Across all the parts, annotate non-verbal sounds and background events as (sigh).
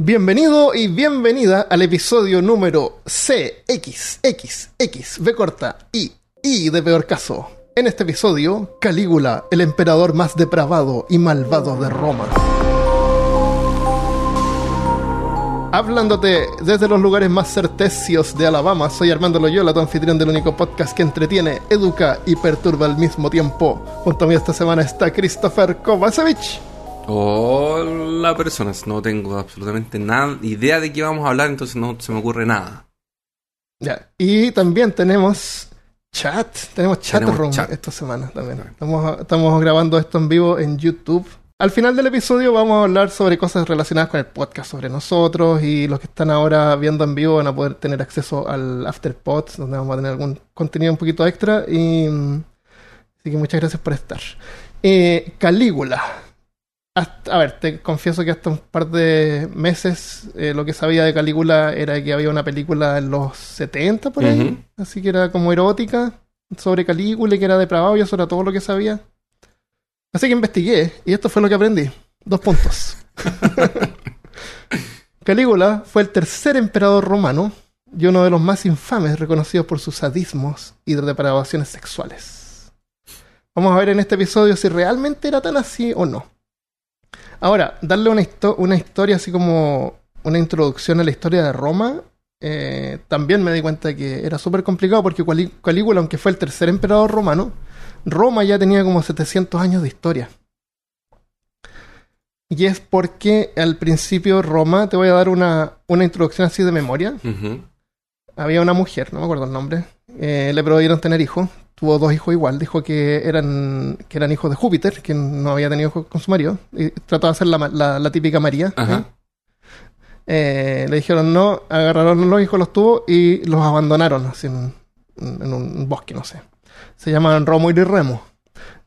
Bienvenido y bienvenida al episodio número CXXX, B corta, I, I de peor caso. En este episodio, Calígula, el emperador más depravado y malvado de Roma. Hablándote desde los lugares más certecios de Alabama, soy Armando Loyola, tu anfitrión del único podcast que entretiene, educa y perturba al mismo tiempo. Junto a mí esta semana está Christopher Kovacevic. Hola personas, no tengo absolutamente nada, idea de qué vamos a hablar, entonces no se me ocurre nada. Ya, y también tenemos chat, tenemos chat Tenemos room chat. esta semana también. Estamos, estamos grabando esto en vivo en YouTube. Al final del episodio vamos a hablar sobre cosas relacionadas con el podcast, sobre nosotros y los que están ahora viendo en vivo van a poder tener acceso al Afterpod, donde vamos a tener algún contenido un poquito extra. Y, mm, así que muchas gracias por estar. Eh, Calígula. Hasta- a ver, te confieso que hasta un par de meses eh, lo que sabía de Calígula era que había una película en los 70 por ahí, así que era como erótica sobre Calígula y que era depravado y eso era todo lo que sabía. Así que investigué y esto fue lo que aprendí. Dos puntos. (laughs) Calígula fue el tercer emperador romano y uno de los más infames reconocidos por sus sadismos y depravaciones sexuales. Vamos a ver en este episodio si realmente era tan así o no. Ahora, darle una, histo- una historia así como una introducción a la historia de Roma, eh, también me di cuenta que era súper complicado porque Cali- Calígula, aunque fue el tercer emperador romano, Roma ya tenía como 700 años de historia. Y es porque al principio Roma, te voy a dar una, una introducción así de memoria, había una mujer, no me acuerdo el nombre, eh, le prohibieron tener hijos, tuvo dos hijos igual, dijo que eran, que eran hijos de Júpiter, que no había tenido hijos con su marido, y trató de hacer la, la- la típica María. Ajá. ¿eh? Eh, le dijeron no, agarraron los hijos, los tuvo y los abandonaron así en, en un bosque, no sé. Se llaman Romo y Remo.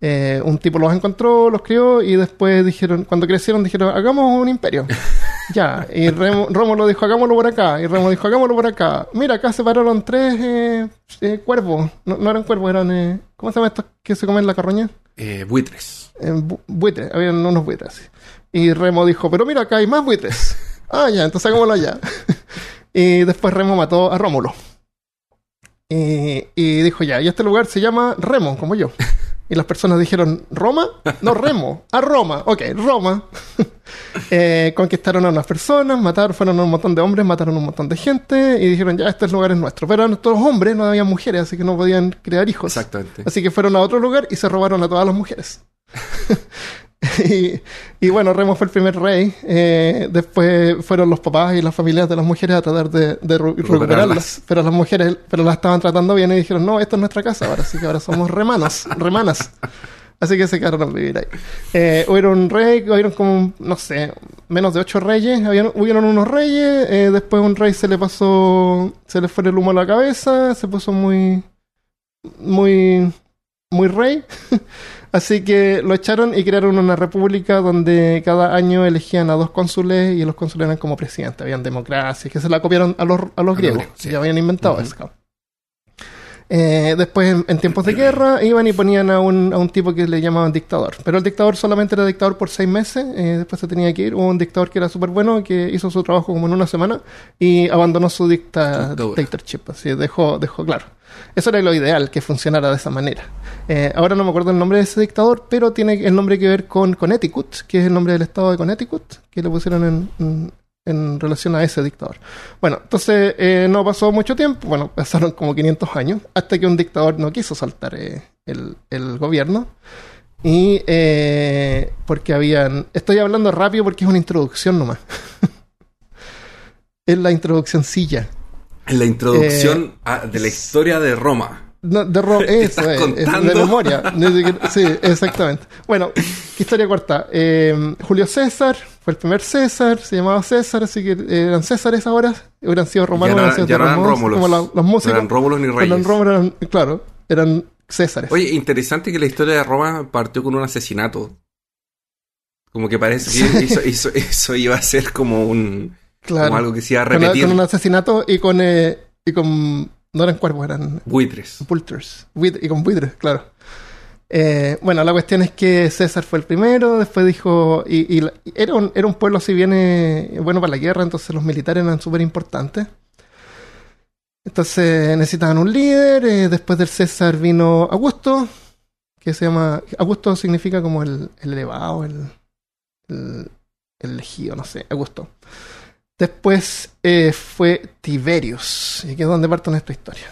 Eh, un tipo los encontró, los crió y después dijeron, cuando crecieron dijeron, hagamos un imperio. (laughs) ya, y Remo, Rómulo dijo, hagámoslo por acá. Y Remo dijo, hagámoslo por acá. Mira, acá se pararon tres eh, eh, cuervos. No, no eran cuervos, eran... eh, ¿Cómo se llama estos que se comen la carroña? Eh, buitres. Bu- buitres, habían unos buitres. sí. Y Remo dijo, pero mira, acá hay más buitres. (laughs) ah, ya, entonces hagámoslo allá. (laughs) y después Remo mató a Rómulo. Y, y dijo, ya, y este lugar se llama Remo, como yo. Y las personas dijeron, ¿Roma? No, Remo. A Roma. Ok, Roma. (laughs) Eh, conquistaron a unas personas, mataron, fueron un montón de hombres, mataron un montón de gente y dijeron, ya, este lugar es nuestro. Pero eran todos hombres, no había mujeres, así que no podían crear hijos. Exactamente. Así que fueron a otro lugar y se robaron a todas las mujeres. (laughs) (laughs) y, y bueno, Remo fue el primer rey. eh, después fueron los papás y las familias de las mujeres a tratar de, recuperarlas. Pero las mujeres pero las estaban tratando bien y dijeron, no, esta es nuestra casa ahora, así que ahora somos remanos, remanas. Así que se quedaron a vivir ahí. Eh, hubieron un rey, hubieron como, no sé, menos de ocho reyes. Habían, hubieron unos reyes, eh, después un rey se le pasó, se le fue el humo a la cabeza, se puso muy, muy, muy rey. (laughs) Así que lo echaron y crearon una república donde cada año elegían a dos cónsules y los cónsules eran como presidente. Habían democracia, que se la copiaron a los, a los griegos. sí. Ya habían inventado eso. Eh, después, en, en tiempos de guerra, iban y ponían a un, a un tipo que le llamaban dictador. Pero el dictador solamente era dictador por seis meses, eh, después se tenía que ir. Hubo un dictador que era súper bueno, que hizo su trabajo como en una semana y abandonó su dicta, dictatorship. Así, dejó, dejó claro. Eso era lo ideal, que funcionara de esa manera. Eh, ahora no me acuerdo el nombre de ese dictador, pero tiene el nombre que ver con Connecticut, que es el nombre del estado de Connecticut, que le pusieron en, en- relación a ese dictador. Bueno, entonces eh, no pasó mucho tiempo, bueno, (laughs) pasaron como 500 años, hasta que un dictador no quiso soltar eh, el, el gobierno. Y porque habían... Estoy hablando rápido porque es una introducción nomás. (laughs) es la introducción silla. En la introducción Eh, a- de la historia de Roma. No, de Ro- (laughs) ¿Qué eso es, es de memoria. (laughs) Sí, exactamente. Bueno, historia corta. Eh, Julio César fue el primer César, se llamaba César, así que eh, eran Césares ahora. Hubieran sido romanos, ya no, sido ya no eran Rómulos. como la- los músicos. No eran Rómulos ni Reyes. Roma eran, claro, eran Césares. Oye, interesante que la historia de Roma partió con un asesinato. Como que parece que eso, eso, eso iba a ser como un claro. como algo que se iba a Con- repetir. Con, un asesinato y con, eh, y con. No eran cuervos, eran Buitres. Vultures. Buit- y con buitres, claro. Eh, bueno, la cuestión es que César fue el primero, después dijo, y, y era, un, era un pueblo si viene bueno para la guerra, entonces los militares eran súper importantes. Entonces necesitaban un líder, eh, después del César vino Augusto, que se llama, Augusto significa como el, el elevado, el, el, el, elegido, no sé, Augusto. Después eh, fue Tiberius, y aquí es donde parte nuestra historia.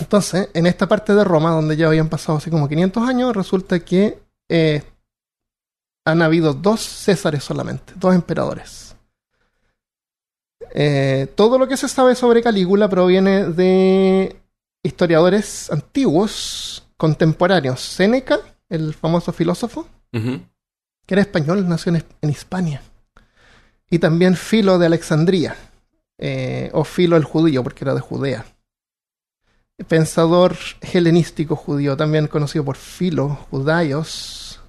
Entonces, en esta parte de Roma, donde ya habían pasado así como 500 años, resulta que eh, han habido dos Césares solamente, dos emperadores. Eh, todo lo que se sabe sobre Calígula proviene de historiadores antiguos, contemporáneos. Séneca, el famoso filósofo, que era español, nació en, en Hispania. Y también Filo de Alejandría, eh, o Filo el judío, porque era de Judea. Pensador helenístico judío, también conocido por Filo, Judaios.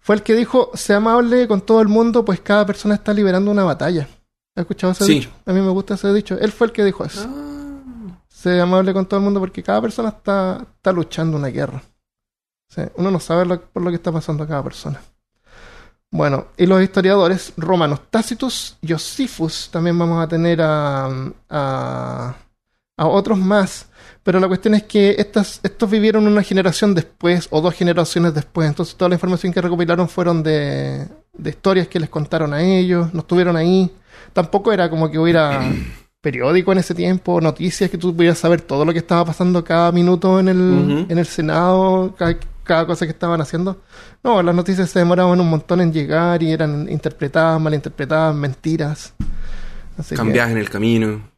Fue el que dijo, sea amable con todo el mundo, pues cada persona está liberando una batalla. ¿Has escuchado ese Sí. dicho? A mí me gusta ese dicho. Él fue el que dijo eso. Ah, Sea amable con todo el mundo porque cada persona está, está luchando una guerra. Sí, uno no sabe lo- por lo que está pasando a cada persona. Bueno, y los historiadores romanos Tácitus, Josephus, también vamos a tener a, a, a otros más. Pero la cuestión es que estas, estos vivieron una generación después o dos generaciones después. Entonces toda la información que recopilaron fueron de, de historias que les contaron a ellos, no estuvieron ahí. Tampoco era como que hubiera (clears throat) periódico en ese tiempo, noticias que tú pudieras saber todo lo que estaba pasando cada minuto en el, en el Senado, cada, cada cosa que estaban haciendo. No, las noticias se demoraban un montón en llegar y eran interpretadas, malinterpretadas, mentiras. Así que, cambiadas en el camino.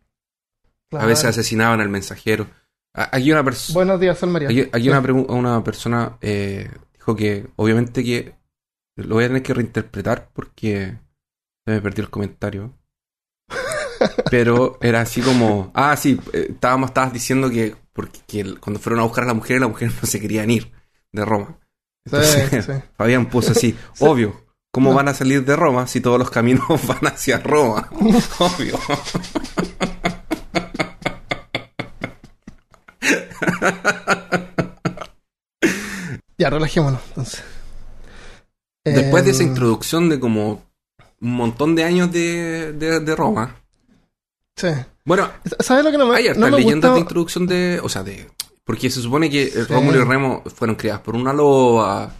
A veces asesinaban al mensajero. Aquí una persona. Buenos días, Sol María. Aquí, aquí una, una persona eh, dijo que obviamente que lo voy a tener que reinterpretar porque se me perdió el comentario. (laughs) Pero era así como, ah, sí, eh, estábamos, estabas diciendo que porque que cuando fueron a buscar a la mujer, las mujeres (laughs) no se querían ir de Roma. Entonces, sí. (laughs) Fabián puso así, (laughs) obvio, ¿cómo No. van a salir de Roma si todos los caminos (laughs) van hacia Roma? obvio. Ya, relajémonos, entonces. Después de esa Em, introducción de como un montón de años de, de, de Roma. Sí. Bueno, ¿Sabes lo que no me, hay no me leyendas gusta? de introducción de. O sea, de. Porque se supone que Sí. Rómulo y Remo fueron criadas por una loba.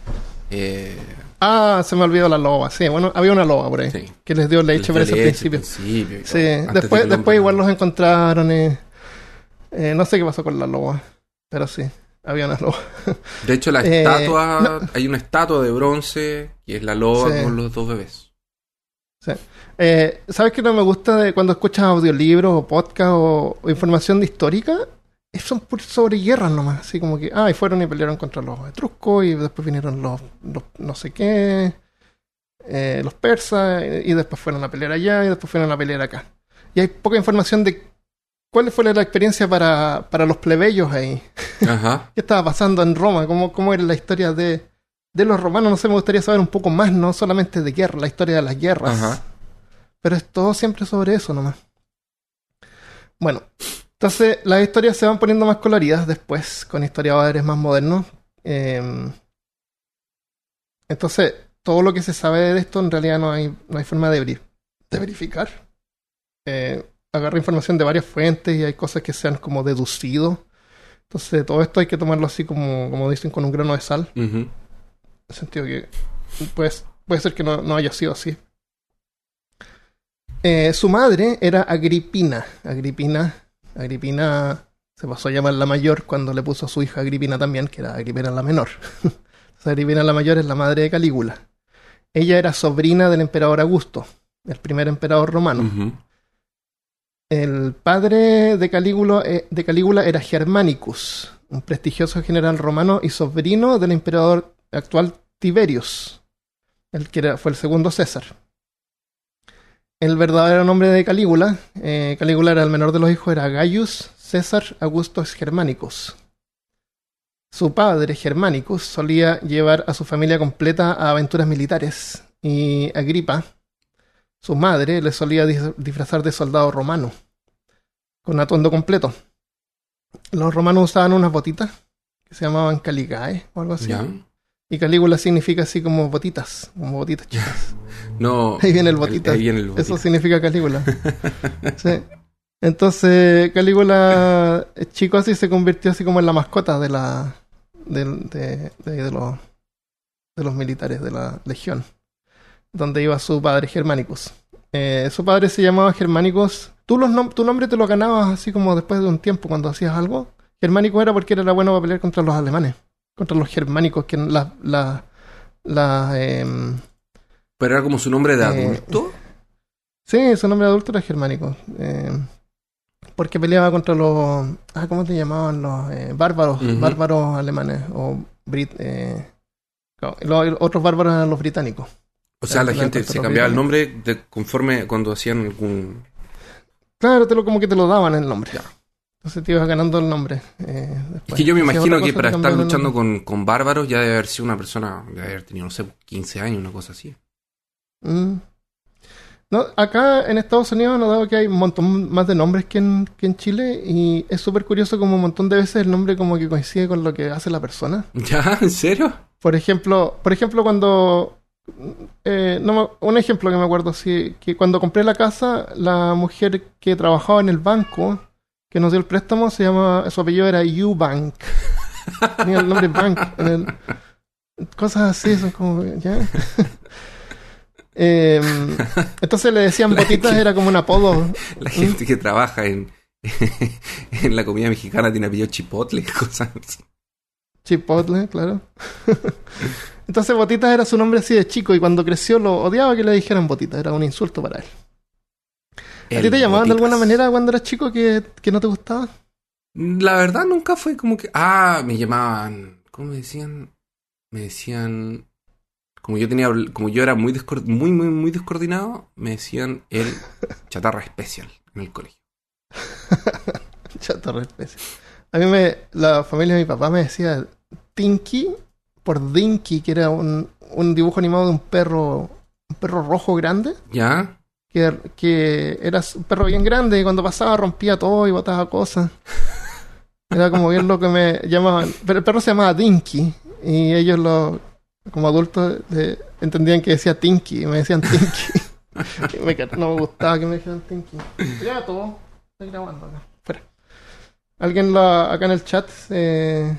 Eh, Ah, se me olvidó la loba. Sí, bueno, había una loba por ahí. sí. Que les dio leche, parece al principio. principio y Sí, de después, después igual los encontraron. eh, eh, no sé qué pasó con la loba, pero sí, había una loba. De hecho, la (laughs) Eh, estatua. Hay una estatua de bronce que es la loba Sí. con los dos bebés. Eh, ¿Sabes qué no me gusta de cuando escuchas audiolibros o podcast o, o información de histórica? Es- Son sobre guerras nomás, así como que, ah, y fueron y pelearon contra los etruscos y después vinieron los, los no sé qué, eh, los persas y, y después fueron a pelear allá y después fueron a pelear acá. Y hay poca información de cuál fue la experiencia para, para los plebeyos ahí. (laughs) Ajá. ¿Qué estaba pasando en Roma? ¿Cómo, cómo era la historia de, de los romanos? No sé, me gustaría saber un poco más, no solamente de guerra, la historia de las guerras. Ajá. Pero es todo siempre sobre eso nomás. Bueno, entonces las historias se van poniendo más coloridas después, con historiadores más modernos. Eh, entonces, todo lo que se sabe de esto en realidad no hay, no hay forma de, veri- de verificar. Eh, agarra información de varias fuentes y hay cosas que se han como deducido. Entonces, todo esto hay que tomarlo así como, como dicen, con un grano de sal. En el sentido que pues, puede ser que no, no haya sido así. Eh, su madre era Agripina. Agripina. Agripina se pasó a llamar la mayor cuando le puso a su hija Agripina también, que era Agripina la menor. (laughs) Entonces, Agripina la mayor es la madre de Calígula. Ella era sobrina del emperador Augusto, el primer emperador romano. El padre de Calígula, eh, de Calígula era Germanicus, un prestigioso general romano y sobrino del emperador actual Tiberius, el que era- fue el segundo César. El verdadero nombre de Calígula, eh, Calígula era el menor de los hijos, era Gaius César Augustus Germanicus. Su padre, Germanicus, solía llevar a su familia completa a aventuras militares y Agripa, su madre le solía dis- disfrazar de soldado romano, con atuendo completo. Los romanos usaban unas botitas que se llamaban Caligae o algo así. Y Calígula significa así como botitas, como botitas chicas. (laughs) No. (laughs) Ahí viene el botita. Ahí viene el botita. Eso significa Calígula. (laughs) sí. Entonces, Calígula, eh, chico así, se convirtió así como en la mascota de la de, de, de- de los de los militares de la legión, donde iba su padre Germánicos. Eh, su padre se llamaba Germánicos. Tú los nom- tu nombre te lo ganabas así como después de un tiempo cuando hacías algo. Germánico era porque era bueno para pelear contra los alemanes, contra los germánicos, que la la la em, Pero era como su nombre de Eh, adulto. Sí, su nombre adulto era germánico. eh, porque peleaba contra los. Ah, ¿Cómo te llamaban? Los eh, bárbaros. Bárbaros alemanes. O brit, eh, no, los otros bárbaros eran los británicos. O sea, la la gente se cambiaba el nombre de, conforme cuando hacían algún. Claro, te lo, como que te lo daban el nombre. Ya. Entonces te ibas ganando el nombre. eh, Es que yo me imagino que para estar luchando con, con bárbaros ya debe haber sido una persona, debe haber tenido, no sé, 15 años, una cosa así. Mm. No, acá en Estados Unidos he notado que hay un montón más de nombres que en, que en Chile y es súper curioso como un montón de veces el nombre como que coincide con lo que hace la persona. (laughs) ¿Ya? ¿En serio? Por ejemplo, por ejemplo cuando eh, no un ejemplo que me acuerdo sí, que cuando compré la casa, la mujer que trabajaba en el banco que nos dio el préstamo se llama su apellido era Eubank. (laughs) Tenía el nombre Bank en el cosas así, son como ya. (laughs) Em, entonces le decían botitas, era como un apodo. La gente que trabaja en, (laughs) en la comida mexicana tiene apellido chipotle, cosas así. Chipotle, claro. Entonces Botitas era su nombre así de chico y cuando creció lo odiaba que le dijeran Botitas, era un insulto para él. ¿A ti te llamaban de alguna manera cuando eras chico que, que no te gustaba? La verdad nunca fue como que... Ah, me llamaban... ¿Cómo me decían? Me decían... Como yo tenía... Como yo era muy, muy, muy, muy descoordinado, me decían el (laughs) chatarra especial en el colegio. (laughs) Chato especie. A mí me, la familia de mi papá me decía Tinky por Dinky, que era un, un dibujo animado de un perro, un perro rojo grande, ¿Ya? Que, que era un perro bien grande y cuando pasaba rompía todo y botaba cosas. Era como bien lo que me llamaban. Pero el perro se llamaba Dinky y ellos lo, como adultos entendían que decía Tinky y me decían Tinky. (laughs) No me gustaba que me dijeran Tinky. Ya todo. Estoy grabando acá. Fuera. Alguien lo, acá en el chat eh,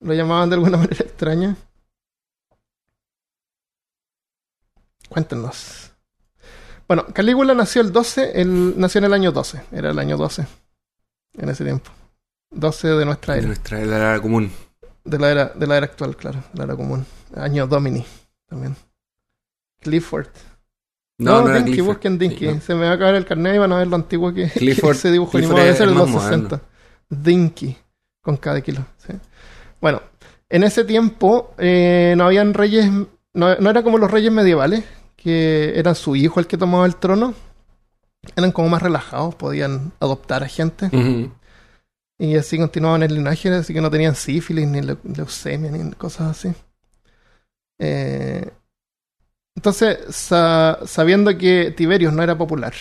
lo llamaban de alguna (laughs) manera extraña. Cuéntenos. Bueno, Calígula nació el 12, el, nació en el año 12, era el año 12 en ese tiempo. 12 de nuestra era, nuestra era común. de la era, de la era actual, claro, de la era común. Año Domini también. Clifford. No, no, era Dinky, Clifford. busquen Dinky. No. Se me va a acabar el carnet y van a ver lo antiguo que, Clifford- ese dibujo animado debe ser de los moderno. 60. Dinky, con cada kilo. sí. Bueno, en ese tiempo eh, no habían reyes, no, no era como los reyes medievales, que era su hijo el que tomaba el trono. Eran como más relajados, podían adoptar a gente. Y así continuaban el linaje, así que no tenían sífilis, ni leu- leucemia, ni cosas así. Eh, entonces, sa- sabiendo que Tiberius no era popular,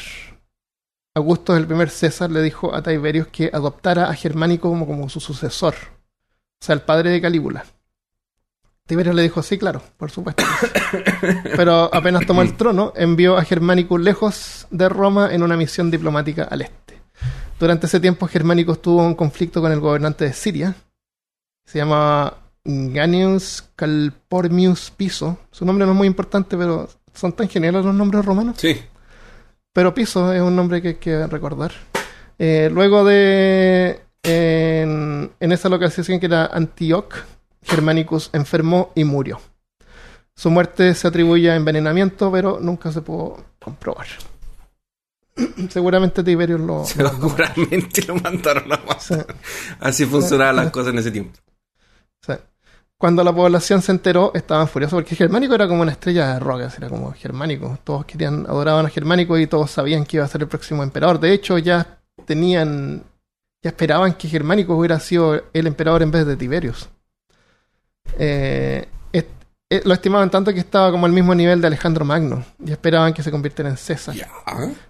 Augusto, el primer César, le dijo a Tiberius que adoptara a Germánico como, como su sucesor, o sea, el padre de Calígula. Tiberius le dijo, sí, claro, por supuesto. Pero apenas tomó el trono, envió a Germánico lejos de Roma en una misión diplomática al este. Durante ese tiempo, Germánicos tuvo un conflicto con el gobernante de Siria. Se llamaba Ganius Calpormius Piso. Su nombre no es muy importante, pero son tan geniales los nombres romanos. Sí. Pero Piso es un nombre que hay que recordar. Eh, luego de. En, en esa localización que era Antioch, Germanicus enfermó y murió. Su muerte se atribuye a envenenamiento, pero nunca se pudo comprobar. (clears throat) Seguramente Tiberius lo. (laughs) Seguramente lo mandaron a matar. Sí. Así funcionaban las cosas en ese tiempo. Sí. Cuando la población se enteró, estaban furiosos porque Germánico era como una estrella de rock, era como Germánico. Todos querían, adoraban a Germánico y todos sabían que iba a ser el próximo emperador. De hecho, ya tenían, ya esperaban que Germánico hubiera sido el emperador en vez de Tiberius. Eh, est- eh, lo estimaban tanto que estaba como al mismo nivel de Alejandro Magno y esperaban que se convirtiera en César.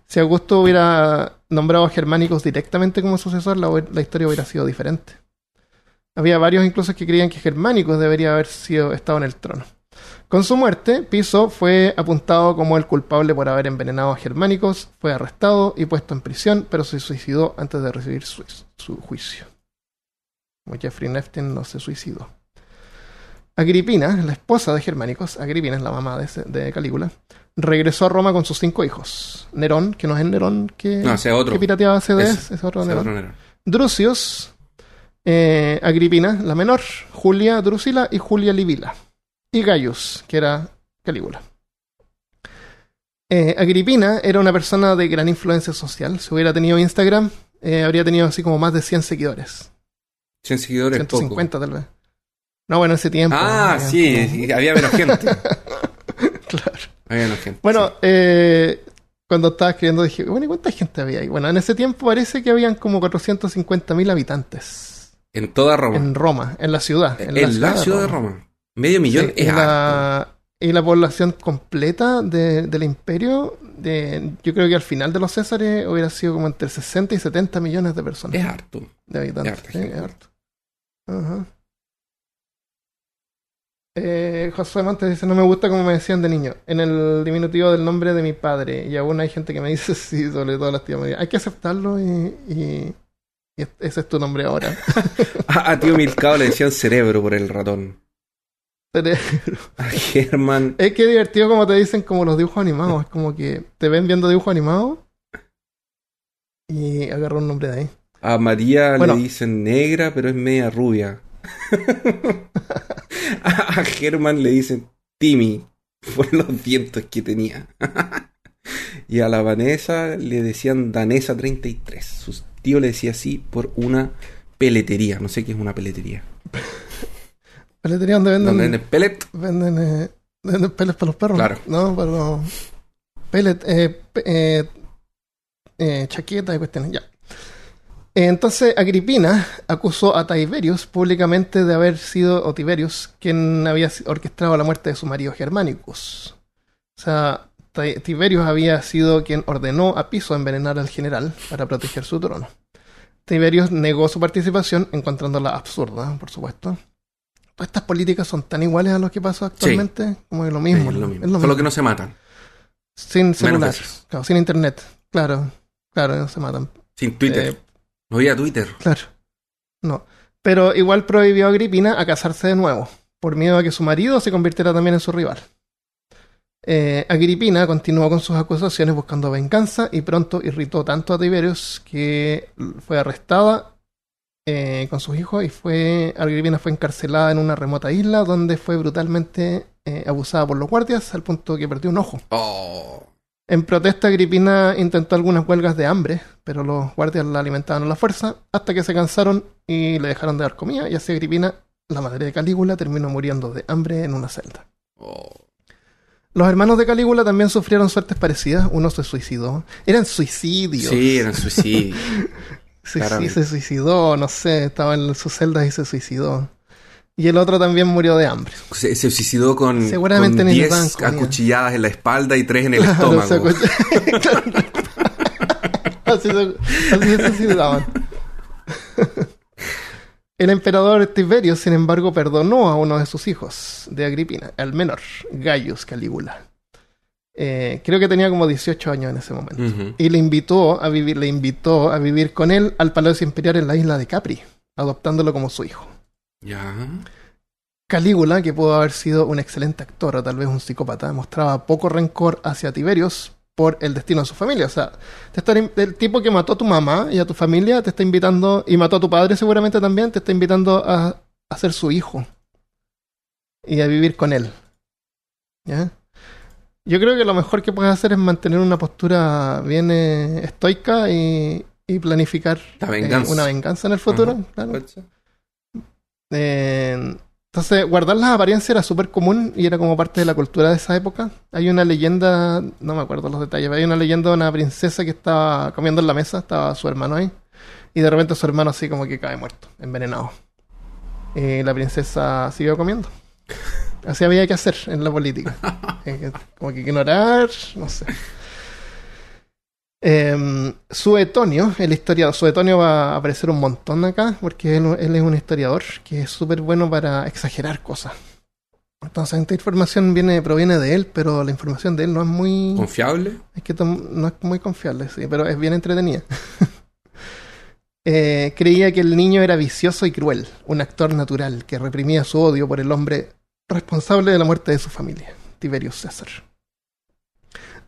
Si Augusto hubiera nombrado a Germánicos directamente como sucesor, la, la historia hubiera sido diferente. Había varios incluso que creían que Germánicos debería haber sido estado en el trono. Con su muerte, Piso fue apuntado como el culpable por haber envenenado a Germánicos, fue arrestado y puesto en prisión, pero se suicidó antes de recibir su, su juicio. Como Jeffrey Neftin no se suicidó. Agripina, la esposa de Germánicos, Agripina es la mamá de, Calígula, regresó a Roma con sus cinco hijos. Nerón, que no es el Nerón que, No, ese otro. que pirateaba CDs, Ese- es otro Ese Nerón. otro Nerón. Drusius, eh, Agripina, la menor, Julia Drusila y Julia Livila. Y Gaius, que era Calígula. Eh, Agripina era una persona de gran influencia social. Si hubiera tenido Instagram, eh, habría tenido así como más de 100 seguidores. 100 seguidores. poco. 150 tal vez. No, bueno, en ese tiempo. Ah, había sí, había menos gente. (laughs) claro. Había menos gente. Bueno, eh, cuando estaba escribiendo dije, bueno, ¿y cuánta gente había ahí? Bueno, en ese tiempo parece que habían como 450.000 habitantes. En toda Roma. en Roma, en la ciudad. En, la ciudad de Roma. Medio millón Sí, es y, harto. la, y la población completa de- del imperio, de, yo creo que al final de los Césares hubiera sido como entre 60 y 70 millones de personas. Es harto. de habitantes. es gente. es harto. Ajá. Eh, Josué Montes dice, no me gusta como me decían de niño, en el diminutivo del nombre de mi padre. Y aún hay gente que me dice, (laughs) sí, sobre todo las tías. Hay que aceptarlo y, y- y ese es tu nombre ahora. (laughs) A, a tío Milcao le decían cerebro por el ratón. Cerebro. A Germán. Es que divertido como te dicen como los dibujos animados. Es como que te ven viendo dibujos animados y agarra un nombre de ahí. A María Bueno. le dicen negra, pero es media rubia. (laughs) (laughs) a Germán le dicen Timmy por los dientes que tenía. (laughs) y a la Vanessa le decían Danesa 33. Su tío le decía así por una peletería. No sé qué es una peletería. (laughs) Peletería donde venden, Donde venden pellet. venden, eh, venden pellets para los perros. Claro. No, para los pellet, eh, eh, eh, chaquetas y cuestiones. Ya. Entonces Agripina acusó a Tiberius públicamente de haber sido, o Tiberius, quien había orquestado la muerte de su marido Germanicus. O sea, Ti- Tiberius había sido quien ordenó a Piso envenenar al general para proteger su trono. Tiberius negó su participación, encontrándola absurda, por supuesto. Todas estas políticas son tan iguales a lo que pasa actualmente como es lo mismo. es lo mismo. Es lo Solo mismo. que no se matan. Sin celular, veces. claro, sin internet. Claro, claro, no se matan. Sin Twitter. Eh, no había Twitter. Claro. No. Pero igual prohibió a Agripina a casarse de nuevo, por miedo a que su marido se convirtiera también en su rival. Eh, Agripina continuó con sus acusaciones buscando venganza y pronto irritó tanto a Tiberius que fue arrestada eh, con sus hijos y fue Agripina fue encarcelada en una remota isla donde fue brutalmente eh, abusada por los guardias al punto que perdió un ojo. Oh. En protesta, Agripina intentó algunas huelgas de hambre, pero los guardias la alimentaban a la fuerza hasta que se cansaron y le dejaron de dar comida, y así Agripina, la madre de Calígula, terminó muriendo de hambre en una celda. Oh. Los hermanos de Calígula también sufrieron suertes parecidas, uno se suicidó. Eran suicidios. Sí, eran suicidios. (laughs) Sí, sí, se suicidó, no sé, estaba en sus celdas y se suicidó. Y el otro también murió de hambre. Se, se suicidó con, Seguramente con le 10 daban comida. acuchilladas en la espalda y 3 en el Claro, estómago. (laughs) así, se, así se suicidaban. El emperador Tiberio, sin embargo, perdonó a uno de sus hijos de Agripina, el menor, Gaius Calígula. Eh, creo que tenía como 18 años en ese momento. Y le invitó a vivir, le invitó a vivir con él al Palacio Imperial en la isla de Capri, adoptándolo como su hijo. Ya. Calígula, que pudo haber sido un excelente actor o tal vez un psicópata, mostraba poco rencor hacia Tiberios por el destino de su familia. O sea, te está, el tipo que mató a tu mamá y a tu familia te está invitando, y mató a tu padre seguramente también, te está invitando a, a ser su hijo y a vivir con él. ¿Ya? Yo creo que lo mejor que puedes hacer es mantener una postura bien eh, estoica y, y planificar La eh, una venganza en el futuro. Ajá. claro. Eh, entonces, guardar las apariencias era súper común y era como parte de la cultura de esa época. Hay una leyenda, no me acuerdo los detalles, pero hay una leyenda de una princesa que estaba comiendo en la mesa, estaba su hermano ahí, y de repente su hermano así como que cae muerto, envenenado. Y la princesa siguió comiendo. Así había que hacer en la política. (laughs) Eh, como que ignorar, no sé. Eh, Suetonio, el historiador, Suetonio va a aparecer un montón acá porque él, él es un historiador que es súper bueno para exagerar cosas. Entonces, esta información viene, proviene de él, pero la información de él no es muy. ¿Confiable? Es que no es muy confiable, sí, pero es bien entretenida. (laughs) eh, creía que el niño era vicioso y cruel, un actor natural que reprimía su odio por el hombre responsable de la muerte de su familia, Tiberius César.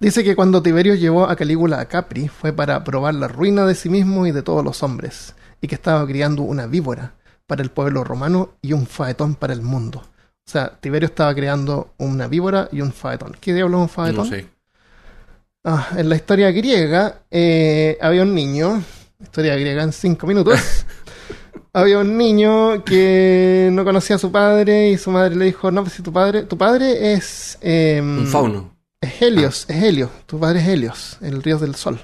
Dice que cuando Tiberius llevó a Calígula a Capri fue para probar la ruina de sí mismo y de todos los hombres, y que estaba criando una víbora para el pueblo romano y un faetón para el mundo. O sea, Tiberio estaba creando una víbora y un faetón. ¿Qué diablos es un faetón? No sé. Ah, en la historia griega eh, había un niño, historia griega en cinco minutos, (laughs) había un niño que no conocía a su padre y su madre le dijo, no, pues si tu padre, tu padre es... Eh, Un fauno. Es Helios, es Helios, tu padre es Helios, el río del sol.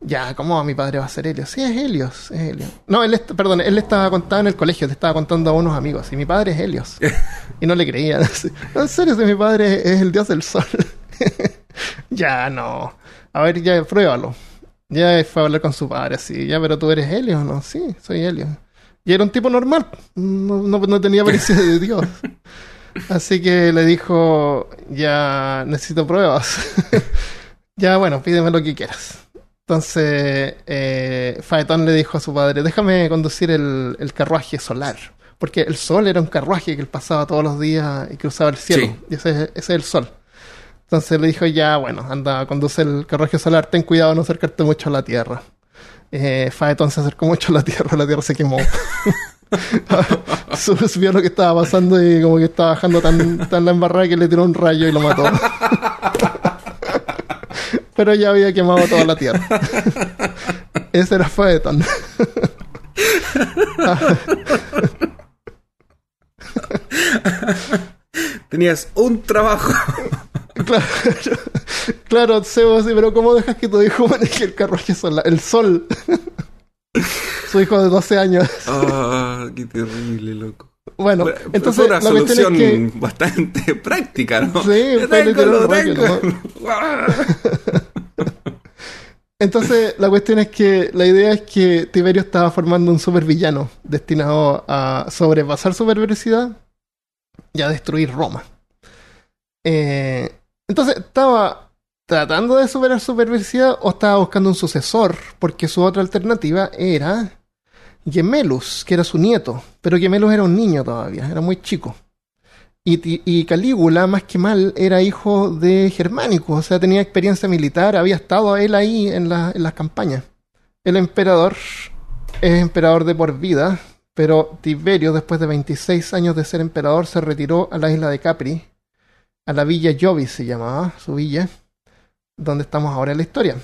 Ya, ¿cómo mi padre va a ser Helios? Sí, es Helios, es Helios. No, él, perdón, él le estaba contando en el colegio, le estaba contando a unos amigos, y mi padre es Helios. (laughs) y no le creían. No, en serio, si mi padre es el dios del sol. (laughs) ya, no. A ver, ya, pruébalo. Ya fue a hablar con su padre, así, ya, pero tú eres Helios, ¿no? Sí, soy Helios. Y era un tipo normal, no, no, no tenía apariencia de dios. (laughs) Así que le dijo, ya necesito pruebas. (laughs) ya, bueno, pídeme lo que quieras. Entonces, eh, Faetón le dijo a su padre, déjame conducir el, el carruaje solar. Porque el sol era un carruaje que él pasaba todos los días y cruzaba el cielo. Sí. Y ese, ese es el sol. Entonces le dijo, ya, bueno, anda, conduce el carruaje solar, ten cuidado de no acercarte mucho a la Tierra. Eh, Faetón se acercó mucho a la Tierra, la Tierra se quemó. (laughs) (laughs) Su- vio lo que estaba pasando y como que estaba bajando tan, tan la embarrada que le tiró un rayo y lo mató. (laughs) Pero ya había quemado toda la tierra. (laughs) Ese era Faetón. Tenías un trabajo. Claro, claro, sí, pero ¿cómo dejas que tu hijo maneje el carruaje solar? El sol. (laughs) Su hijo de 12 años. (laughs) Ah, qué terrible, loco. Bueno, entonces fue una la solución es que bastante (laughs) práctica, ¿no? Sí, tengo, lo tengo. Entonces, la cuestión es que la idea es que Tiberio estaba formando un supervillano destinado a sobrepasar su perversidad y a destruir Roma. Eh, entonces, estaba tratando de superar su perversidad o estaba buscando un sucesor, porque su otra alternativa era Gemelus, que era su nieto, pero Gemelus era un niño todavía, era muy chico. Y, y Calígula, más que mal, era hijo de Germánico, o sea, tenía experiencia militar, había estado él ahí en, la- en las campañas. El emperador es emperador de por vida, pero Tiberio, después de 26 años de ser emperador, se retiró a la isla de Capri, a la villa Jovis se llamaba, su villa, donde estamos ahora en la historia.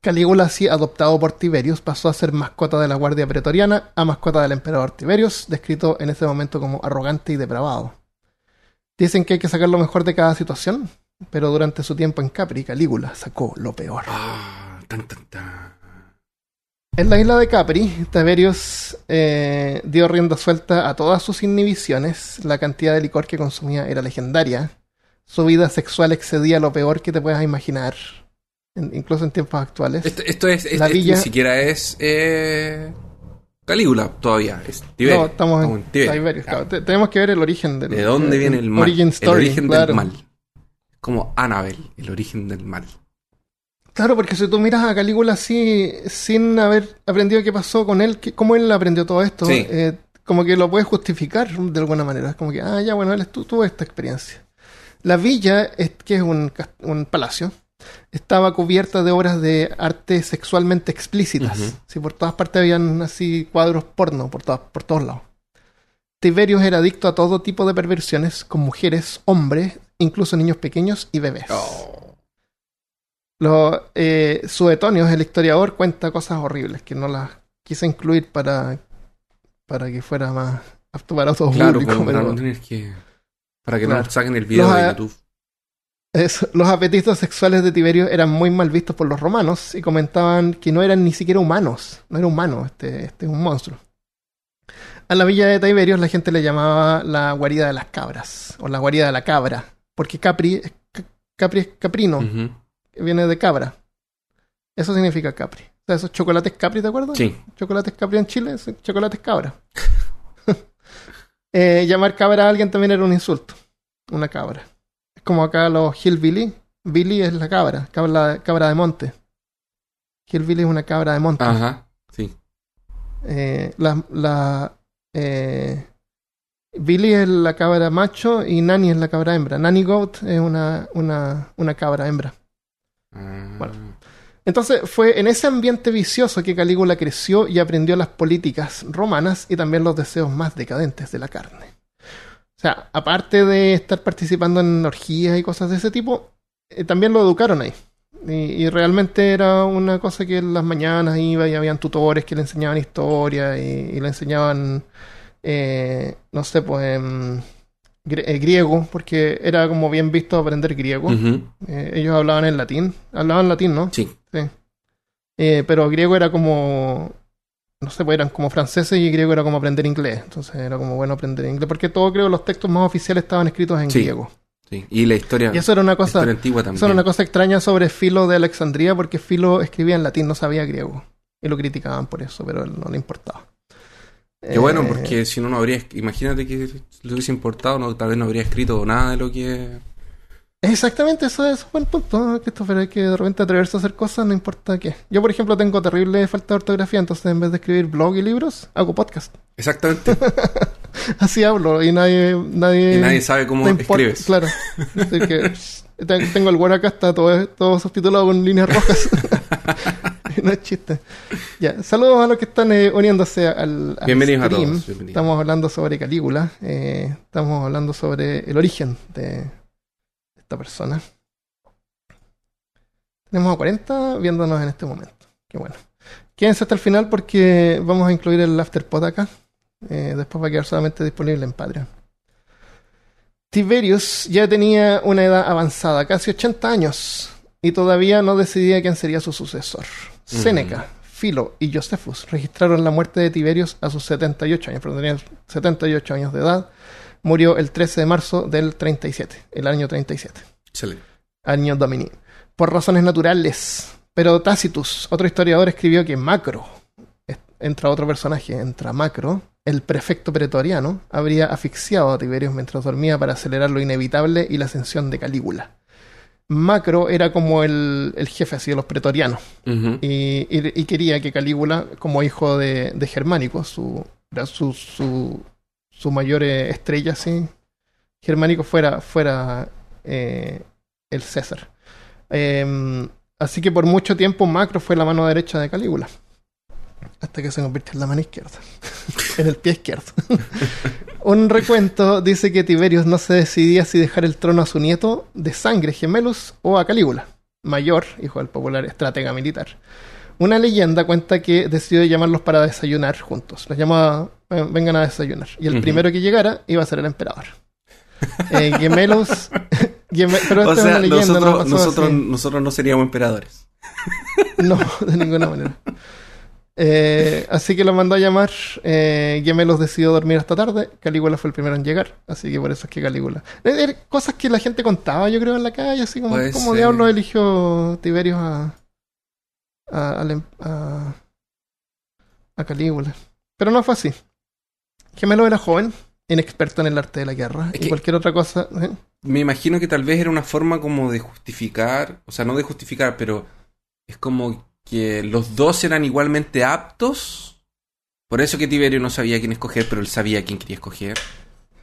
Calígula, así adoptado por Tiberius, pasó a ser mascota de la Guardia Pretoriana a mascota del emperador Tiberius, descrito en ese momento como arrogante y depravado. Dicen que hay que sacar lo mejor de cada situación, pero durante su tiempo en Capri, Calígula sacó lo peor. Ah, tan, tan, tan. En la isla de Capri, Tiberius eh, dio rienda suelta a todas sus inhibiciones. La cantidad de licor que consumía era legendaria. Su vida sexual excedía lo peor que te puedas imaginar, en- incluso en tiempos actuales. Esto, esto es, es- La es- villa- ni siquiera es eh, Calígula todavía, es Tiberio. No, estamos en Tiberio. Ah, claro. Tenemos que ver el origen del. ¿De dónde viene el mal? Origin story, el origen claro. del mal. Como Annabel, el origen del mal. Claro, porque si tú miras a Calígula así, sin haber aprendido qué pasó con él, que- cómo él aprendió todo esto, Sí. eh, como que lo puedes justificar de alguna manera. Es como que, ah, ya, bueno, él tuvo esta experiencia. La villa, que es un, palacio, estaba cubierta de obras de arte sexualmente explícitas. Ujú. Sí, por todas partes habían así cuadros porno, por, todas- por todos lados. Tiberius era adicto a todo tipo de perversiones con mujeres, hombres, incluso niños pequeños y bebés. Oh. Los, eh, Suetonius, el historiador, cuenta cosas horribles que no las quise incluir para, para que fuera más apto para todo Claro, público. como para pero no tener que. Para que Claro. no saquen el video Los, de YouTube. los apetitos sexuales de Tiberio eran muy mal vistos por los romanos y comentaban que no eran ni siquiera humanos. No era humano, este, este es un monstruo. A la villa de Tiberios la gente le llamaba la guarida de las cabras o la guarida de la cabra, porque Capri, es- Capri es caprino, que viene de cabra. Eso significa Capri. O sea, esos chocolates Capri, ¿te acuerdas? Sí. Chocolates Capri en Chile, chocolates cabra. (laughs) Eh, llamar cabra a alguien también era un insulto. Una cabra. Es como acá los hillbilly. Billy es la cabra, cabra, cabra de monte. Hillbilly es una cabra de monte. Ajá. Sí. Eh, la, la, eh, Billy es la cabra macho y Nani es la cabra hembra. Nanny Goat es una, una, una cabra hembra. Ah. Bueno. Entonces fue en ese ambiente vicioso que Calígula creció y aprendió las políticas romanas y también los deseos más decadentes de la carne. O sea, aparte de estar participando en orgías y cosas de ese tipo, eh, también lo educaron ahí. Y, realmente era una cosa que en las mañanas iba y habían tutores que le enseñaban historia y, le enseñaban, eh, no sé, pues em, griego, porque era como bien visto aprender griego. Eh, ellos hablaban en latín, hablaban latín, ¿no? Sí. Sí. Eh, pero griego era como. No sé, pues eran como franceses y griego era como aprender inglés. Entonces era como bueno aprender inglés. Porque todo, creo, los textos más oficiales estaban escritos en Sí. griego. Sí. Y la historia, Y eso era una cosa. antigua también. Eso era una cosa extraña sobre Filo de Alejandría, porque Filo escribía en latín, no sabía griego. Y lo criticaban por eso, pero no le importaba. Qué bueno, Eh, porque si no, no habría. Imagínate que lo hubiese importado, no, tal vez no habría escrito nada de lo que. Exactamente, eso es un buen punto, Christopher. Hay que de repente atreverse a hacer cosas, no importa qué. Yo, por ejemplo, tengo terrible falta de ortografía, entonces en vez de escribir blog y libros, hago podcast. Exactamente. (laughs) Así hablo y nadie. nadie y nadie sabe cómo escribes. Claro. Así que (laughs) te- tengo el Word acá, está todo, todo subtitulado con líneas rojas. (laughs) (laughs) no es chiste. Ya, saludos a los que están eh, uniéndose al, al Bienvenidos a todos, bienvenidos. Estamos hablando sobre Calígula. eh, estamos hablando sobre el origen de esta persona. Tenemos a 40 viéndonos en este momento. Qué bueno. Quédense hasta el final porque vamos a incluir el afterpod acá. Eh, después va a quedar solamente disponible en Patreon. Tiberius ya tenía una edad avanzada, casi 80 años, y todavía no decidía quién sería su sucesor. Séneca, Filo y Josephus registraron la muerte de Tiberius a sus 78 años, pero tenía 78 años de edad. Murió el 13 de marzo del 37, el año 37 Excelente. año Domini, por razones naturales. Pero Tacitus, otro historiador, escribió que Macro, entra otro personaje, entra Macro, el prefecto pretoriano, habría asfixiado a Tiberius mientras dormía para acelerar lo inevitable y la ascensión de Calígula. Macro era como el, el jefe así de los pretorianos y, y- y quería que Calígula, como hijo de, de Germánico, su, era su, su, su mayor eh, estrella, así, Germánico fuera, fuera eh, el César. Eh, así que por mucho tiempo Macro fue la mano derecha de Calígula. Hasta que se convirtió en la mano izquierda. (laughs) en el pie izquierdo. (laughs) Un recuento dice que Tiberius no se decidía si dejar el trono a su nieto de sangre Gemelus o a Calígula, mayor, hijo del popular estratega militar. Una leyenda cuenta que decidió llamarlos para desayunar juntos. Los llamaba, "Eh, vengan a desayunar. Y el primero que llegara iba a ser el emperador. Eh, Gemelos. (laughs) Geme- pero O esta sea, es una leyenda, no nosotros, nosotros, nosotros no seríamos emperadores. No, de ninguna manera. Eh, así que los mandó a llamar. Eh, Gemelos decidió dormir hasta tarde. Calígula fue el primero en llegar. Así que por eso es que Calígula. Eh, eh, cosas que la gente contaba, yo creo, en la calle. Así como, Puede ¿cómo diablos eligió Tiberius a. a, al a, a Calígula? Pero no fue así. Gemelo era joven, inexperto en el arte de la guerra Es y cualquier otra cosa. ¿eh? Me imagino que tal vez era una forma como de justificar, o sea, no de justificar, pero es como que los dos eran igualmente aptos. Por eso que Tiberio no sabía quién escoger, pero él sabía quién quería escoger.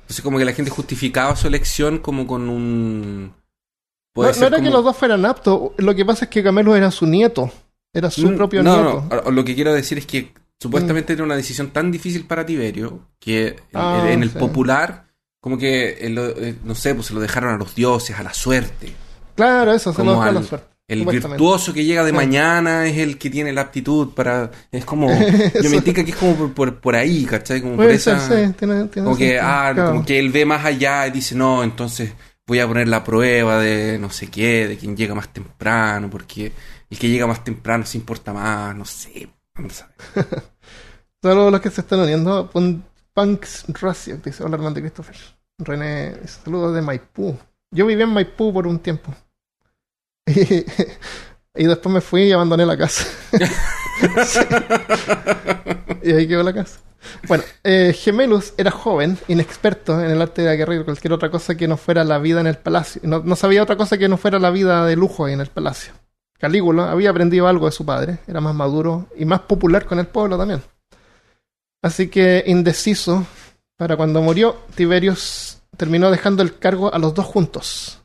Entonces como que la gente justificaba su elección como con un... No, puede no ser era que los dos fueran aptos. Lo que pasa es que Camelo era su nieto. Era su Mm, propio no, nieto. Mm. No, lo que quiero decir es que supuestamente era una decisión tan difícil para Tiberio que en- Ah, en el sí. popular, como que, eh, lo- eh, no sé, pues se lo dejaron a los dioses, a la suerte. Claro, eso, se lo dejó a la suerte. El virtuoso que llega de mañana es el que tiene la aptitud para... Es como... (laughs) Yo me indica que es como por, por, por ahí, ¿cachai? Como por Puede esa... ser, sí, tiene, tiene como que, ah, claro. como que él ve más allá y dice, no, entonces voy a poner la prueba de no sé qué, de quien llega más temprano, porque el que llega más temprano se importa más, no sé. no sabe. (laughs) Saludos a los que se están uniendo. Pun- Punks Racio, dice, hola Armando y Christopher. René, saludos de Maipú. Yo viví en Maipú por un tiempo. (laughs) Y después me fui y abandoné la casa. (laughs) Sí. Y ahí quedó la casa. Bueno, eh, Gemelus era joven, inexperto en el arte de la guerra y cualquier otra cosa que no fuera la vida en el palacio. No, no sabía otra cosa que no fuera la vida de lujo ahí en el palacio. Calígula había aprendido algo de su padre, era más maduro y más popular con el pueblo también. Así que, indeciso, para cuando murió, Tiberius terminó dejando el cargo a los dos juntos.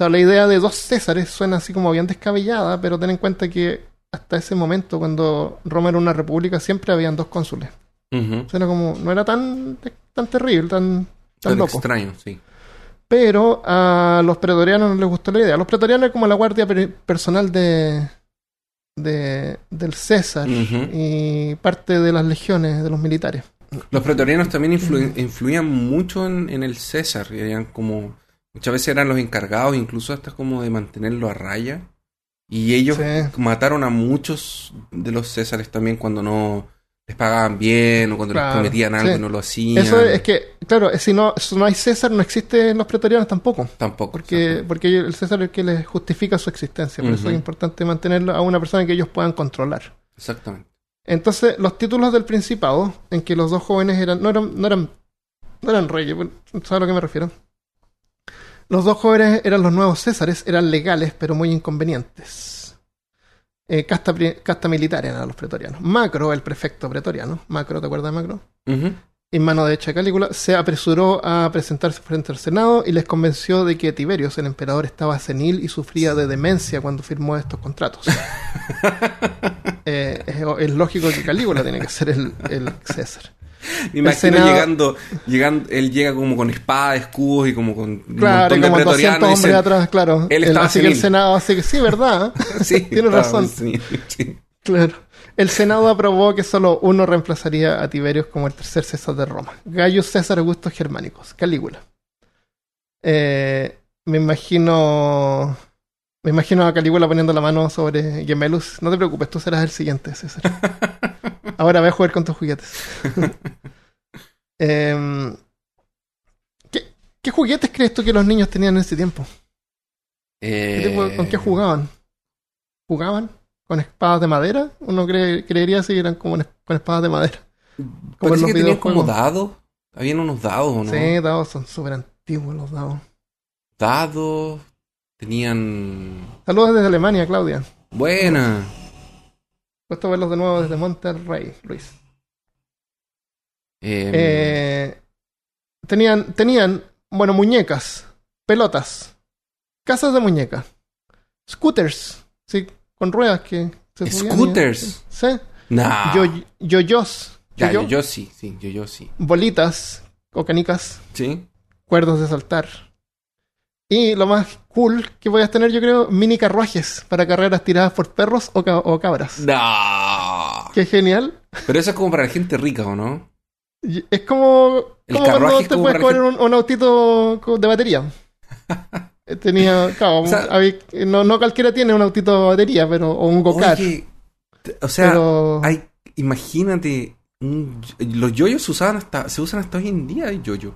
O sea, la idea de dos Césares suena así como bien descabellada, pero ten en cuenta que hasta ese momento, cuando Roma era una república, siempre habían dos cónsules. Como, no era tan, tan terrible, tan, tan Tan loco. extraño, sí. Pero a los pretorianos no les gustó la idea. Los pretorianos es como la guardia per- personal de, de del César y parte de las legiones de los militares. Los pretorianos también influ- influían mucho en, en el César. y Eran como. Muchas veces eran los encargados, incluso hasta como de mantenerlo a raya. Y ellos Sí. mataron a muchos de los Césares también cuando no les pagaban bien o cuando les prometían algo sí. y no lo hacían. Eso es, es que, claro, si no, si no hay César, no existen los pretorianos tampoco. Tampoco. Porque, exacto. porque el César es el que les justifica su existencia. Por eso es importante mantenerlo a una persona que ellos puedan controlar. Exactamente. Entonces, los títulos del Principado, en que los dos jóvenes eran, no eran, no eran, no eran reyes, ¿sabes a lo que me refiero? Los dos jóvenes eran los nuevos Césares, eran legales, pero muy inconvenientes. Eh, casta, casta militar eran los pretorianos. Macro, el prefecto pretoriano, Macro, ¿te acuerdas de Macro? En mano derecha de Calígula, se apresuró a presentarse frente al Senado y les convenció de que Tiberios, el emperador, estaba senil y sufría de demencia cuando firmó estos contratos. (laughs) Eh, es, es lógico que Calígula tiene que ser el, el César. (laughs) Me imagino Senado- llegando, llegando, él llega como con espada, escudos y como con un Claro, y montón de como 200 pretorianos. y hombres dicen, atrás, claro. él El- estaba así que el senil. Senado, así que sí, ¿verdad? (laughs) sí, (laughs) Tienes razón. senil, sí. Claro. El Senado aprobó que solo uno reemplazaría a Tiberios como el tercer César de Roma. Gaius César Augustus Germánicos, Calígula. Eh, me imagino. Me imagino a Calígula poniendo la mano sobre Gemelus. No te preocupes, tú serás el siguiente, César. Ahora ve a jugar con tus juguetes. (laughs) Em, ¿qué, qué juguetes crees tú que los niños tenían en ese tiempo? ¿Qué tipo- ¿Con qué Eh, jugaban? ¿Jugaban? ¿Con espadas de madera? Uno cree- creería si eran como con espadas de madera. Como en los que tenían como dados. Habían unos dados, ¿o ¿no? Sí, dados son súper antiguos los dados. Dados. Tenían. Saludos desde Alemania, Claudia. Buena. Puesto a verlos de nuevo desde Monterrey, Luis. Eh, Eh, tenían, tenían, bueno, muñecas, pelotas, casas de muñecas, scooters, sí, con ruedas que se y- Scooters. Sí, nah. yo, yoyos, Ya, yo, yo, yo sí, sí, yo, yo sí. bolitas o canicas, ¿Sí? cuerdos de saltar. Y lo más cool que voy a tener, yo creo, mini carruajes para carreras tiradas por perros o, ca- o cabras. No. Qué genial. Pero eso es como para la gente rica, ¿o no? Y Es como, El como cuando te como puedes coger un, un autito de batería. (laughs) Tenía, claro, O sea- había- no, no cualquiera tiene un autito de batería, pero, o un go-kart. O sea, pero hay, imagínate, un- los yoyos se usaban hasta, se usan hasta hoy en día, el yoyo.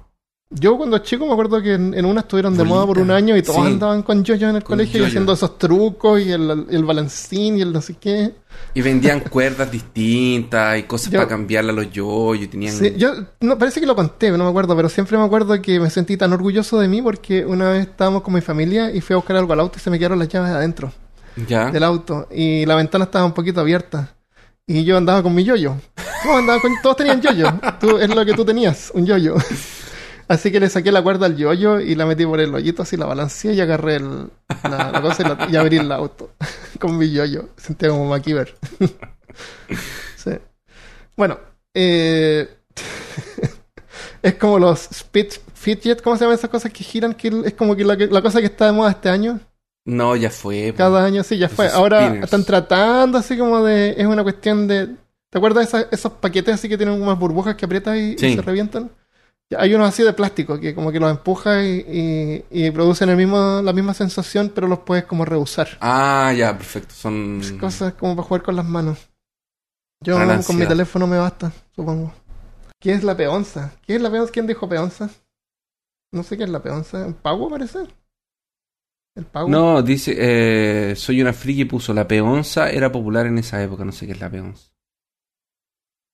Yo cuando chico me acuerdo que en, en una estuvieron de moda por un año y todos sí. andaban con yoyos en el Con colegio y yoyo. haciendo esos trucos y el, el balancín y el no sé qué. Y vendían cuerdas distintas y cosas Yo- para cambiarle a los yoyos. Tenían... Sí, yo no, parece que lo conté, no me acuerdo, pero siempre me acuerdo que me sentí tan orgulloso de mí porque una vez estábamos con mi familia y fui a buscar algo al auto y se me quedaron las llaves adentro. ¿Ya? del auto y la ventana estaba un poquito abierta. Y yo andaba con mi yoyo. Todos, andaban con- todos tenían yoyo. Tú, es lo que tú tenías, un yoyo. Así que le saqué la cuerda al yoyo y la metí por el hoyito, así la balanceé y agarré el- la, la cosa y, la- y abrí el auto (laughs) con mi yoyo. Sentía como MacGyver. (laughs) sí. Bueno, eh, (laughs) es como los speed, fidget, ¿cómo se llaman esas cosas que giran? Que es como que la, cosa que está de moda este año. No, ya fue. Cada año sí, ya fue. Ahora spinners. están tratando así como de... Es una cuestión de... ¿Te acuerdas de esas- esos paquetes así que tienen unas burbujas que aprietas y, y se revientan? Hay unos así de plástico que como que los empujas y, y- y producen el mismo, la misma sensación, pero los puedes como reusar. Ah, ya, perfecto. Son. Cosas como para jugar con las manos. Yo con mi teléfono me basta, supongo. ¿Qué es la peonza? ¿Qué es la peonza? ¿Quién dijo peonza? No sé qué es la peonza. ¿Pago parece? ¿El pago? No, dice, eh, soy una friki puso la peonza, era popular en esa época, no sé qué es la peonza.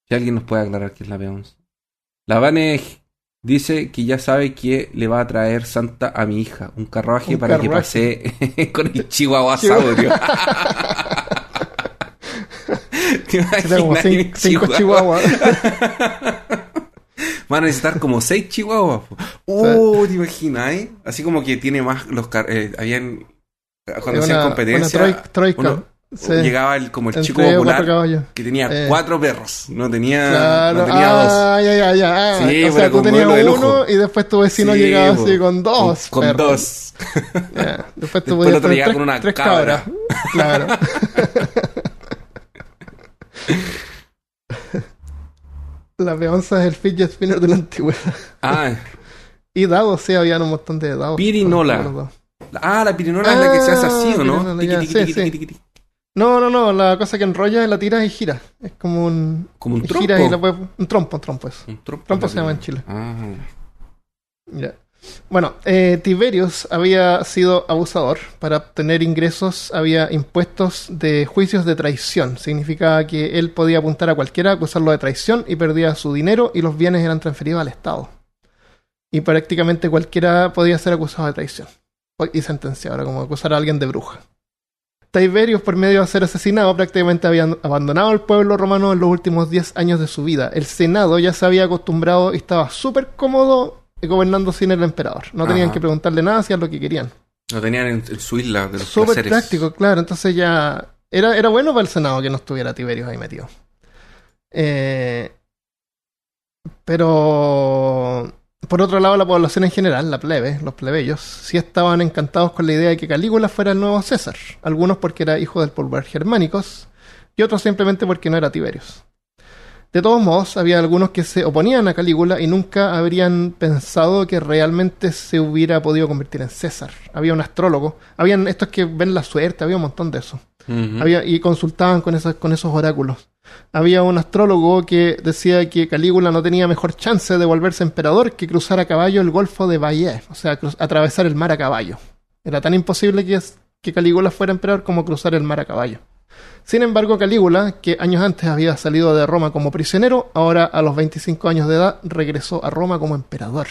Si alguien nos puede aclarar qué es la peonza. La Vane dice que ya sabe que le va a traer Santa a mi hija, un carruaje Un para que pase (laughs) con el chihuahua saurio. (laughs) ¿Te Era como cinco chihuahua? (laughs) chihuahuas. Van a necesitar como seis chihuahuas. po. Uh, ¿te imaginas? eh? Así como que tiene más los eh, habían cuando hacían Una- competencia una uno- Sí. llegaba el, como el Entre chico popular que tenía Eh. cuatro perros, no tenía, Claro. no tenía dos. ah, ya, ya, ya. Ah, Sí, o sea, tú tenías uno y después tu vecino Sí, llegaba po. así con dos. Con, dos. (laughs) Ya. Después tú Después tres, con una tres cabra. cabras. (laughs) Claro. (laughs) La peonza es el fidget spinner de la antigüedad. Ah, Y dados, sí, habían un montón de dados. Pirinola. Ah, la pirinola es la que se hace así, ¿o no? pirinola, ya, Tiqui, tiqui, No, no, no, la cosa que enrolla la tiras y gira. Es como un... Como un y trompo. Gira y la puedes- Un trompo, un trompo eso. Un trompo, se llama en pirinola. Ah. Ya. Bueno, eh, Tiberius había sido abusador. Para obtener ingresos había impuestos de juicios de traición. Significaba que él podía apuntar a cualquiera, acusarlo de traición y perdía su dinero y los bienes eran transferidos al Estado. Y prácticamente cualquiera podía ser acusado de traición. Y sentenciado, era como acusar a alguien de bruja. Tiberius, por medio de ser asesinado, prácticamente había abandonado el pueblo romano en los últimos 10 años de su vida. El Senado ya se había acostumbrado y estaba súper cómodo gobernando sin el emperador. No tenían que preguntarle nada, hacían lo que querían. Lo tenían en, en su isla de los Súper placeres. práctico, claro. Entonces ya era, era bueno para el Senado que no estuviera Tiberius ahí metido. Eh, pero por otro lado, la población en general, la plebe, los plebeyos, sí estaban encantados con la idea de que Calígula fuera el nuevo César. Algunos porque era hijo del pulgar germánicos y otros simplemente porque no era Tiberius. De todos modos, había algunos que se oponían a Calígula y nunca habrían pensado que realmente se hubiera podido convertir en César. Había un astrólogo, habían estos que ven la suerte, había un montón de eso. Había, y consultaban con esos, con esos oráculos. Había un astrólogo que decía que Calígula no tenía mejor chance de volverse emperador que cruzar a caballo el Golfo de Bayeux, o sea, atravesar el mar a caballo. Era tan imposible que, que Calígula fuera emperador como cruzar el mar a caballo. Sin embargo, Calígula, que años antes había salido de Roma como prisionero, ahora a los 25 años de edad regresó a Roma como emperador.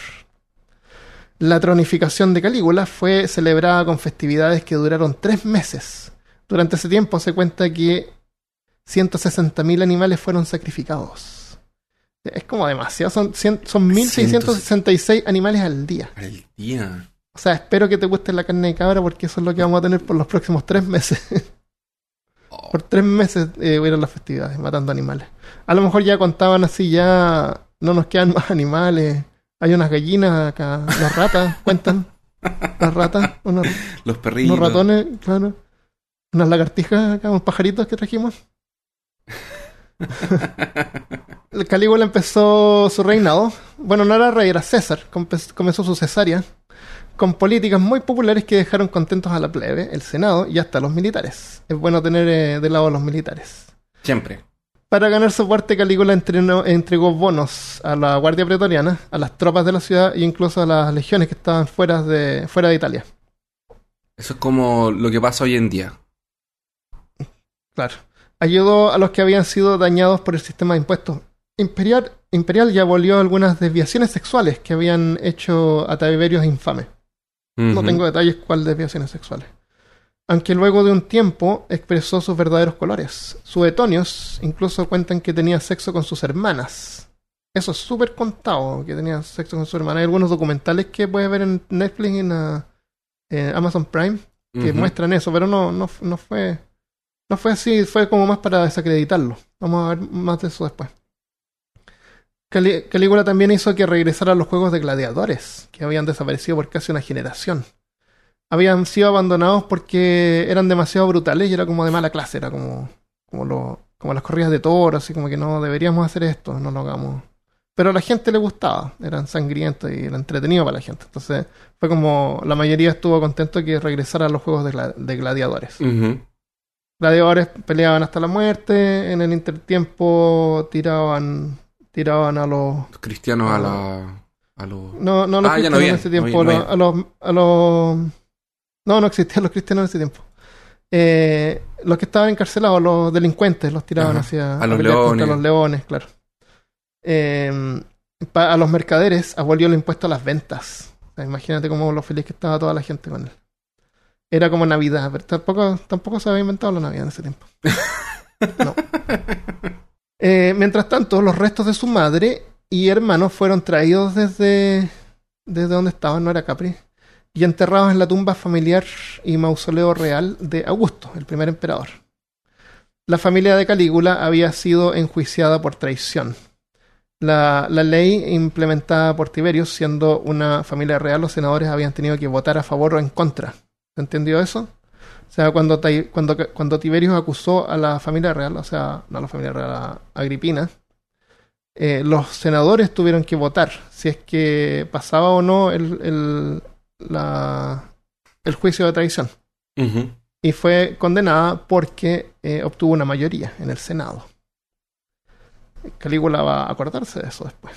La tronificación de Calígula fue celebrada con festividades que duraron tres meses. Durante ese tiempo se cuenta que 160.000 animales fueron sacrificados. Es como demasiado, son, cien- son 1.666 animales al día. El día. O sea, espero que te guste la carne de cabra porque eso es lo que vamos a tener por los próximos tres meses. (laughs) Oh, por tres meses eh, hubieron las festividades, matando animales. A lo mejor ya contaban así, ya no nos quedan (laughs) más animales. Hay unas gallinas acá, las ratas, (laughs) cuentan. Las ratas, unos, los perritos. unos ratones, claro. Unas lagartijas acá, unos pajaritos que trajimos. El Calígula empezó su reinado. Bueno, no era rey, era César. Comenzó su cesárea. Con políticas muy populares que dejaron contentos a la plebe, el Senado y hasta a los militares. Es bueno tener eh, de lado a los militares. Siempre. Para ganar soporte, Calígula entrenó- entregó bonos a la Guardia Pretoriana, a las tropas de la ciudad e incluso a las legiones que estaban fuera de, fuera de Italia. Eso es como lo que pasa hoy en día. Claro. Ayudó a los que habían sido dañados por el sistema de impuestos. Imperial, Imperial ya abolió algunas desviaciones sexuales que habían hecho a Tiberius infame. No tengo detalles cuáles desviaciones sexuales. Aunque luego de un tiempo expresó sus verdaderos colores. Suetonios incluso cuentan que tenía sexo con sus hermanas. Eso es súper contado, que tenía sexo con sus hermanas. Hay algunos documentales que puedes ver en Netflix y en ah, eh, Amazon Prime que muestran eso, pero no, no, no fue no fue así, fue como más para desacreditarlo. Vamos a ver más de eso después. Cali- también hizo que regresaran los juegos de gladiadores, que habían desaparecido por casi una generación. Habían sido abandonados porque eran demasiado brutales y era como de mala clase, era como, como, lo, como las corridas de toros, así como que no deberíamos hacer esto, no lo hagamos. Pero a la gente le gustaba, eran sangrientos y era entretenido para la gente. Entonces fue como la mayoría estuvo contento que regresaran los juegos de, gla- de gladiadores. Gladiadores peleaban hasta la muerte, en el intertiempo tiraban tiraban a los Los cristianos a la. A los. no no los Ah, cristianos no había, en ese no tiempo había, no a los- a los a los No, no existían los cristianos en ese tiempo. Eh, los que estaban encarcelados, los delincuentes, los tiraban Ajá. hacia A los leones. los leones, claro. Eh, a los mercaderes abolió el impuesto a las ventas. O sea, imagínate cómo lo feliz que estaba toda la gente con él. Era como Navidad, pero tampoco, tampoco se había inventado la Navidad en ese tiempo. (laughs) No. Eh, mientras tanto, los restos de su madre y hermanos fueron traídos desde, desde donde estaban, no era Capri, y enterrados en la tumba familiar y mausoleo real de Augusto, el primer emperador. La familia de Calígula había sido enjuiciada por traición. La, la ley implementada por Tiberius, siendo una familia real, los senadores habían tenido que votar a favor o en contra. ¿Se entendió eso? O sea, cuando, cuando, cuando Tiberius acusó a la familia real, o sea, no a la familia real, a Agripina, eh, los senadores tuvieron que votar si es que pasaba o no el, el, la- el juicio de traición. Y fue condenada porque eh, obtuvo una mayoría en el Senado. Calígula va a acordarse de eso después.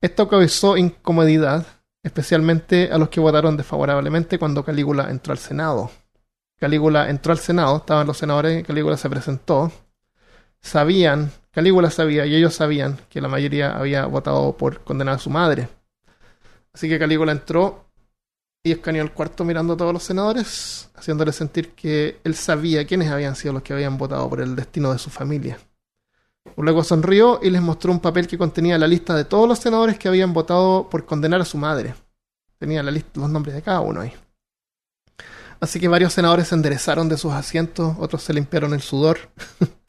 Esto causó incomodidad, especialmente a los que votaron desfavorablemente cuando Calígula entró al Senado. Calígula entró al Senado, estaban los senadores, Calígula se presentó. Sabían, Calígula sabía y ellos sabían que la mayoría había votado por condenar a su madre. Así que Calígula entró y escaneó el cuarto mirando a todos los senadores, haciéndole sentir que él sabía quiénes habían sido los que habían votado por el destino de su familia. Luego sonrió y les mostró un papel que contenía la lista de todos los senadores que habían votado por condenar a su madre. Tenía la lista, los nombres de cada uno ahí. Así que varios senadores se enderezaron de sus asientos, otros se limpiaron el sudor.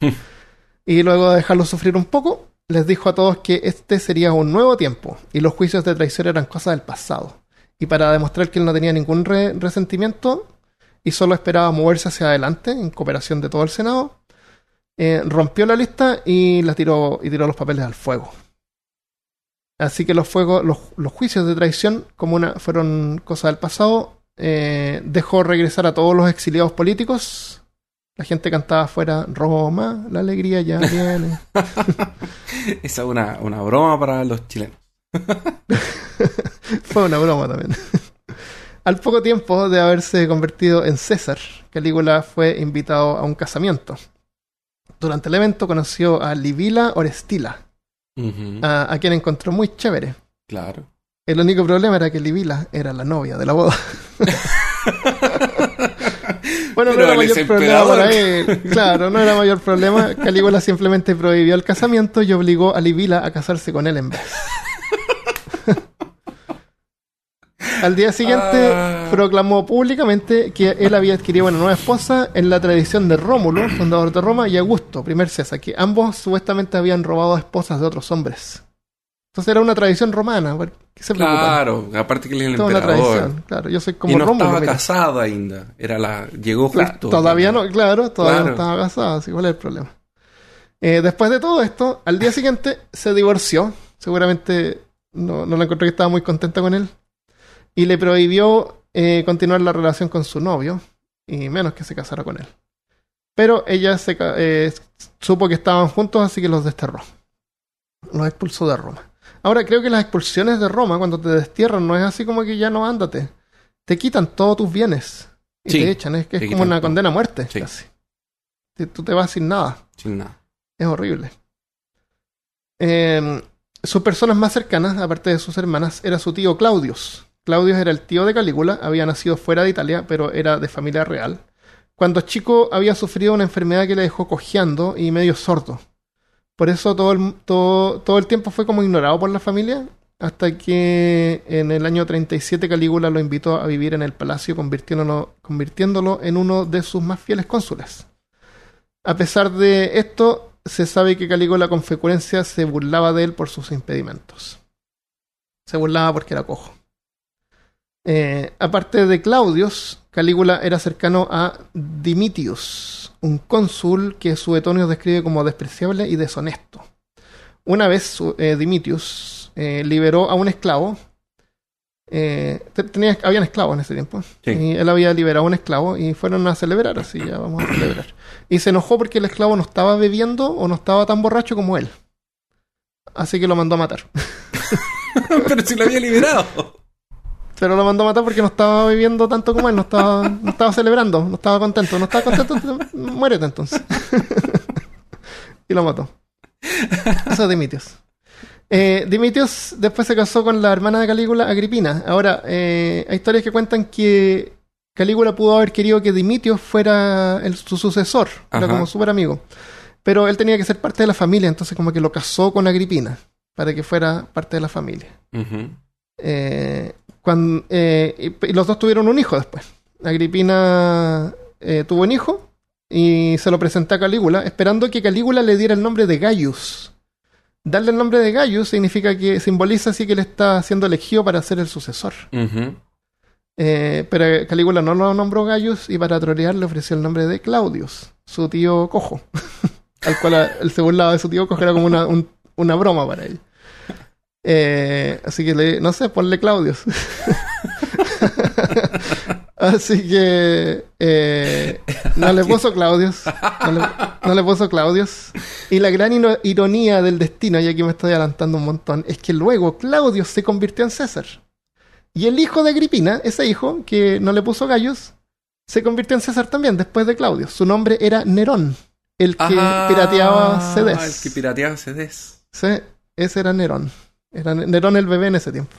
(laughs) (laughs) y luego de dejarlos sufrir un poco, les dijo a todos que este sería un nuevo tiempo y los juicios de traición eran cosas del pasado. Y para demostrar que él no tenía ningún re- resentimiento y solo esperaba moverse hacia adelante en cooperación de todo el Senado, eh, rompió la lista y la tiró y tiró los papeles al fuego. Así que los fuegos, los, los juicios de traición, como una, fueron cosas del pasado, eh, dejó regresar a todos los exiliados políticos. La gente cantaba afuera, Roma, la alegría ya (laughs) viene. Esa es una, una broma para los chilenos. (laughs) Fue una broma también. Al poco tiempo de haberse convertido en César, Calígula fue invitado a un casamiento. Durante el evento conoció a Livila Orestila, a, a quien encontró muy chévere. Claro. El único problema era que Livila era la novia de la boda. (laughs) bueno, no Pero era él es mayor problema para él. Claro, no era mayor problema. Calígula simplemente prohibió el casamiento y obligó a Livila a casarse con él en vez. Al día siguiente Ah. proclamó públicamente que él había adquirido una nueva esposa en la tradición de Rómulo, fundador de Roma, y Augusto, primer César, que ambos supuestamente habían robado esposas de otros hombres. Entonces era una tradición romana. ¿por ¿Qué se? Claro, aparte que él es el Toda emperador. tradición, claro. Yo soy como y no Rómulo. estaba mira. casado ainda. Era la, llegó Claro, justo. todavía no, claro, todavía no estaba casado, así cuál es el problema. Eh, después de todo esto, al día siguiente se divorció. Seguramente no, no la encontré que estaba muy contenta con él. Y le prohibió eh, continuar la relación con su novio. Y menos que se casara con él. Pero ella se, eh, supo que estaban juntos, así que los desterró. Los expulsó de Roma. Ahora creo que las expulsiones de Roma, cuando te destierran, no es así como que ya no ándate. Te quitan todos tus bienes. Y Sí, te echan. Es que es como una todo. condena a muerte, Sí. casi. Te- Tú te vas sin nada. Sin nada. Es horrible. Eh, sus personas más cercanas, aparte de sus hermanas, era su tío Claudius. Claudius era el tío de Calígula, había nacido fuera de Italia, pero era de familia real. Cuando chico había sufrido una enfermedad que le dejó cojeando y medio sordo. Por eso todo el, todo, todo el tiempo fue como ignorado por la familia, hasta que en el año 37 Calígula lo invitó a vivir en el palacio, convirtiéndolo, convirtiéndolo en uno de sus más fieles cónsules. A pesar de esto, se sabe que Calígula con frecuencia se burlaba de él por sus impedimentos. Se burlaba porque era cojo. Eh, aparte de Claudius, Calígula era cercano a Dimitius, un cónsul que Suetonio describe como despreciable y deshonesto. Una vez eh, Dimitius eh, liberó a un esclavo. Eh, te- tenía, habían esclavos en ese tiempo. Sí. Y él había liberado a un esclavo y fueron a celebrar, así ya vamos a celebrar. Y se enojó porque el esclavo no estaba bebiendo o no estaba tan borracho como él. Así que lo mandó a matar. (laughs) Pero si lo había liberado. Pero lo mandó a matar porque no estaba viviendo tanto como él, no estaba, no estaba celebrando, no estaba contento, no estaba contento, muérete entonces. (laughs) y lo mató. Eso es Dimitios. Eh, Dimitios después se casó con la hermana de Calígula, Agripina. Ahora, eh, hay historias que cuentan que Calígula pudo haber querido que Dimitios fuera el- su sucesor, era como súper amigo. Pero él tenía que ser parte de la familia, entonces como que lo casó con Agripina, para que fuera parte de la familia. Ujú. Eh, eh, y, y los dos tuvieron un hijo después. Agripina eh, tuvo un hijo y se lo presenté a Calígula, esperando que Calígula le diera el nombre de Gaius. Darle el nombre de Gaius significa que simboliza así que él está siendo elegido para ser el sucesor. Eh, pero Calígula no lo nombró Gaius y para trolear le ofreció el nombre de Claudius, su tío cojo. (laughs) al cual él se burlaba de su tío cojo, era como una, un- una broma para él. Eh, así que le, no sé, ponle Claudius. (laughs) así que eh, no le (laughs) puso Claudius. No le, no le puso Claudius. Y la gran ironía del destino, y aquí me estoy adelantando un montón, es que luego Claudius se convirtió en César. Y el hijo de Agripina, ese hijo que no le puso gallos, se convirtió en César también después de Claudio. Su nombre era Nerón, el que Ah, pirateaba CDs. El que pirateaba CDs. Sí, ese era Nerón. Era Nerón el bebé en ese tiempo.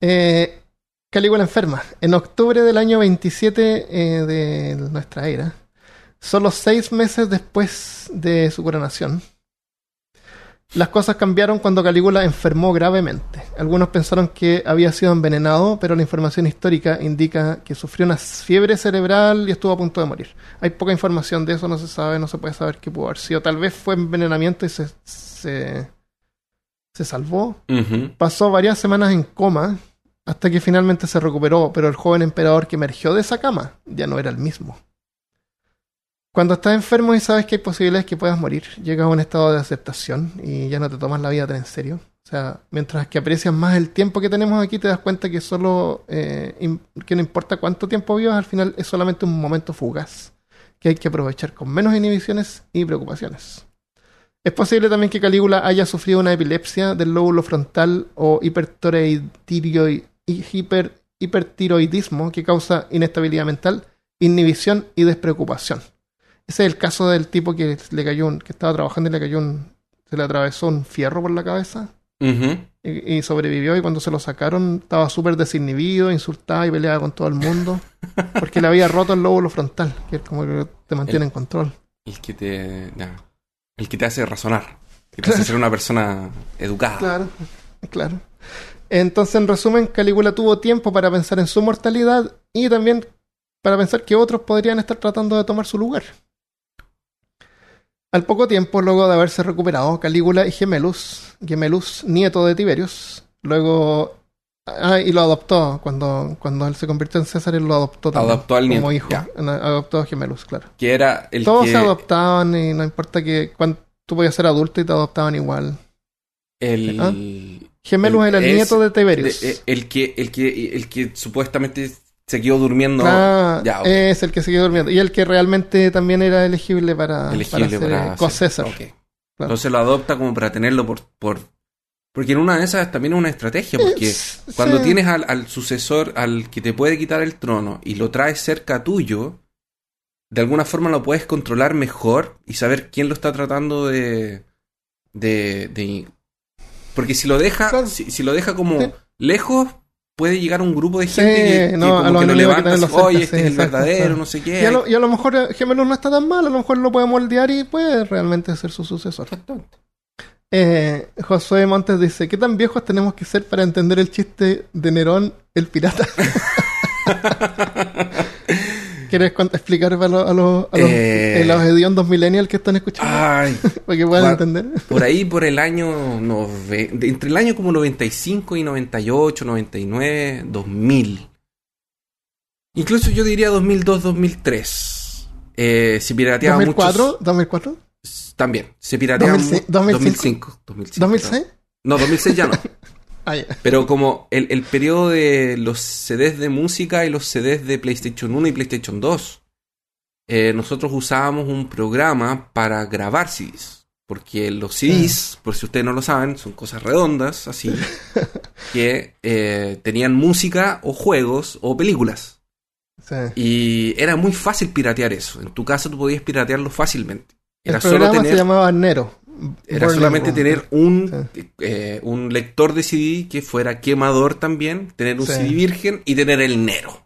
Eh, Calígula enferma. En octubre del año 27 eh, de nuestra era, solo seis meses después de su coronación, las cosas cambiaron cuando Calígula enfermó gravemente. Algunos pensaron que había sido envenenado, pero la información histórica indica que sufrió una fiebre cerebral y estuvo a punto de morir. Hay poca información de eso, no se sabe, no se puede saber qué pudo haber sido. Tal vez fue envenenamiento y se, se salvó. Pasó varias semanas en coma hasta que finalmente se recuperó, pero el joven emperador que emergió de esa cama ya no era el mismo. Cuando estás enfermo y sabes que hay posibilidades que puedas morir, llegas a un estado de aceptación y ya no te tomas la vida tan en serio. O sea, mientras que aprecias más el tiempo que tenemos aquí, te das cuenta que solo eh, que no importa cuánto tiempo vivas, al final es solamente un momento fugaz que hay que aprovechar con menos inhibiciones y preocupaciones. Es posible también que Calígula haya sufrido una epilepsia del lóbulo frontal o hipertiroid- hiper- hipertiroidismo que causa inestabilidad mental, inhibición y despreocupación. Ese es el caso del tipo que le cayó un- que estaba trabajando y le cayó un, se le atravesó un fierro por la cabeza y, y sobrevivió y cuando se lo sacaron estaba súper desinhibido, insultaba y peleaba con todo el mundo porque le había roto el lóbulo frontal, que es como que te mantiene en control. El que te. El que te hace razonar. Que te hace ser una persona educada. Claro, claro. Entonces, en resumen, Calígula tuvo tiempo para pensar en su mortalidad y también para pensar que otros podrían estar tratando de tomar su lugar. Al poco tiempo, luego de haberse recuperado, Calígula y Gemelus, Gemelus, nieto de Tiberius, luego... Ah, y lo adoptó. Cuando, cuando él se convirtió en César, él lo adoptó también. Adoptó al Como nieto, hijo. ya. Adoptó a Gemelus, claro. Que era el Todos que. se adoptaban y no importa que... Cuando tú podías ser adulto y te adoptaban igual. El. ¿Ah? Gemelus era el Es nieto de Tiberius. eh, el que, el que, el que supuestamente se quedó durmiendo. Ah, ya, es el que se quedó durmiendo. Y el que realmente también era elegible para, elegible para ser para eh, ser- ok. Entonces lo adopta como para tenerlo por, por. Porque en una de esas también es una estrategia. Porque (laughs) Es- cuando sí. tienes al, al sucesor, al que te puede quitar el trono, y lo traes cerca tuyo, de alguna forma lo puedes controlar mejor y saber quién lo está tratando de. de. de- porque si lo deja. Claro. Si, si lo deja como Sí. lejos, puede llegar un grupo de gente que, que no, como que lo que levanta cerca, oye, este es el exacto, verdadero, no sé qué. Y a, lo, y a lo mejor Gemelus no está tan mal, a lo mejor lo puede moldear y puede realmente ser su sucesor. Exactamente. Eh, Josué Montes dice, ¿qué tan viejos tenemos que ser para entender el chiste de Nerón, el pirata? (laughs) ¿Quieres explicar para los, a los, a los, Eh. eh, los hediondos millennials que están escuchando? Ay, (laughs) para que puedan Gua- entender. Por ahí, por el año. nove- entre el año como 95 y 98, 99, 2000. Incluso yo diría 2002, 2003. Eh, se pirateaba ¿2004? ¿2004? También. Se pirateaba 2006, mu- 2005. 2005. 2006? No, 2006 ya no. (laughs) Ah. Pero como el, el periodo de los CDs de música y los CDs de PlayStation 1 y PlayStation 2, eh, nosotros usábamos un programa para grabar CDs. Porque los CDs, por si ustedes no lo saben, son cosas redondas, así, (laughs) que eh, tenían música o juegos o películas. Sí. Y era muy fácil piratear eso. En tu casa tú podías piratearlo fácilmente. Era el solo programa se llamaba Nero. era Burning solamente Room. tener un, eh, un lector de CD que fuera quemador también, tener un Sí. CD virgen y tener el Nero.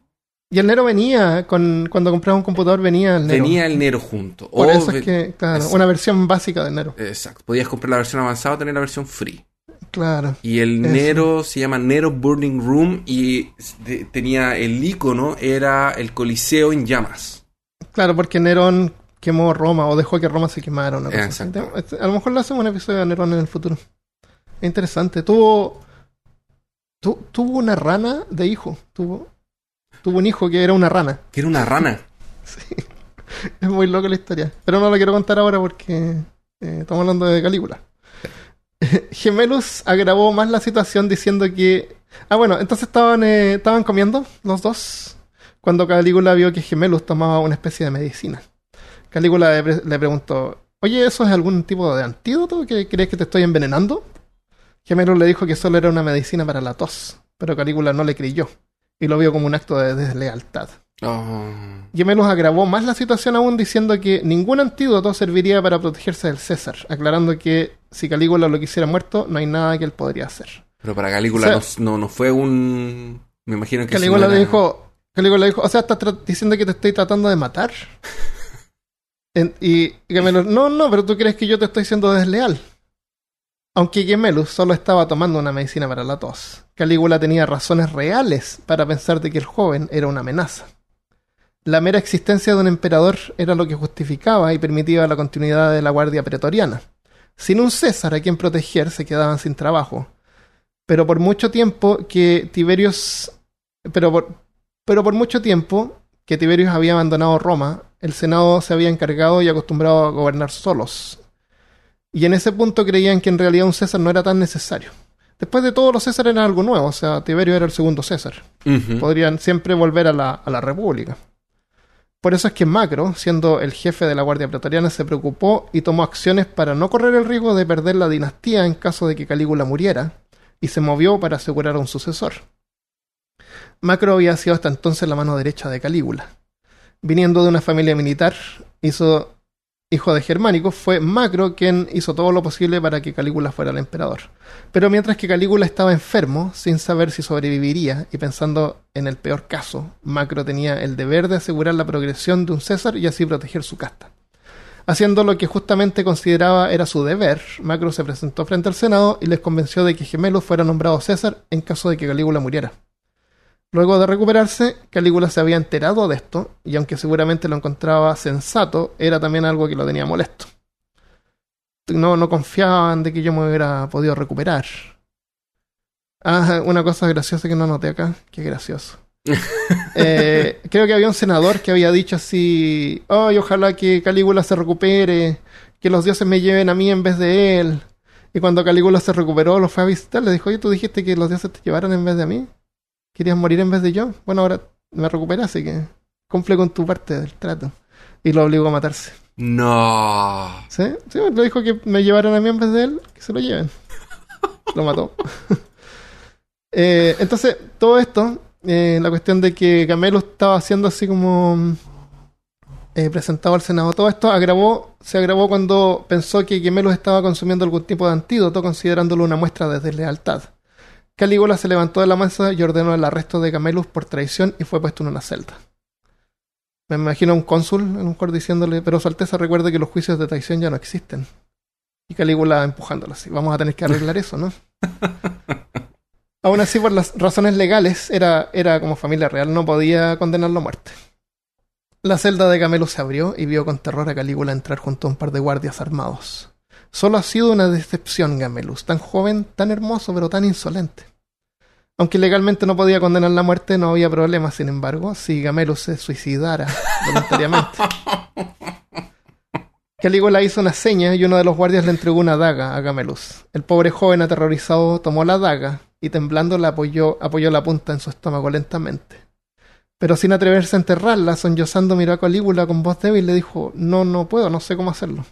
Y el Nero venía, con, cuando compraba un computador venía el Nero. Tenía el Nero junto. Por O eso es que, claro, Exacto. una versión básica del Nero. Exacto. Podías comprar la versión avanzada o tener la versión free. Claro. Y el Eso. Nero se llama Nero Burning Room y de- tenía el icono, era el Coliseo en llamas. Claro, porque Nerón quemó Roma o dejó que Roma se quemara. Una cosa así. Exacto. Este, A lo mejor le hacemos un episodio de Nerón en el futuro. Es interesante. Tuvo, tu- tuvo una rana de hijo. Tuvo, tuvo un hijo que era una rana. Que era una rana. (laughs) Es muy loca la historia. Pero no la quiero contar ahora porque eh, estamos hablando de Calígula. (laughs) Gemelus agravó más la situación diciendo que. Ah, bueno, entonces estaban, eh, estaban comiendo los dos cuando Calígula vio que Gemelus tomaba una especie de medicina. Calígula le, pre- le preguntó: Oye, ¿eso es algún tipo de antídoto? ¿Que crees que te estoy envenenando? Gemelus le dijo que solo era una medicina para la tos, pero Calígula no le creyó y lo vio como un acto de deslealtad. Oh. Gemelos agravó más la situación aún diciendo que ningún antídoto serviría para protegerse del César, aclarando que si Calígula lo quisiera muerto, no hay nada que él podría hacer. Pero para Calígula O sea- no, no, no fue un... Me imagino que... Calígula le era- dijo, Calígula le dijo, o sea, estás diciendo que te estoy tratando de matar. Y Gemelos, no, no, pero tú crees que yo te estoy siendo desleal. Aunque Gemelus solo estaba tomando una medicina para la tos, Calígula tenía razones reales para pensar de que el joven era una amenaza. La mera existencia de un emperador era lo que justificaba y permitía la continuidad de la guardia pretoriana. Sin un César a quien proteger, se quedaban sin trabajo. Pero por mucho tiempo que Tiberius. Pero por, pero por mucho tiempo que Tiberius había abandonado Roma, el Senado se había encargado y acostumbrado a gobernar solos. Y en ese punto creían que en realidad un César no era tan necesario. Después de todo, los César eran algo nuevo, o sea, Tiberio era el segundo César podrían siempre volver a la, a la República. Por eso es que Macro, siendo el jefe de la Guardia Pretoriana, se preocupó y tomó acciones para no correr el riesgo de perder la dinastía en caso de que Calígula muriera, y se movió para asegurar a un sucesor. Macro había sido hasta entonces la mano derecha de Calígula. Viniendo de una familia militar, hizo hijo de Germánico, fue Macro quien hizo todo lo posible para que Calígula fuera el emperador. Pero mientras que Calígula estaba enfermo, sin saber si sobreviviría, y pensando en el peor caso, Macro tenía el deber de asegurar la progresión de un César y así proteger su casta. Haciendo lo que justamente consideraba era su deber, Macro se presentó frente al Senado y les convenció de que Gemelo fuera nombrado César en caso de que Calígula muriera. Luego de recuperarse, Calígula se había enterado de esto, y aunque seguramente lo encontraba sensato, era también algo que lo tenía molesto. No, no confiaban de que yo me hubiera podido recuperar. Ah, una cosa graciosa que no noté acá, qué gracioso. (laughs) Eh, creo que había un senador que había dicho así, ay, ojalá que Calígula se recupere, que los dioses me lleven a mí en vez de él. Y cuando Calígula se recuperó, lo fue a visitar, le dijo, oye, tú dijiste que los dioses te llevaran en vez de a mí. ¿Querías morir en vez de yo? Bueno, ahora me recuperé, así que cumple con tu parte del trato. Y lo obligó a matarse. No. ¿Sí? Sí, le dijo que me llevaran a mí en vez de él, que se lo lleven. Lo mató. (laughs) Eh, entonces, todo esto, eh, la cuestión de que Camelo estaba haciendo así como eh, presentado al Senado, todo esto agravó, se agravó cuando pensó que Gemelos estaba consumiendo algún tipo de antídoto, considerándolo una muestra de deslealtad. Calígula se levantó de la mesa y ordenó el arresto de Camelus por traición y fue puesto en una celda. Me imagino a un cónsul, a lo mejor diciéndole, pero su Alteza recuerde que los juicios de traición ya no existen. Y Calígula empujándolo así. Vamos a tener que arreglar eso, ¿no? (laughs) Aún así, por las razones legales, era, era como familia real, no podía condenarlo a muerte. La celda de Camelo se abrió y vio con terror a Calígula entrar junto a un par de guardias armados. Solo ha sido una decepción, Gamelus, tan joven, tan hermoso, pero tan insolente. Aunque legalmente no podía condenar la muerte, no había problema, sin embargo, si Gamelus se suicidara (laughs) voluntariamente. Calígula hizo una seña y uno de los guardias le entregó una daga a Gamelus. El pobre joven aterrorizado tomó la daga y temblando la apoyó, apoyó la punta en su estómago lentamente. Pero sin atreverse a enterrarla, sollozando miró a Calígula con voz débil y le dijo, no, no puedo, no sé cómo hacerlo.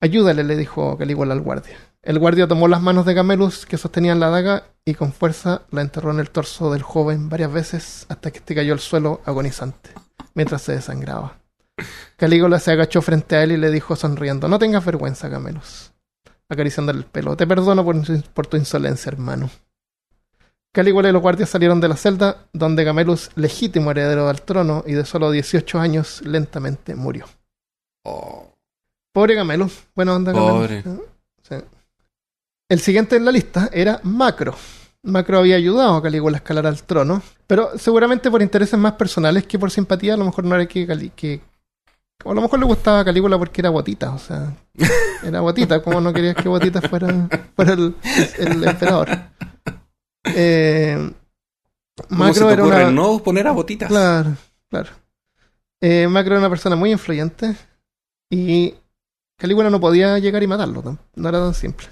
Ayúdale, le dijo Calígula al guardia. El guardia tomó las manos de Camelus que sostenían la daga y con fuerza la enterró en el torso del joven varias veces hasta que este cayó al suelo agonizante, mientras se desangraba. Calígula se agachó frente a él y le dijo sonriendo, no tengas vergüenza, Camelus, acariciándole el pelo, te perdono por, tu insolencia, hermano. Calígula y los guardias salieron de la celda, donde Camelus, legítimo heredero del trono y de solo 18 años, lentamente murió. Oh, Pobre Camelus, buena onda Pobre. Sí. El siguiente en la lista era Macro. Macro había ayudado a Calígula a escalar al trono, pero seguramente por intereses más personales que por simpatía, a lo mejor no era que, Cali- que o a lo mejor le gustaba a Calígula porque era botita, o sea, era botita, como no querías que botita fuera, fuera el, el emperador. Eh, ¿Cómo se Macro te era una, no poner a botitas? Claro, claro. Eh, Macro era una persona muy influyente y Calígula no podía llegar y matarlo, no, era tan simple.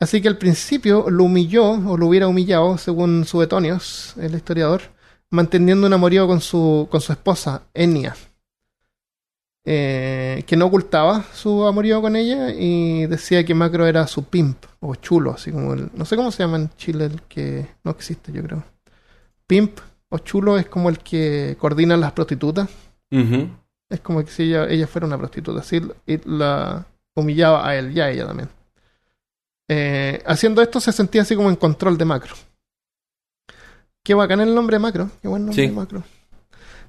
Así que al principio lo humilló, o lo hubiera humillado, según Suetonios, el historiador, manteniendo un amorío con su, con su esposa, Enia, eh, que no ocultaba su amorío con ella y decía que Macro era su pimp, o chulo, así como el... No sé cómo se llama en Chile el que no existe, yo creo. Pimp o chulo es como el que coordina las prostitutas. Es como que si ella, ella fuera una prostituta. Así y la humillaba a él y a ella también. Eh, haciendo esto se sentía así como en control de Macro. Qué bacán el nombre Macro. Qué buen nombre Sí. Macro.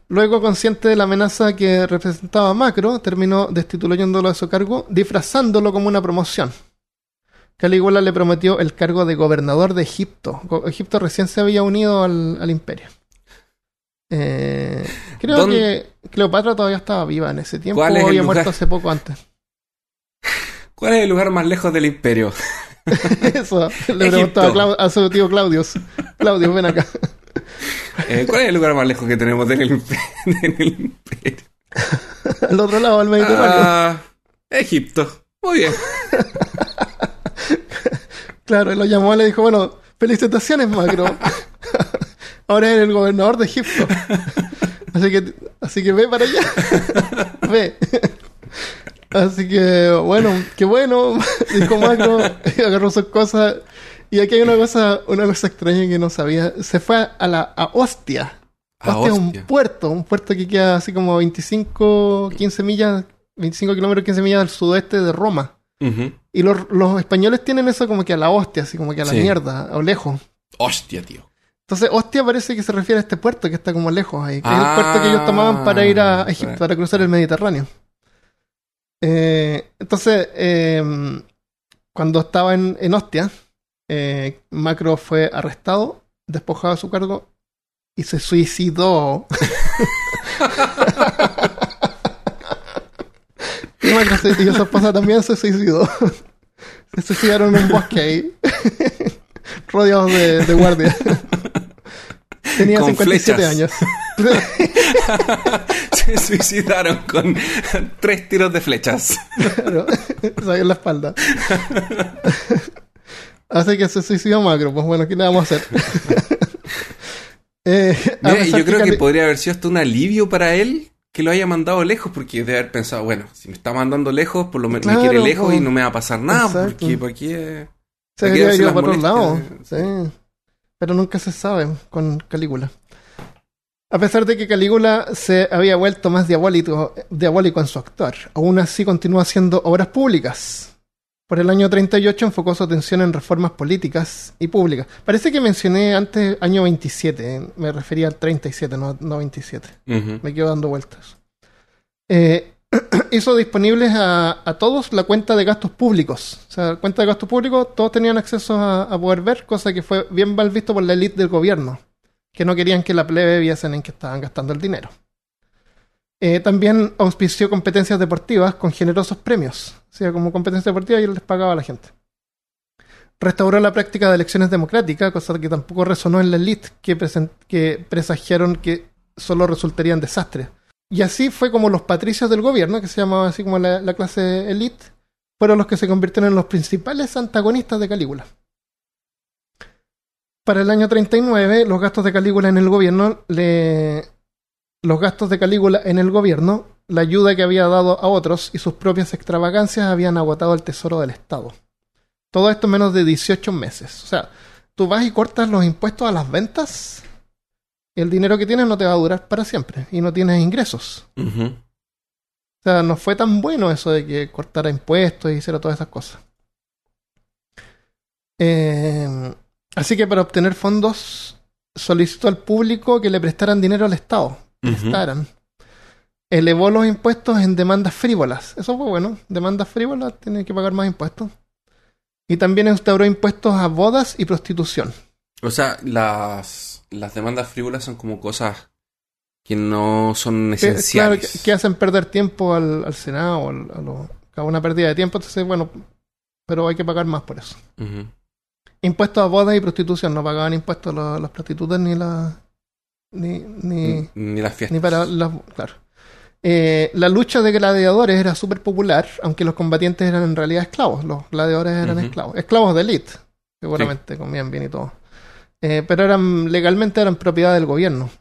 Luego, consciente de la amenaza que representaba Macro, terminó destituyéndolo de su cargo, disfrazándolo como una promoción. Calígula le prometió el cargo de gobernador de Egipto. Egipto recién se había unido al, al imperio. Eh, creo ¿Dónde- que Cleopatra todavía estaba viva en ese tiempo ¿Cuál es había lugar? muerto hace poco antes. (laughs) ¿Cuál es el lugar más lejos del imperio? (laughs) Eso, le preguntó a, Clau- a su tío Claudius. Claudius, ven acá. Eh, ¿Cuál es el lugar más lejos que tenemos del (laughs) imperio? Al otro lado del Mediterráneo. Ah, Egipto. Muy bien. Claro, él lo llamó y le dijo, bueno, felicitaciones, Macro. Ahora eres el gobernador de Egipto. (laughs) Así que, así que ve para allá. (laughs) ve. Así que, bueno, qué bueno, (laughs) dijo Macro, agarró sus cosas. Y aquí hay una cosa, una cosa extraña que no sabía. Se fue a la a Ostia. Ostia es un puerto, un puerto que queda así como 25, 15 millas, 25 kilómetros, 15 millas al sudoeste de Roma. Y los, los españoles tienen eso como que a la hostia, así como que a la Sí. mierda, o lejos. Hostia, tío. Entonces, hostia parece que se refiere a este puerto que está como lejos ahí. Que es Ah, el puerto que ellos tomaban para ir a Egipto, para cruzar el Mediterráneo. Eh, entonces, eh, cuando estaba en, en Ostia, eh, Macro fue arrestado, despojado de su cargo y se suicidó. (laughs) y Macro se- y su esposa también se suicidó. se suicidaron en un bosque ahí, (laughs) rodeados de, de guardias. Tenía Con 57 flechas. años. (laughs) Se suicidaron con tres tiros de flechas. Claro, ahí en la espalda. Así que se suicidó Macro. Pues bueno, ¿qué le vamos a hacer? (laughs) Eh, a Mira, yo creo que podría haber sido hasta un alivio para él que lo haya mandado lejos, porque debe haber pensado, bueno, si me está mandando lejos, por lo menos Claro, me quiere lejos y no me va a pasar nada, Exacto. porque ¿para qué? se hay que había darse ido las por otro lado. molestias. Sí. Pero nunca se sabe con Calígula. A pesar de que Calígula se había vuelto más diabólico, diabólico en su actuar, aún así continúa haciendo obras públicas. Por el año 38 enfocó su atención en reformas políticas y públicas. Parece que mencioné antes año 27, eh, me refería al 37, no, no 27. Ujú. Me quedo dando vueltas. Eh, (clears throat) hizo disponibles a, todos la cuenta de gastos públicos. O sea, cuenta de gastos públicos, todos tenían acceso a, poder ver, cosa que fue bien mal visto por la élite del gobierno, que no querían que la plebe viesen en que estaban gastando el dinero. Eh, también auspició competencias deportivas con generosos premios. O sea, como competencia deportiva y les pagaba a la gente. Restauró la práctica de elecciones democráticas, cosa que tampoco resonó en la élite, que, que presagiaron que solo resultaría en desastres. Y así fue como los patricios del gobierno, que se llamaba así como la, la clase elite, fueron los que se convirtieron en los principales antagonistas de Calígula. Para el año 39, los gastos de Calígula en el gobierno. Los gastos de Calígula en el gobierno la ayuda que había dado a otros y sus propias extravagancias habían agotado el tesoro del Estado. Todo esto en menos de 18 meses. O sea, tú vas y cortas los impuestos a las ventas, el dinero que tienes no te va a durar para siempre y no tienes ingresos. O sea, no fue tan bueno eso de que cortara impuestos y hiciera todas esas cosas. Eh, así que para obtener fondos solicitó al público que le prestaran dinero al Estado. Prestaran. Elevó los impuestos en demandas frívolas. Eso fue bueno. Demandas frívolas tienen que pagar más impuestos. Y también instauró impuestos a bodas y prostitución. O sea, las, las demandas frívolas son como cosas que no son Que, claro, esenciales. que, que hacen perder tiempo al, al Senado, o al- a lo- a una pérdida de tiempo. Entonces, bueno, pero hay que pagar más por eso. Impuestos a bodas y prostitución. No pagaban impuestos las, las prostitutas ni las. Ni, ni, Ni las fiestas. ni para las. Claro. Eh, la lucha de gladiadores era súper popular, aunque los combatientes eran en realidad esclavos. Los gladiadores eran esclavos. Esclavos de élite, seguramente, comían bien y todo. Eh, pero eran legalmente eran propiedad del gobierno.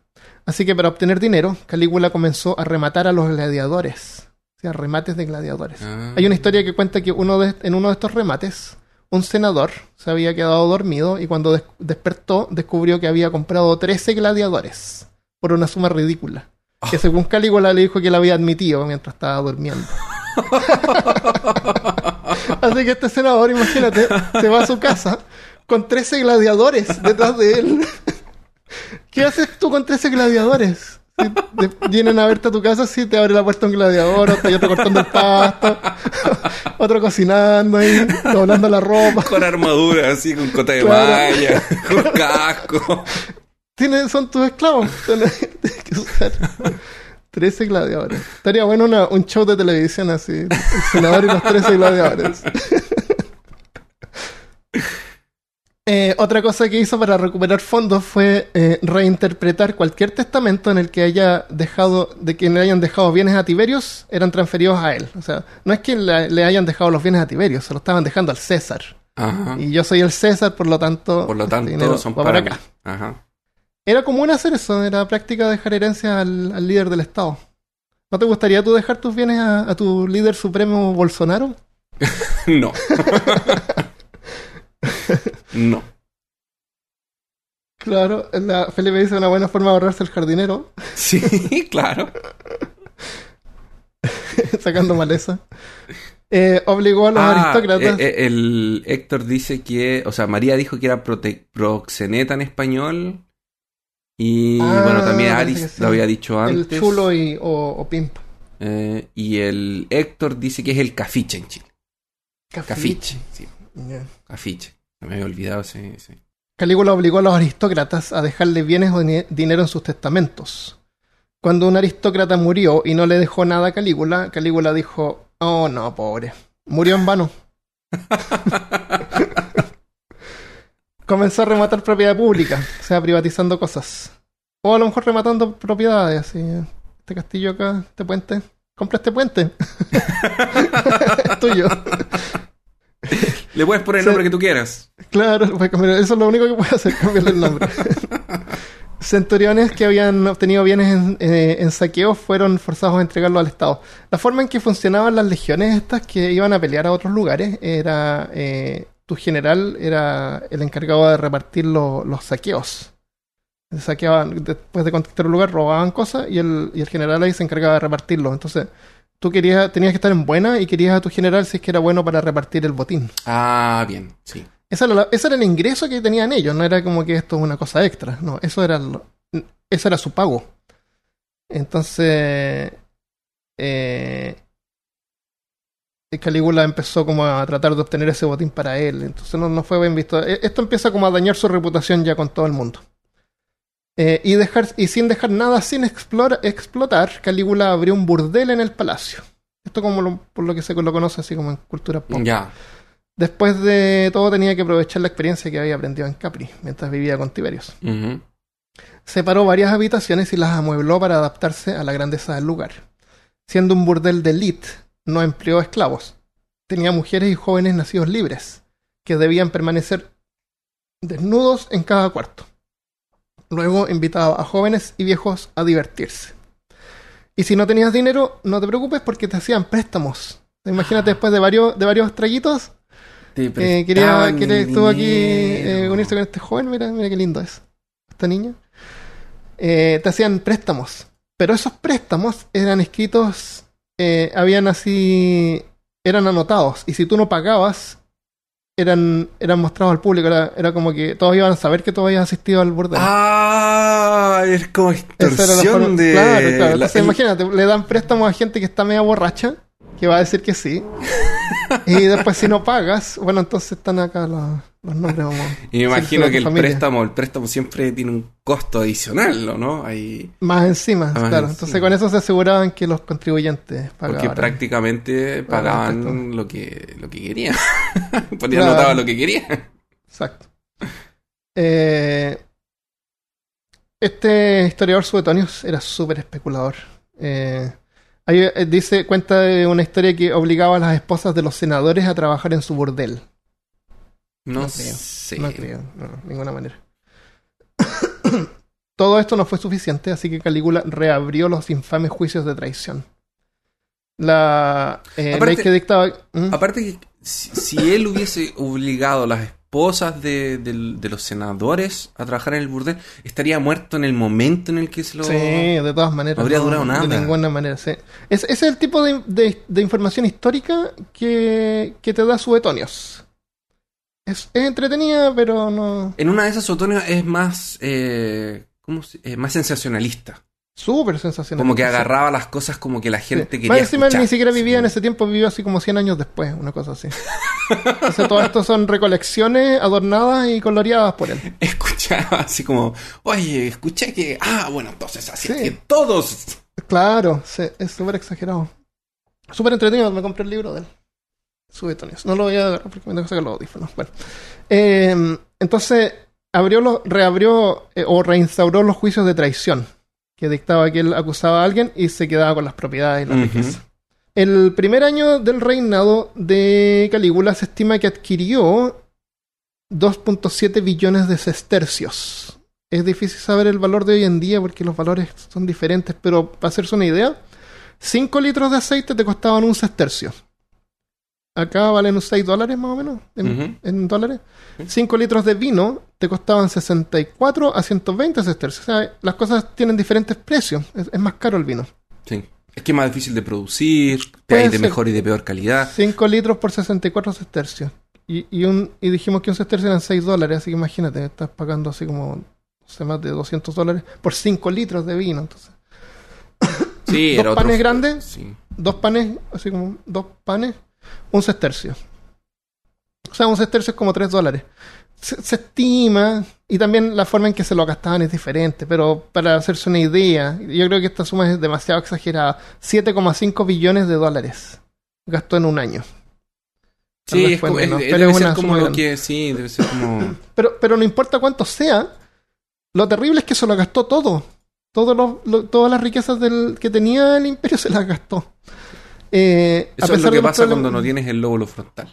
Así que para obtener dinero, Calígula comenzó a rematar a los gladiadores. O sea, remates de gladiadores. Ah. Hay una historia que cuenta que uno de, en uno de estos remates, un senador se había quedado dormido y cuando des- despertó descubrió que había comprado 13 gladiadores por una suma ridícula. Que según Calígula le dijo que la había admitido mientras estaba durmiendo. (laughs) Así que este senador, imagínate, se va a su casa con 13 gladiadores detrás de él. (laughs) ¿Qué haces tú con 13 gladiadores? Si te- vienen a verte a tu casa, si te abre la puerta un gladiador, otro, cortando el pasto, (laughs) otro cocinando ahí, doblando la ropa. Con armadura, así, con cota de Claro. malla, (laughs) con casco. Tienen, son tus esclavos. Tienes que usar 13 gladiadores. Estaría bueno una- un show de televisión así. El senador y los 13 gladiadores. Eh, otra cosa que hizo para recuperar fondos fue eh, reinterpretar cualquier testamento en el que haya dejado, de quien le hayan dejado bienes a Tiberios, eran transferidos a él. O sea, no es que le, le hayan dejado los bienes a Tiberios, se los estaban dejando al César. Ajá. Y yo soy el César, por lo tanto, Por lo tanto, son para acá. Ajá. Era común hacer eso, era práctica dejar herencia al, al líder del Estado. ¿No te gustaría tú dejar tus bienes a, a tu líder supremo Bolsonaro? (laughs) No. (laughs) no. Claro, la, Felipe dice una buena forma de ahorrarse el jardinero, Sí, (laughs) claro. (laughs) sacando maleza. Eh, obligó a los Ah, aristócratas. eh, eh, el Héctor dice que, o sea, María dijo que era proxeneta en español. Y Ah, bueno, también Aris sí. lo había dicho el antes. chulo y, o, o pimp. Eh, y el Héctor dice que es el cafiche en Chile. Cafiche, sí, cafiche. Me había olvidado ese. ese. Calígula obligó a los aristócratas a dejarle bienes o dinero en sus testamentos. Cuando un aristócrata murió y no le dejó nada a Calígula, Calígula dijo, oh no, pobre, murió en vano. (laughs) Comenzó a rematar propiedad pública, o sea, privatizando cosas. O a lo mejor rematando propiedades, así, este castillo acá, este puente, compra este puente. es (laughs) (laughs) tuyo. Le puedes poner el nombre que tú quieras. Claro, cambiar- eso es lo único que puede hacer, (laughs) cambiarle el nombre. (laughs) Centuriones que habían obtenido bienes en, eh, en saqueo fueron forzados a entregarlo al Estado. La forma en que funcionaban las legiones estas que iban a pelear a otros lugares era... eh, tu general era el encargado de repartir lo- los saqueos. Saqueaban, después de conquistar un lugar, robaban cosas y el, y el general ahí se encargaba de repartirlo. Entonces, tú querías, tenías que estar en buena y querías a tu general si es que era bueno para repartir el botín. Ah, bien, sí. Esa era la- ese era el ingreso que tenían ellos, no era como que esto es una cosa extra, no, eso era, lo- eso era su pago. Entonces, eh, Calígula empezó como a tratar de obtener ese botín para él, entonces no, no fue bien visto. E- Esto empieza como a dañar su reputación ya con todo el mundo. Eh, y, dejar, y sin dejar nada sin explora- explotar, Calígula abrió un burdel en el palacio. Esto como lo- por lo que se lo conoce así como en cultura pop. Ya. Después de todo tenía que aprovechar la experiencia que había aprendido en Capri, mientras vivía con Tiberios. Ujú. Separó varias habitaciones y las amuebló para adaptarse a la grandeza del lugar. Siendo un burdel de elite, no empleó esclavos. Tenía mujeres y jóvenes nacidos libres, que debían permanecer desnudos en cada cuarto. Luego invitaba a jóvenes y viejos a divertirse. Y si no tenías dinero, no te preocupes porque te hacían préstamos. Imagínate después de varios, de varios traguitos, Te eh, quería, quería- estuvo aquí eh, unirse con este joven, mira, mira qué lindo es. Esta niña. Eh, te hacían préstamos. Pero esos préstamos eran escritos, habían así, eran anotados. Y si tú no pagabas, eran, eran mostrados al público. Era, era como que todos iban a saber que tú habías asistido al burdel. Ah, es como extorsión de. Claro, claro. la- Entonces, imagínate, le dan préstamos a gente que está media borracha, que va a decir que sí. y después, si no pagas, bueno, entonces están acá los, los nombres. Vamos, Y me imagino que el familia. préstamo, el préstamo siempre tiene un costo adicional, ¿o ¿no? Ahí, Más encima, Más claro. encima. Entonces, con eso se aseguraban que los contribuyentes pagaban. porque prácticamente Pagaban lo que, lo que querían. (laughs) Ponían Claro. anotado lo que querían. Exacto. Eh, este historiador suetonio era súper especulador. Eh, ahí, eh, dice, cuenta de una historia que obligaba a las esposas de los senadores a trabajar en su burdel. No, No creo, sé. No creo, no, de ninguna manera. (coughs) Todo esto no fue suficiente, así que Calígula reabrió los infames juicios de traición. La eh, Aparte- ley que dictaba. ¿Mm? Aparte que si, si él hubiese obligado a las esposas de, los senadores a trabajar en el burdel, estaría muerto en el momento en el que se lo... Sí, de todas maneras. No habría durado nada. De ninguna manera, sí. Es, ese es el tipo de información histórica que, que te da Suetonios. Es, es entretenida, pero no. En una de esas, Otonio es más... Eh, ¿cómo se- eh, más sensacionalista. Súper sensacional. Como que agarraba las cosas como que la gente Sí. quería Más encima escuchar. ni siquiera vivía en ese tiempo, vivió así como 100 años después, una cosa así. (laughs) Entonces, todo esto son recolecciones adornadas y coloreadas por él. Escuchaba así como, oye, escuché que... Ah, bueno, entonces así es que todos... Claro, es súper exagerado. Súper entretenido, me compré el libro de él. Suetonios. No lo voy a agarrar porque me tengo que sacar los audífonos. Bueno. Eh, entonces, abrió los, reabrió eh, o reinstauró los juicios de traición que dictaba que él acusaba a alguien y se quedaba con las propiedades y la Ujú. riqueza. El primer año del reinado de Calígula se estima que adquirió 2.7 billones de sestercios. Es difícil saber el valor de hoy en día porque los valores son diferentes, pero para hacerse una idea, 5 litros de aceite te costaban un sestercio. Acá valen unos 6 dólares más o menos en, dólares. 5 litros de vino te costaban 64 a 120 sestercios. O sea, las cosas tienen diferentes precios. Es, es más caro el vino. Sí. Es que es más difícil de producir, Puede hay de mejor y de peor calidad. 5 litros por 64 sestercios. Y, y, un, y dijimos que un sestercio eran 6 dólares, así que imagínate, estás pagando así como no sé, más de 200 dólares por 5 litros de vino. Entonces, Sí, ¿Dos era otro- panes grandes? Sí. dos panes, así como dos panes, un sestercio. O sea, un sestercio es como 3 dólares. Se, se estima, y también la forma en que se lo gastaban es diferente, pero para hacerse una idea, yo creo que esta suma es demasiado exagerada. 7,5 billones de dólares gastó en un año. Sí, es como, menos, es- pero debe ser como lo que, sí, debe ser como... (clears throat) Pero, pero no importa cuánto sea, lo terrible es que se lo gastó todo. Todo lo- lo- todas las riquezas del, que tenía el imperio se las gastó. Eh, a Eso es lo que pasa cuando no tienes el lóbulo frontal.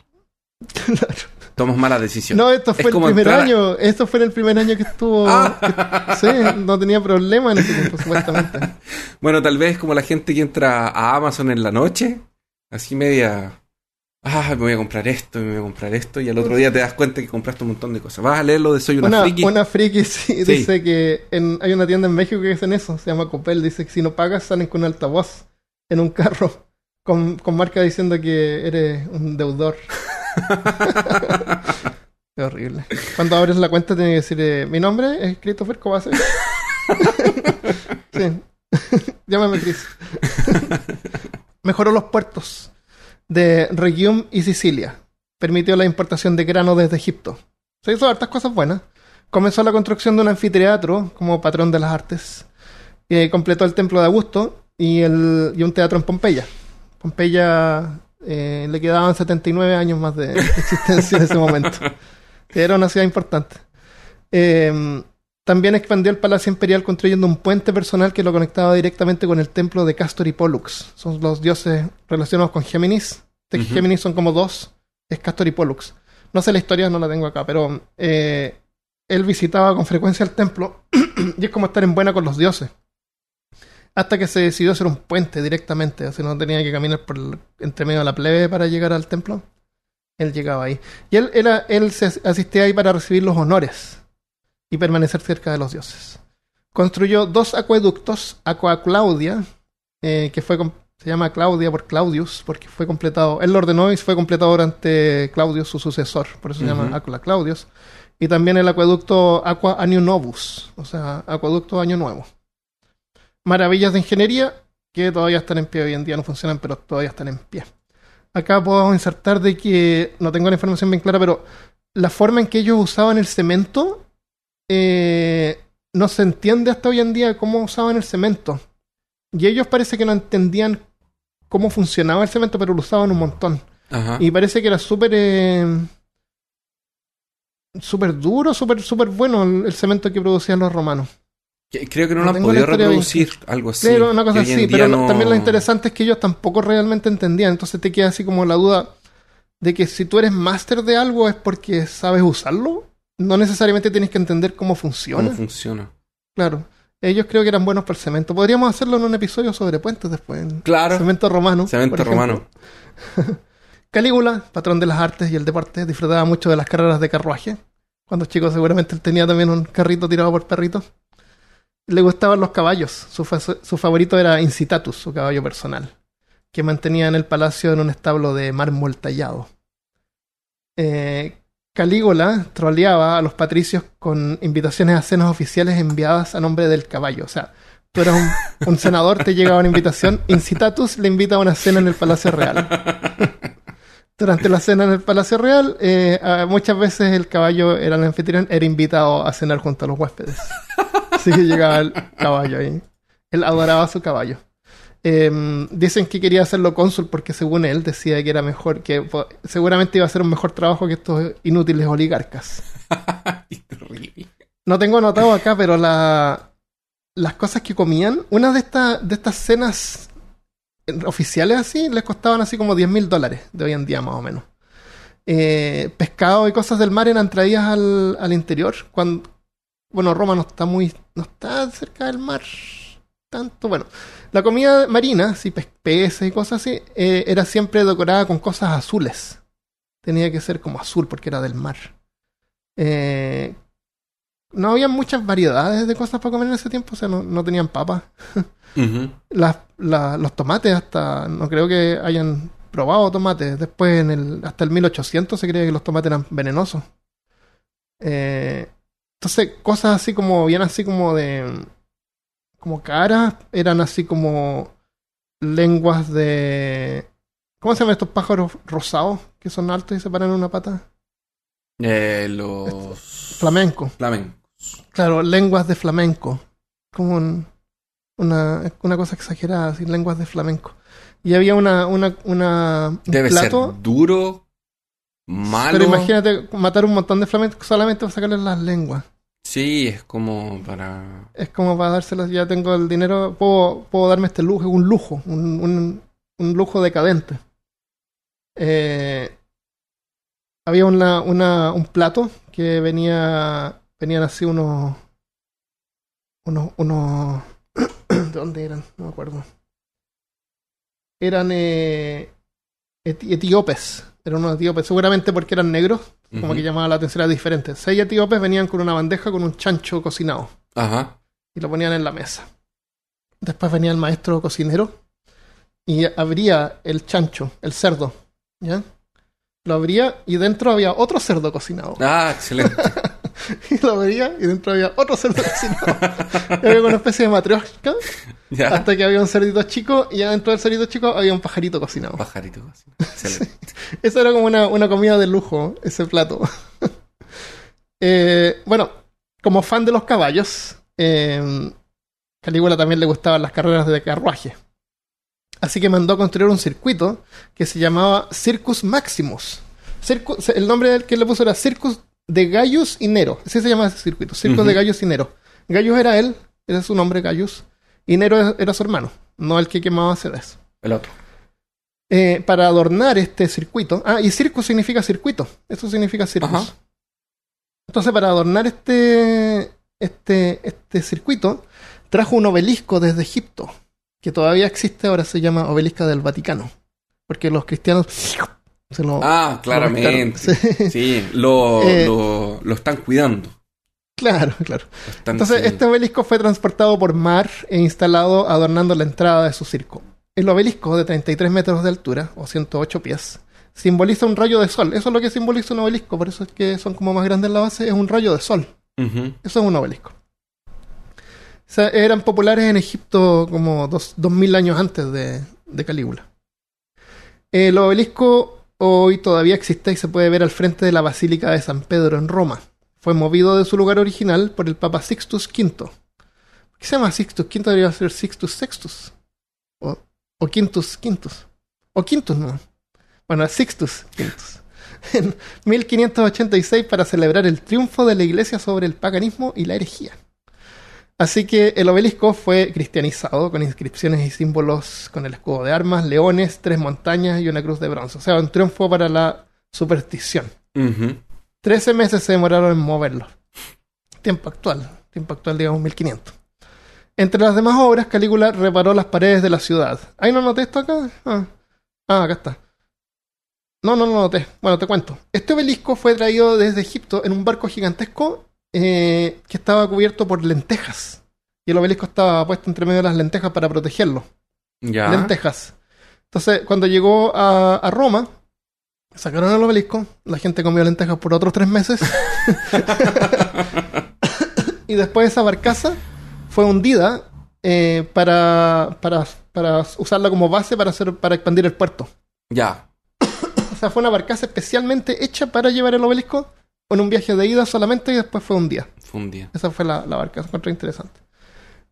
Claro. Tomas malas decisiones. No, esto Es fue el primer entrar año. Esto fue en el primer año que estuvo. (laughs) Ah. que- sí, no tenía problema en ese tiempo, supuestamente. (laughs) Bueno, tal vez como la gente que entra a Amazon en la noche, así media... Ah, me voy a comprar esto, me voy a comprar esto, y al otro día te das cuenta que compraste un montón de cosas. Vas a leer lo de Soy una, Una, friki. una friki (laughs) sí, Sí. dice que en- hay una tienda en México que hacen eso. Se llama Copel. Dice que si no pagas, salen con un altavoz en un carro con, con marca diciendo que eres un deudor. (laughs) Qué horrible. Cuando abres la cuenta, tienes que decir: eh, Mi nombre es Christopher Kovacevic. (laughs) sí. (laughs) Llámame Chris. Mejoró los puertos de Regium y Sicilia. Permitió la importación de grano desde Egipto. Se hizo hartas cosas buenas. Comenzó la construcción de un anfiteatro como patrón de las artes. Eh, completó el templo de Augusto y, el, y un teatro en Pompeya. Pompeya eh, le quedaban 79 años más de existencia en ese momento. (laughs) Era una ciudad importante. Eh, también expandió el Palacio Imperial construyendo un puente personal que lo conectaba directamente con el templo de Castor y Pollux. Son los dioses relacionados con Géminis. De Ujú. Géminis son como dos. Es Castor y Pollux. No sé la historia, no la tengo acá, pero eh, él visitaba con frecuencia el templo (clears throat) y es como estar en buena con los dioses. Hasta que se decidió hacer un puente directamente, así no tenía que caminar por el- entre medio de la plebe para llegar al templo. Él llegaba ahí. Y él, se asistía ahí para recibir los honores y permanecer cerca de los dioses. Construyó dos acueductos, Aqua Claudia, eh, que fue se llama Claudia por Claudius, porque fue completado, él lo ordenó y fue completado durante Claudius, su sucesor, por eso se llama Aqua Claudius. Y también el acueducto Aqua Anio Novus, o sea, acueducto Año Nuevo. Maravillas de ingeniería que todavía están en pie hoy en día, no funcionan, pero todavía están en pie. Acá podemos insertar de que, no tengo la información bien clara, pero la forma en que ellos usaban el cemento eh, no se entiende hasta hoy en día cómo usaban el cemento. Y ellos parece que no entendían cómo funcionaba el cemento, pero lo usaban un montón. Ajá. Y parece que era súper. eh, súper duro, súper súper bueno el, el cemento que producían los romanos. Creo que no no lo han podido bien reproducir, algo así. Claro, una cosa así, pero no- también lo interesante es que ellos tampoco realmente entendían. Entonces te queda así como la duda de que si tú eres máster de algo es porque sabes usarlo. No necesariamente tienes que entender cómo funciona. cómo funciona. Claro. Ellos creo que eran buenos para el cemento. Podríamos hacerlo en un episodio sobre puentes después. Claro, Cemento romano. cemento romano. (laughs) Calígula, patrón de las artes y el deporte, disfrutaba mucho de las carreras de carruaje. Cuando chico seguramente él tenía también un carrito tirado por perritos. Le gustaban los caballos. Su, fa- su favorito era Incitatus, su caballo personal, que mantenía en el palacio en un establo de mármol tallado. Eh, Calígula troleaba a los patricios con invitaciones a cenas oficiales enviadas a nombre del caballo. O sea, tú eras un, senador, te llegaba una invitación, Incitatus le invita a una cena en el Palacio Real. Durante la cena en el Palacio Real, eh, muchas veces el caballo era el anfitrión, era invitado a cenar junto a los huéspedes. Así que llegaba el caballo ahí. Él adoraba su caballo. Eh, dicen que quería hacerlo cónsul porque según él decía que era mejor, que seguramente iba a hacer un mejor trabajo que estos inútiles oligarcas. (laughs) No tengo anotado acá, pero la, las cosas que comían, una de, estas de estas cenas oficiales así, les costaban así como 10 mil dólares de hoy en día más o menos. Eh, pescado y cosas del mar eran traídas al, al interior. Cuando, bueno, Roma no está muy, no está cerca del mar tanto. Bueno, la comida marina, sí, peces y cosas así, eh, era siempre decorada con cosas azules. Tenía que ser como azul porque era del mar. Eh, no había muchas variedades de cosas para comer en ese tiempo, o sea, no, no tenían papas. (laughs) Las- la- los tomates hasta, no creo que hayan probado tomates. Después, en el, hasta el 1800 se creía que los tomates eran venenosos. Eh, entonces, cosas así como, bien así como de, como caras, eran así como lenguas de, ¿cómo se llaman estos pájaros rosados que son altos y se paran en una pata? Eh, los Flamenco. flamencos. Claro, lenguas de flamenco. Como un- una, una cosa exagerada, así, lenguas de flamenco. Y había una, una, una un Debe plato. ser duro, malo. Pero imagínate matar un montón de flamencos solamente para sacarles las lenguas. Sí, es como para. Es como para dárselas, ya tengo el dinero, puedo, puedo darme este lujo, un lujo, un, un, un lujo decadente. Eh, había una, una, un plato que venía, venían así unos, unos, unos, (clears throat) ¿de dónde eran? No me acuerdo. Eran eh, eti- etíopes, eran unos etíopes, seguramente porque eran negros, como que llamaba la atención, era diferente. Seis etíopes venían con una bandeja con un chancho cocinado Ajá. y lo ponían en la mesa. Después venía el maestro cocinero y abría el chancho, el cerdo, ¿ya? Lo abría y dentro había otro cerdo cocinado. Ah, excelente. (laughs) (laughs) Y lo abría y dentro había otro cerdo cocinado. Y había una especie de matrioshka hasta que había un cerdito chico y adentro del cerdito chico había un pajarito cocinado. Pajarito. así. (laughs) Excelente. Eso era como una, una comida de lujo, ese plato. (laughs) Eh, bueno, como fan de los caballos, eh, Calígula también le gustaban las carreras de carruaje. Así que mandó a construir un circuito que se llamaba Circus Maximus. Circu- el nombre del que le puso era Circus de Gaius y Nero. Así se llama ese circuito, Ujú. de Gaius y Nero. Gaius era él, era su nombre Gaius, y Nero era su hermano, no el que quemaba CDs. El otro. Eh, para adornar este circuito. Ah, y circus significa circuito. Eso significa circus. Ajá. Entonces, para adornar este, este, este circuito, trajo un obelisco desde Egipto. que todavía existe, ahora se llama Obelisca del Vaticano. Porque los cristianos se lo. Ah, claramente. Sí. Sí, lo, (laughs) Eh, lo, lo están cuidando. Claro, claro. Entonces, este obelisco fue transportado por mar e instalado adornando la entrada de su circo. El obelisco, de 33 metros de altura, o 108 pies, simboliza un rayo de sol. Eso es lo que simboliza un obelisco, por eso es que son como más grandes la base, es un rayo de sol. Eso es un obelisco. O sea, eran populares en Egipto como dos, 2000 años antes de, de Calígula. El obelisco hoy todavía existe y se puede ver al frente de la Basílica de San Pedro en Roma. Fue movido de su lugar original por el Papa Sixtus V. ¿Por qué se llama Sixtus V? Debería ser Sixtus Sextus. O, o Quintus Quintus. O Quintus, no. Bueno, Sixtus Quintus. (laughs) En 1586 para celebrar el triunfo de la iglesia sobre el paganismo y la herejía. Así que el obelisco fue cristianizado con inscripciones y símbolos con el escudo de armas, leones, tres montañas y una cruz de bronce. O sea, un triunfo para la superstición. Trece meses se demoraron en moverlo. Tiempo actual, tiempo actual digamos 1500. Entre las demás obras, Calígula reparó las paredes de la ciudad. ¿Ahí no noté esto acá? Ah, Ah, acá está. No, no lo noté. Bueno, te cuento. Este obelisco fue traído desde Egipto en un barco gigantesco eh, que estaba cubierto por lentejas. Y el obelisco estaba puesto entre medio de las lentejas para protegerlo Ya. lentejas. Entonces, cuando llegó a, a Roma, sacaron el obelisco, la gente comió lentejas por otros tres meses. (laughs) y después esa barcaza fue hundida eh, para, para, para usarla como base para, hacer, para expandir el puerto. Ya. O sea, fue una barcaza especialmente hecha para llevar el obelisco en un viaje de ida solamente y después fue un día. Fue un día. Esa fue la, la barcaza, encontré interesante.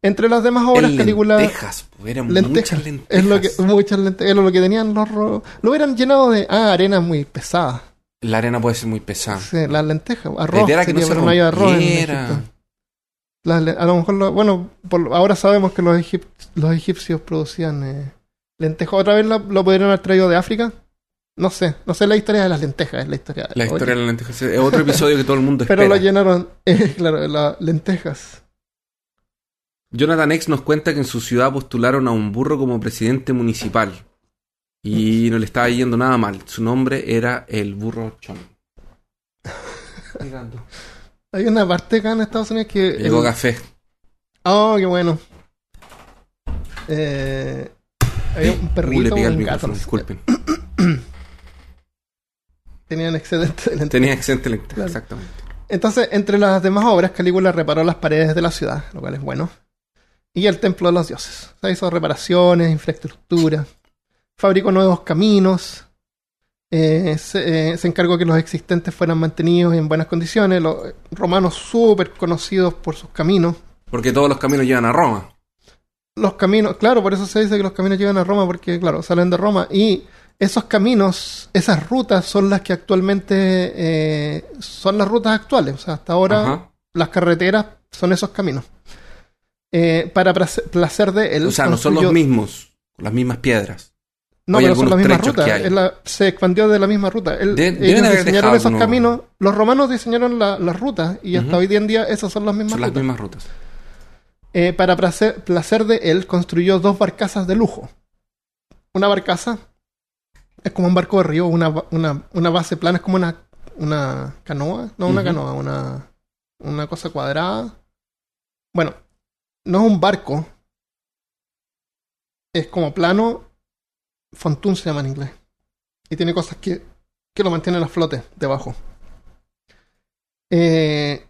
Entre las demás obras, Calígula... lentejas, pues, eran lentejas. muchas lentejas. Es lo que, muchas lentejas. Era lo que tenían los ro- Lo hubieran llenado de. Ah, arena muy pesada. La arena puede ser muy pesada. Sí, las lentejas. La Arroz. idea era que no se no arroz en. Las a lo mejor, lo- bueno, por- ahora sabemos que los, egip- los egipcios producían eh, lentejas. ¿Otra vez lo, lo pudieron haber traído de África? No sé. No sé la historia de las lentejas. Es la historia de La historia de las lentejas es otro episodio que todo el mundo Pero espera. lo llenaron. (laughs) eh, claro, las lentejas. Jonathan X nos cuenta que en su ciudad postularon a un burro como presidente municipal. Y no le estaba yendo nada mal. Su nombre era el burro Chon. (laughs) Hay una parte acá en Estados Unidos que. Llegó el- café. Oh, qué bueno. Eh, había un Uh, le perrito pica el micrófono, disculpen. (clears throat) Tenían excedente de lentejas. Tenía excelente (laughs) Claro. exactamente. Entonces, entre las demás obras, Calígula reparó las paredes de la ciudad, lo cual es bueno. Y el templo de los dioses. O sea, hizo reparaciones, infraestructura. Fabricó nuevos caminos. eh, se, eh, se encargó que los existentes fueran mantenidos en buenas condiciones. Los romanos súper conocidos por sus caminos. Porque todos los caminos llevan a Roma. los caminos, claro, por eso se dice que los caminos llegan a Roma, porque, claro, salen de Roma. Y esos caminos, esas rutas son las que actualmente eh, son las rutas actuales. O sea, hasta ahora Ajá. las carreteras son esos caminos. Eh, para placer, de él. O sea, no son los mismos, las mismas piedras. No, hay pero son las mismas rutas. la- se expandió de la misma ruta. Él- De- ellos diseñaron esos caminos. Los romanos diseñaron la- las rutas y hasta hoy día en día esas son las mismas Son las rutas. mismas rutas. Eh, para placer, placer de él, construyó dos barcazas de lujo. Una barcaza es como un barco de río, una, una, una base plana, es como una, una canoa, no una canoa, una, una cosa cuadrada. Bueno, no es un barco, es como plano, fontún se llama en inglés. Y tiene cosas que, que lo mantienen a flote debajo. Eh,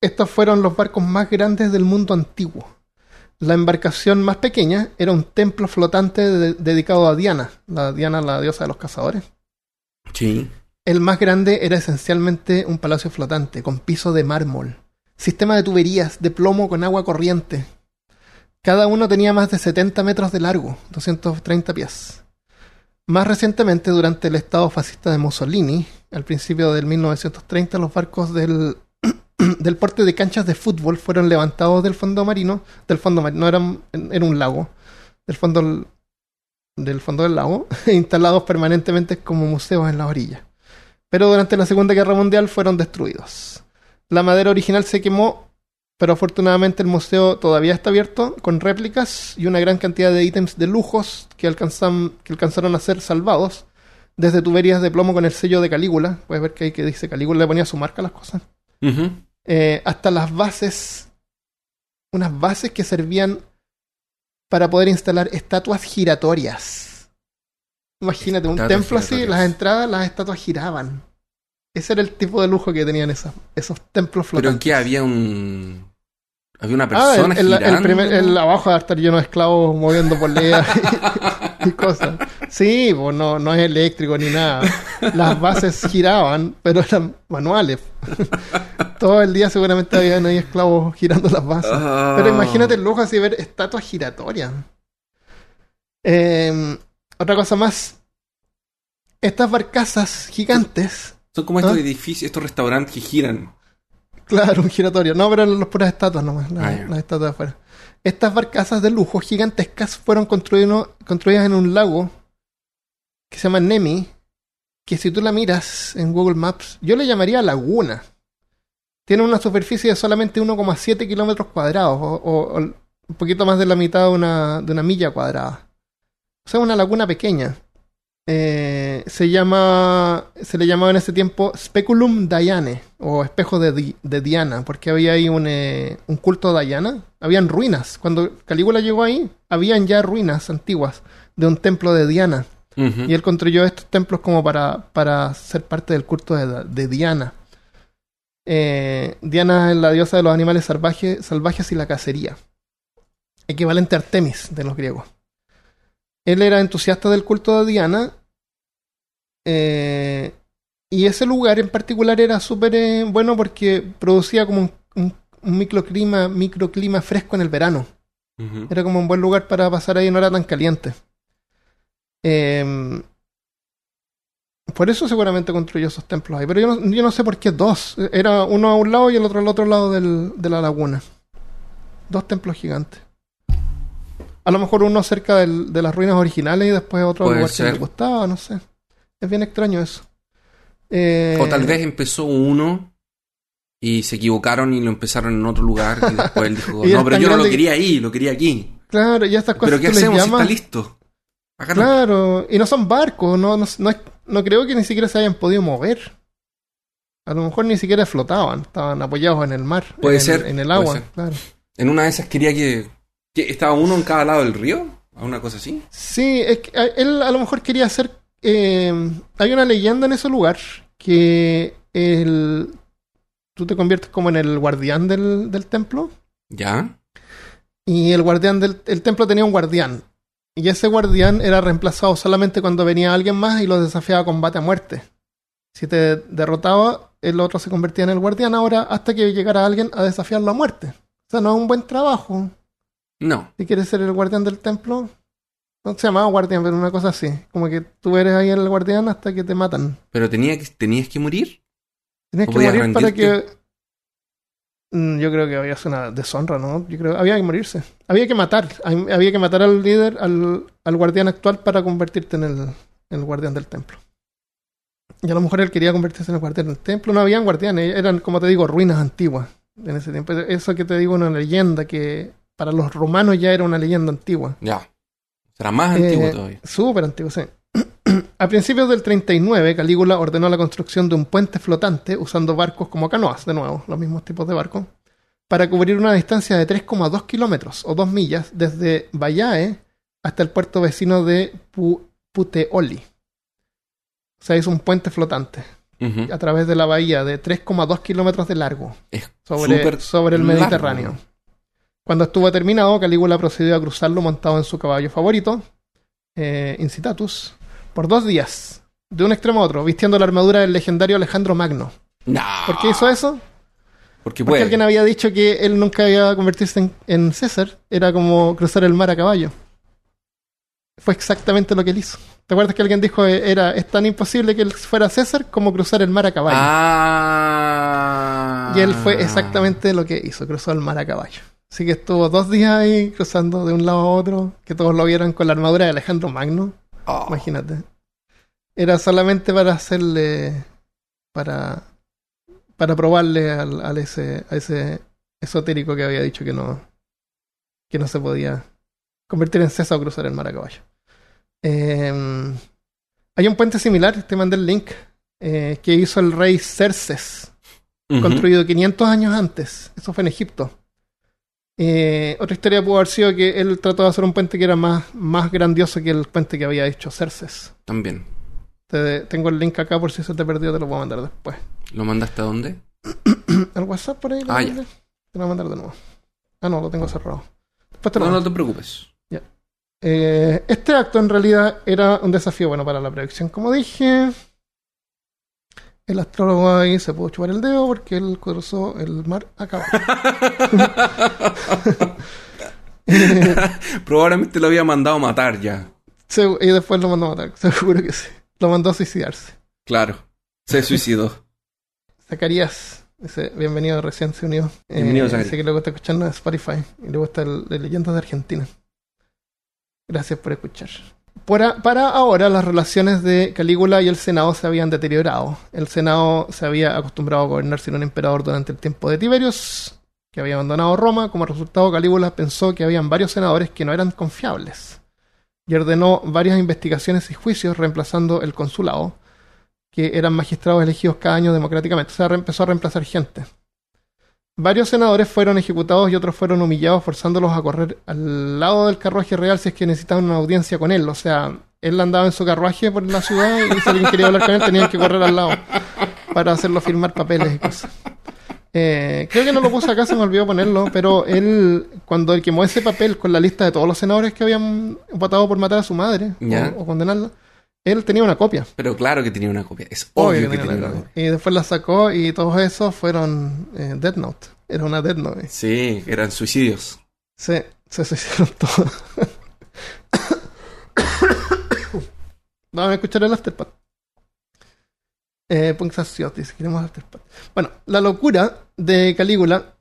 estos fueron los barcos más grandes del mundo antiguo. La embarcación más pequeña era un templo flotante de- dedicado a Diana, la Diana, la diosa de los cazadores. Sí. El más grande era esencialmente un palacio flotante, con piso de mármol, sistema de tuberías de plomo con agua corriente. Cada uno tenía más de 70 metros de largo, 230 pies. Más recientemente, durante el estado fascista de Mussolini, al principio del 1930, los barcos del, (clears throat) del porte de canchas de fútbol fueron levantados del fondo marino, del fondo marino, no eran, era un lago, del fondo del fondo del lago, (laughs) e instalados permanentemente como museos en la orilla. Pero durante la Segunda Guerra Mundial fueron destruidos. La madera original se quemó pero afortunadamente el museo todavía está abierto con réplicas y una gran cantidad de ítems de lujos que, que alcanzaron a ser salvados, desde tuberías de plomo con el sello de Calígula, puedes ver que ahí que dice Calígula le ponía su marca a las cosas. Eh, hasta las bases, unas bases que servían para poder instalar estatuas giratorias. Imagínate, un templo así, las entradas, las estatuas giraban. Ese era el tipo de lujo que tenían esas, esos templos Pero flotantes. que había un. Había una Ah, persona el, el- el girando. primer- el abajo a estar lleno de esclavos moviendo poleas (laughs) (laughs) (laughs) y, cosas. Sí, pues no, no es eléctrico ni nada. Las bases giraban, pero eran manuales. (laughs) Todo el día seguramente habían ahí esclavos girando las bases. Ah. Pero imagínate el lujo así de ver estatuas giratorias. Eh, otra cosa más. Estas barcazas gigantes. Son como estos ¿Ah? edificios, estos restaurantes que giran. Claro, un giratorio. No, pero eran las puras estatuas nomás, la- Ah, las estatuas de afuera. Estas barcazas de lujo gigantescas fueron construidas en un lago que se llama Nemi, que si tú la miras en Google Maps, yo le llamaría laguna. Tiene una superficie de solamente 1,7 kilómetros cuadrados, o un poquito más de la mitad de una, de una milla cuadrada. O sea, una laguna pequeña. Eh, se llama se le llamaba en ese tiempo Speculum Diane o espejo de, Di- de Diana porque había ahí un, eh, un culto a Diana. Habían ruinas. Cuando Calígula llegó ahí habían ya ruinas antiguas de un templo de Diana. Y él construyó estos templos como para, para ser parte del culto de, de Diana. Eh, Diana es la diosa de los animales salvajes, salvajes y la cacería. Equivalente a Artemis de los griegos él era entusiasta del culto de Diana. eh, y ese lugar en particular era súper eh, bueno porque producía como un, un- un microclima, microclima fresco en el verano. Era como un buen lugar para pasar ahí, no era tan caliente. Eh, por eso seguramente construyó esos templos ahí. Pero yo no, yo no sé por qué dos. Era uno a un lado y el otro al otro lado del- de la laguna. Dos templos gigantes. A lo mejor uno cerca del- de las ruinas originales y después otro Puede lugar que ser. le gustaba, no sé. Es bien extraño eso. Eh, O tal vez empezó uno y se equivocaron y lo empezaron en otro lugar y después él dijo, (laughs) no, pero yo no lo que- quería ahí, lo quería aquí. Claro, y estas cosas Pero ¿qué les hacemos si está listo? Acá no. Claro, y no son barcos, no, no, no, no creo que ni siquiera se hayan podido mover. A lo mejor ni siquiera flotaban, estaban apoyados en el mar, Puede en, ser, en el agua, claro. En una de esas quería que, que estaba uno en cada lado del río, a una cosa así. Sí, es que él a lo mejor quería hacer. eh, hay una leyenda en ese lugar que el, tú te conviertes como en el guardián del, del templo Ya. y el guardián del el templo tenía un guardián y ese guardián era reemplazado solamente cuando venía alguien más y lo desafiaba a combate a muerte. Si te derrotaba, el otro se convertía en el guardián ahora hasta que llegara alguien a desafiarlo a muerte. O sea, no es un buen trabajo. No. Si quieres ser el guardián del templo, no se llamaba guardián, pero una cosa así. Como que tú eres ahí el guardián hasta que te matan. Pero tenía que, tenías que morir. Tenías ¿O que morir para que. Mm, Yo creo que había una deshonra, ¿no? Yo creo había que morirse. Había que matar. Había que matar al líder, al, al guardián actual, para convertirte en el, en el guardián del templo. Y a lo mejor él quería convertirse en el guardián del templo. No habían guardianes, eran, como te digo, ruinas antiguas en ese tiempo. Eso que te digo, una leyenda que para los romanos ya era una leyenda antigua. Ya. Será más Eh, antiguo todavía. Súper antiguo, sí. (clears throat) A principios del 39, Calígula ordenó la construcción de un puente flotante usando barcos como canoas, de nuevo, los mismos tipos de barcos, para cubrir una distancia de 3,2 kilómetros o 2 millas desde Bayae hasta el puerto vecino de Pu- Puteoli. O sea, hizo un puente flotante a través de la bahía de 3,2 kilómetros de largo Es sobre, el largo. Cuando estuvo terminado, Calígula procedió a cruzarlo montado en su caballo favorito, eh, Incitatus, por dos días, de un extremo a otro, vistiendo la armadura del legendario Alejandro Magno. No. ¿Por qué hizo eso? Porque Porque alguien había dicho que él nunca iba a convertirse en, en César, era como cruzar el mar a caballo. Fue exactamente lo que él hizo. ¿Te acuerdas que alguien dijo eh, era es tan imposible que él fuera César como cruzar el mar a caballo? Ah. Y él fue exactamente lo que hizo, cruzó el mar a caballo. Así que estuvo dos días ahí cruzando de un lado a otro, que todos lo vieron con la armadura de Alejandro Magno, Oh. imagínate. Era solamente para hacerle, para, para probarle al, al ese, a ese esotérico que había dicho que no, que no se podía convertir en César o cruzar el mar a caballo. Eh, hay un puente similar, te mandé el link, eh, que hizo el rey Cerces, construido 500 años antes. Eso fue en Egipto. Eh, otra historia pudo haber sido que él trató de hacer un puente que era más, más grandioso que el puente que había hecho Cerces. También. Te- tengo el link acá por si se te perdió, te lo puedo mandar después. (clears throat) ¿Lo mandaste a dónde? (clears throat) ¿Al WhatsApp por ahí? Ah, ya. Te lo voy a mandar de nuevo. Ah, no, lo tengo cerrado. Después te lo No, mando. no te preocupes. Eh, este acto en realidad era un desafío bueno para la predicción. Como dije, el astrólogo ahí se pudo chupar el dedo porque él cruzó el mar a caballo. (laughs) Probablemente lo había mandado a matar ya. Se- y después lo mandó a matar, seguro que sí. Lo mandó a suicidarse. Claro. Se suicidó. Zacarías dice, bienvenido recién se unió. Eh, Bienvenido, Zacarías. Dice que le gusta escucharnos en Spotify y le gusta el de Leyendas de Argentina. Gracias por escuchar. Para, ahora las relaciones de Calígula y el Senado se habían deteriorado. El Senado se había acostumbrado a gobernar sin un emperador durante el tiempo de Tiberius, que había abandonado Roma. Como resultado, Calígula pensó que habían varios senadores que no eran confiables y ordenó varias investigaciones y juicios reemplazando el consulado, que eran magistrados elegidos cada año democráticamente. O sea, empezó a reemplazar gente. Varios senadores fueron ejecutados y otros fueron humillados, forzándolos a correr al lado del carruaje real si es que necesitaban una audiencia con él. O sea, él andaba en su carruaje por la ciudad y si alguien quería hablar con él tenían que correr al lado para hacerlo firmar papeles y cosas. Eh, creo que no lo puse acá, se me olvidó ponerlo, pero él, cuando él quemó ese papel con la lista de todos los senadores que habían votado por matar a su madre Ya. o, o condenarla, él tenía una copia. Pero claro que tenía una copia. Es obvio, que tenía tenía una copia. copia. Y después la sacó y todos esos fueron eh, Death Note. Era una Death Note. Sí, eran suicidios. Sí, se suicidaron (laughs) todos. (coughs) Vamos a escuchar el Afterpad. Eh, dice, queremos Afterpad. Bueno, la locura de Calígula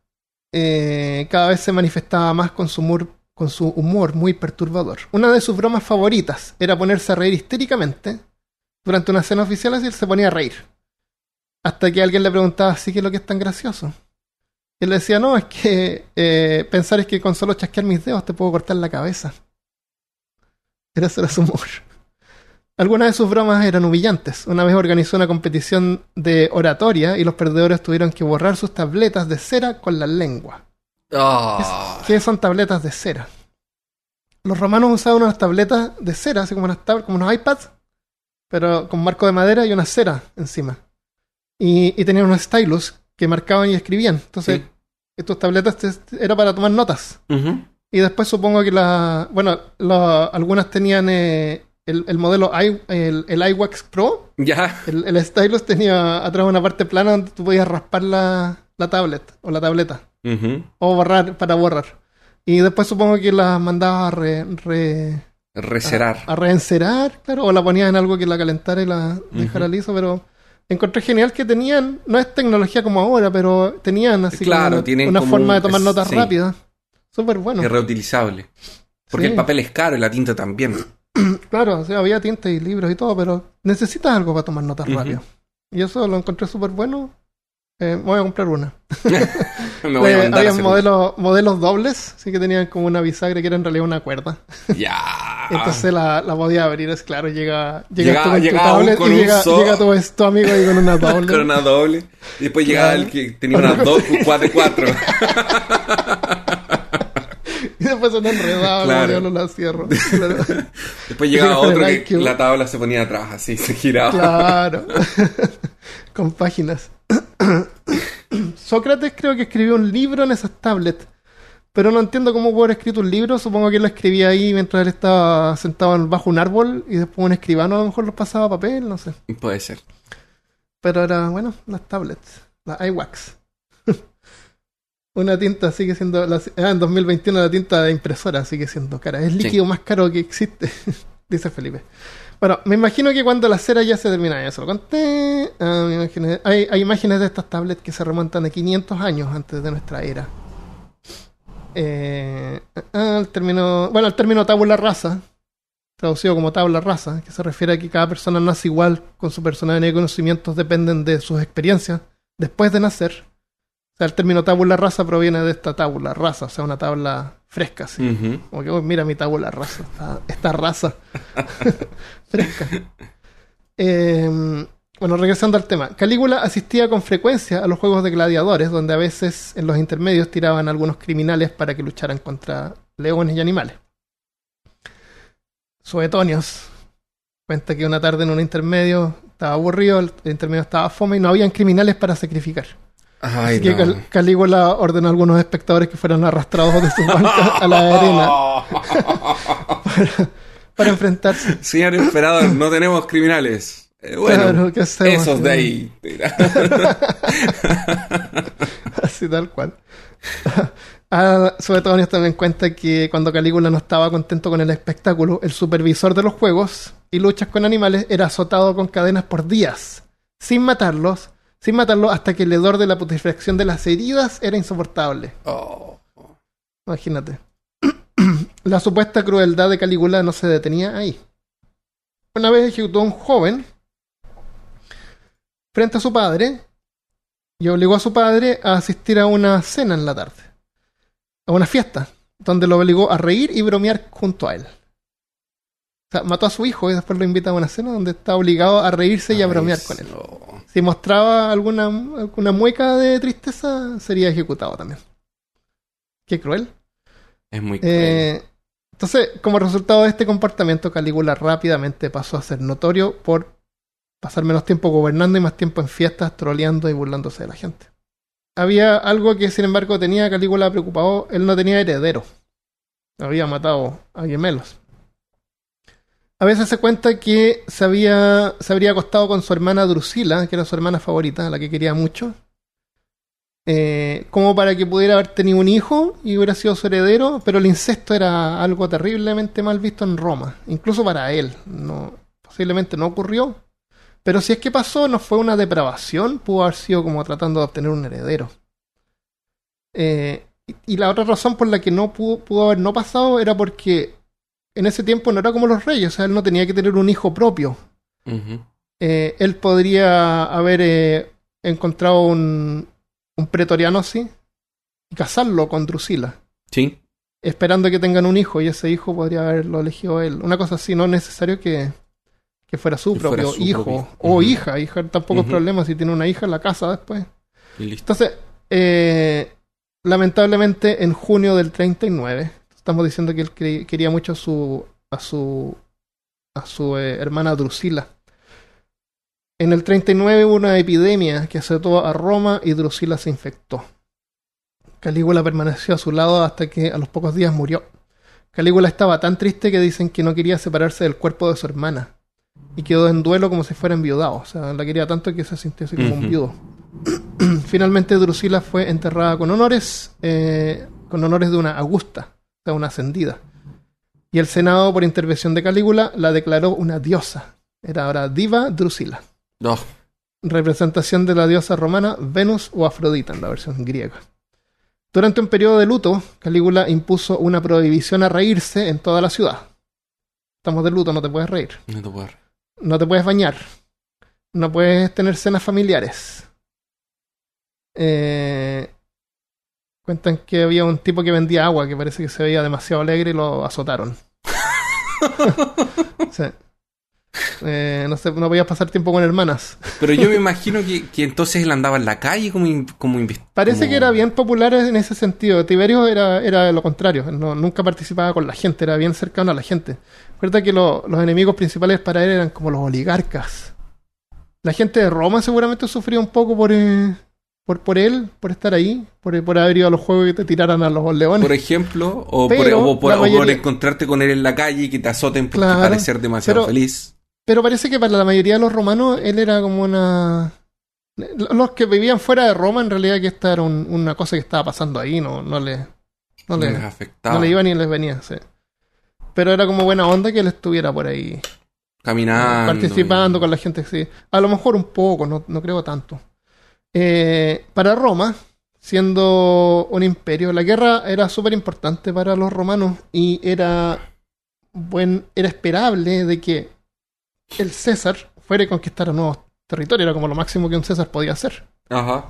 eh, cada vez se manifestaba más con su, humor, con su humor muy perturbador. Una de sus bromas favoritas era ponerse a reír histéricamente durante una cena oficial así él se ponía a reír. Hasta que alguien le preguntaba, ¿sí que es lo que es tan gracioso? Y él le decía, no, es que eh, pensar es que con solo chasquear mis dedos te puedo cortar la cabeza. Era era su humor. Algunas de sus bromas eran humillantes. Una vez organizó una competición de oratoria y los perdedores tuvieron que borrar sus tabletas de cera con la lengua. Ah, ¿Qué son tabletas de cera? Los romanos usaban unas tabletas de cera, así como, unas tab- como unos iPads, pero con marco de madera y una cera encima. Y, y tenían unos stylus que marcaban y escribían. Entonces, Sí. estas tabletas era para tomar notas. Y después supongo que la, bueno, la- algunas tenían eh, el, el modelo i, el, el iWax Pro. Ya. El, el stylus tenía atrás una parte plana donde tú podías raspar la, la tablet o la tableta. O borrar, para borrar. Y después supongo que las mandaba a, re, re- Recerar. a reencerar, claro, o la ponías en algo que la calentara y la dejara liso, pero encontré genial que tenían, no es tecnología como ahora, pero tenían así Claro, una, tienen una como forma de tomar notas sí. rápidas. Súper bueno. Es reutilizable. Porque Sí. el papel es caro y la tinta también. (clears throat) Claro, o sea, había tinta y libros y todo, pero necesitas algo para tomar notas Ujú. rápidas. Y eso lo encontré súper bueno. Eh, voy a comprar una. (laughs) (laughs) Me voy a había modelos, modelos dobles, sí que tenían como una bisagra que era en realidad una cuerda. (laughs) Ya. Entonces la, la podía abrir, es claro, llega, llega, tu con y llega, so- llega tu, tu amigo ahí con una (laughs) tablet. Con una doble. Y después llegaba Claro. el que tenía una dos, cuatro de cuatro. Y después se me enredaba, Claro. como diablo la cierro. Claro. Después llegaba otro que IQ. la tabla se ponía atrás, así, se giraba. Claro. con páginas. (clears throat) Sócrates creo que escribió un libro en esas tablets. Pero no entiendo cómo pudo haber escrito un libro. Supongo que él lo escribía ahí mientras él estaba sentado en- bajo un árbol y después un escribano a lo mejor lo pasaba a papel, no sé. Puede ser. Pero era, bueno, las tablets, la iWax. (laughs) Una tinta sigue siendo, la, ah, en 2021 la tinta de impresora sigue siendo cara. Es el Sí. líquido más caro que existe, (laughs) dice Felipe. Bueno, me imagino que cuando la cera ya se termina, ya se lo conté. Ah, hay, imágenes de estas tablets que se remontan de 500 años antes de nuestra era. Eh, ah, el término, bueno, el término tabula rasa, traducido como tabla rasa, que se refiere a que cada persona nace igual con su personalidad y conocimientos dependen de sus experiencias después de nacer. O sea, el término tabula rasa proviene de esta tabula rasa, o sea, una tabla fresca. Ujú. Como que, "Oh, mira mi tabula rasa, esta, esta raza (laughs) fresca. Eh, bueno, regresando al tema. Calígula asistía con frecuencia a los juegos de gladiadores, donde a veces en los intermedios tiraban a algunos criminales para que lucharan contra leones y animales. Suetonios cuenta que una tarde en un intermedio estaba aburrido, el el intermedio estaba fome y no habían criminales para sacrificar. Ay, Así que. Cal- Calígula ordenó a algunos espectadores que fueran arrastrados de sus bancas a la arena (laughs) para enfrentarse. Señor emperador, no tenemos criminales. Eh, bueno, Claro, ¿qué hacemos? esos de ahí. (laughs) Así tal cual. (laughs) Ah, Suetonios también cuenta que cuando Calígula no estaba contento con el espectáculo, el supervisor de los juegos y luchas con animales era azotado con cadenas por días, sin matarlos, sin matarlos hasta que el hedor de la putrefacción de las heridas era insoportable. Oh. Imagínate. (clears throat) la supuesta crueldad de Calígula no se detenía ahí. Una vez ejecutó a un joven frente a su padre y obligó a su padre a asistir a una cena en la tarde, a una fiesta, donde lo obligó a reír y bromear junto a él. O sea, mató a su hijo y después lo invita a una cena donde está obligado a reírse y a bromear con él. no. Si mostraba alguna, alguna mueca de tristeza, sería ejecutado también. Qué cruel. Es muy cruel. Eh, entonces, como resultado de este comportamiento, Calígula rápidamente pasó a ser notorio por pasar menos tiempo gobernando y más tiempo en fiestas, troleando y burlándose de la gente. Había algo que, sin embargo, tenía a Calígula preocupado. Él no tenía heredero. Había matado a gemelos. A veces se cuenta que se, habría acostado con su hermana Drusila, que era su hermana favorita, la que quería mucho, eh, como para que pudiera haber tenido un hijo y hubiera sido su heredero, pero el incesto era algo terriblemente mal visto en Roma, incluso para él. No, posiblemente no ocurrió, pero si es que pasó, no fue una depravación, pudo haber sido como tratando de obtener un heredero. Eh, y, y la otra razón por la que no pudo, pudo haber no pasado era porque en ese tiempo no era como los reyes, o sea, él no tenía que tener un hijo propio. Eh, él podría haber eh, encontrado un, un pretoriano así y casarlo con Drusila, Sí. esperando que tengan un hijo y ese hijo podría haberlo elegido él. Una cosa así, no es necesario que, que fuera su Que fuera propio su hijo propio. o hija. Hija tampoco es problema si tiene una hija en la casa después. Listo. Entonces, eh, lamentablemente en junio del 39, estamos diciendo que él quería mucho a su a su a su eh, hermana Drusila. En el 39 hubo una epidemia que azotó a Roma y Drusila se infectó. Calígula permaneció a su lado hasta que a los pocos días murió. Calígula estaba tan triste que dicen que no quería separarse del cuerpo de su hermana y quedó en duelo como si fuera enviudado. O sea, la quería tanto que se sintió así como un viudo. (clears throat) Finalmente Drusila fue enterrada con honores, eh, con honores de una augusta, sea, una ascendida. Y el Senado, por intervención de Calígula, la declaró una diosa. Era ahora diva Drusila, No. representación de la diosa romana Venus o Afrodita en la versión griega. Durante un periodo de luto, Calígula impuso una prohibición a reírse en toda la ciudad. Estamos de luto, no te puedes reír. No te puedo. No te puedes bañar. No puedes tener cenas familiares. Eh, cuentan que había un tipo que vendía agua que parece que se veía demasiado alegre y lo azotaron. (laughs) Sí. Eh, no sé, no podías pasar tiempo con hermanas. Pero yo me (laughs) imagino que, que entonces él andaba en la calle como, como Parece como- que era bien popular en ese sentido. Tiberio era, era lo contrario. No- nunca participaba con la gente, era bien cercano a la gente. Recuerda que lo- los enemigos principales para él eran como los oligarcas. La gente de Roma seguramente sufría un poco por, eh, por, por él, por estar ahí, por, por haber ido a los juegos y te tiraran a los leones. Por ejemplo, o, por, Pero o por- la o por mayoría- encontrarte con él en la calle y que te azoten por Claro, parecer demasiado pero- feliz. Pero parece que para la mayoría de los romanos él era como una... Los que vivían fuera de Roma, en realidad que esta era un- una cosa que estaba pasando ahí, no, no le... No No le, les afectaba. No le iba ni les venía, sí. Pero era como buena onda que él estuviera por ahí Caminando. participando con la gente, sí. A lo mejor un poco, no, no creo tanto. Eh, para Roma, siendo un imperio, la guerra era súper importante para los romanos y era, buen, era esperable de que el César fuera a conquistar nuevos territorios. Era como lo máximo que un César podía hacer. Ajá.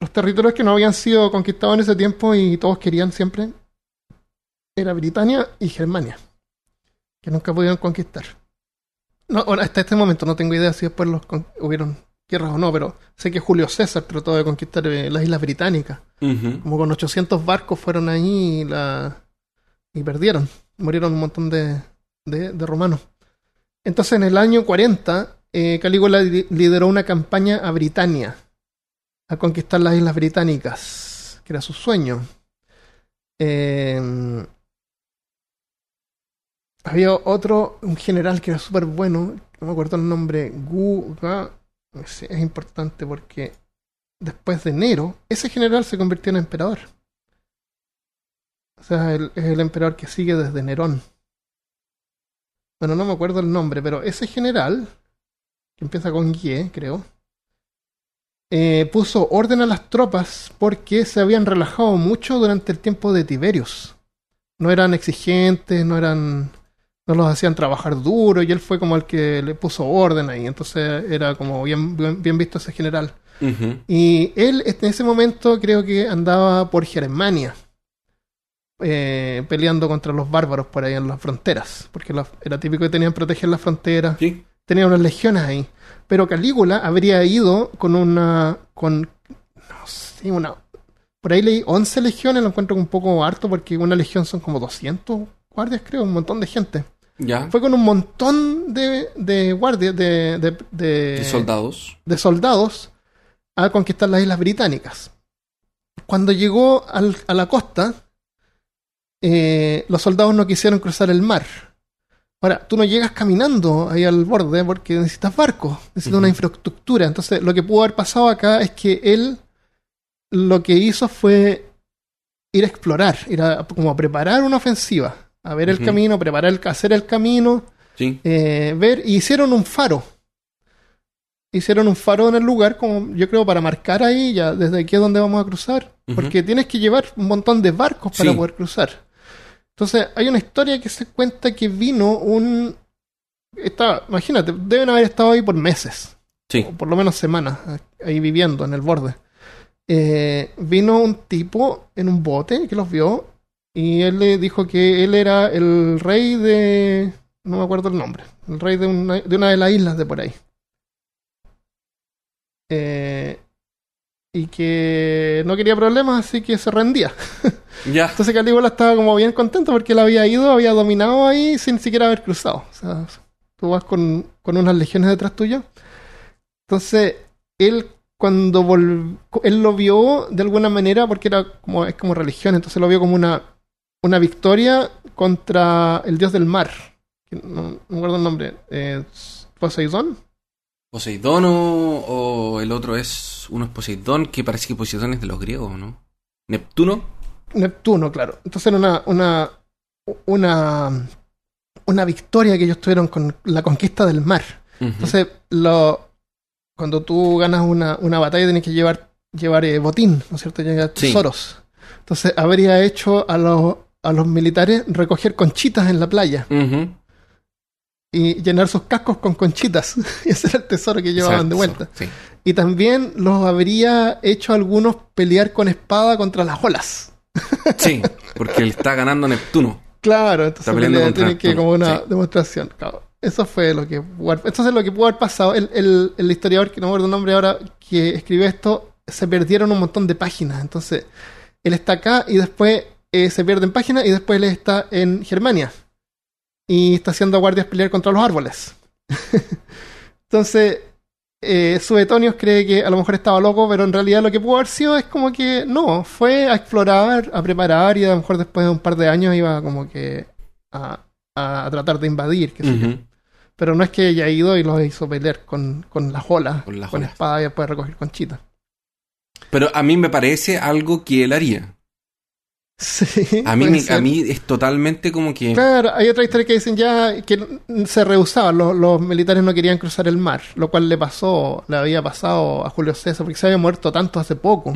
los territorios que no habían sido conquistados en ese tiempo y todos querían siempre era Britania y Germania, que nunca pudieron conquistar. No, hasta este momento no tengo idea si después los hubieron guerras o no, pero sé que Julio César trató de conquistar eh, las islas británicas. Como con 800 barcos fueron ahí y, la, y perdieron. Murieron un montón de, de- de romanos. Entonces, en el año 40, eh, Calígula li- lideró una campaña a Britania, a conquistar las islas británicas, que era su sueño. Eh, había otro, un general que era súper bueno, no me acuerdo el nombre, Gu, Ga- es importante porque después de Nero, ese general se convirtió en emperador. O sea, es el emperador que sigue desde Nerón. Bueno, no me acuerdo el nombre, pero ese general, que empieza con Gie, creo, eh, puso orden a las tropas porque se habían relajado mucho durante el tiempo de Tiberius. No eran exigentes, no eran. No los hacían trabajar duro, y él fue como el que le puso orden ahí. Entonces era como bien, bien, bien visto ese general. Y él en ese momento creo que andaba por Germania, eh, peleando contra los bárbaros por ahí en las fronteras, porque era típico que tenían que proteger las fronteras, Sí. tenía unas legiones ahí. Pero Calígula habría ido con una, con, no sé, una, por ahí leí 11 legiones, lo encuentro un poco harto porque una legión son como 200 guardias, creo, un montón de gente. Ya. Fue con un montón de, de guardias, de, de, de- soldados. de soldados a conquistar las islas británicas. Cuando llegó al- a la costa, eh, los soldados no quisieron cruzar el mar. Ahora, tú no llegas caminando ahí al borde porque necesitas barcos, necesitas una infraestructura. Entonces, lo que pudo haber pasado acá es que él lo que hizo fue ir a explorar, ir a como a preparar una ofensiva, a ver el camino, preparar el, hacer el camino, Sí. eh, ver, y hicieron un faro. Hicieron un faro en el lugar, como yo creo, para marcar ahí, ya desde aquí es donde vamos a cruzar. Porque tienes que llevar un montón de barcos para Sí. poder cruzar. Entonces, hay una historia que se cuenta que vino un. Está, imagínate, deben haber estado ahí por meses, Sí. o por lo menos semanas, ahí viviendo en el borde. Eh, vino un tipo en un bote que los vio y él le dijo que él era el rey de. No me acuerdo el nombre. El rey de una de, una de las islas de por ahí. Eh, y que no quería problemas, así que se rendía. (laughs) Ya. Entonces Calígula estaba como bien contento porque él había ido, había dominado ahí sin siquiera haber cruzado. O sea, tú vas con, con unas legiones detrás tuyo. Entonces, él cuando vol- él lo vio de alguna manera porque era como es como religión, entonces lo vio como una una victoria contra el dios del mar. No, no me acuerdo el nombre. Eh, Poseidón. Poseidón o, o el otro es. Uno es Poseidón, que parece que Poseidón es de los griegos, ¿no? Neptuno. Neptuno, claro. Entonces era una, una, una, una victoria que ellos tuvieron con la conquista del mar. Entonces, lo, cuando tú ganas una, una batalla tienes que llevar, llevar eh, botín, ¿no es cierto? Llevar Sí. tesoros. Entonces, habría hecho a los, a los militares recoger conchitas en la playa y llenar sus cascos con conchitas. y (laughs) ese era el tesoro que llevaban de vuelta. Sí. Y también los habría hecho algunos pelear con espada contra las olas. (laughs) Sí, porque él está ganando Neptuno. Claro, entonces pelea- tiene que como una sí. demostración. Claro. Eso fue lo que pudo haber- entonces lo que pudo haber pasado. El, el, el historiador que no me acuerdo el nombre ahora que escribió esto se perdieron un montón de páginas. Entonces él está acá y después eh, se pierden páginas y después él está en Germania y está haciendo guardias pelear contra los árboles. (laughs) entonces eh, cree que a lo mejor estaba loco, pero en realidad lo que pudo haber sido es como que no, fue a explorar, a preparar y a lo mejor después de un par de años iba como que a, a tratar de invadir, qué sé yo. Pero no es que haya ido y los hizo pelear con, con las olas, Con con, las olas. espada y después recoger conchitas. Pero a mí me parece algo que él haría. Sí, A mí, me- a mí es totalmente como que. Claro, hay otra historia que dicen ya que se rehusaban, los, los militares no querían cruzar el mar, lo cual le pasó, le había pasado a Julio César, porque se había muerto tanto hace poco.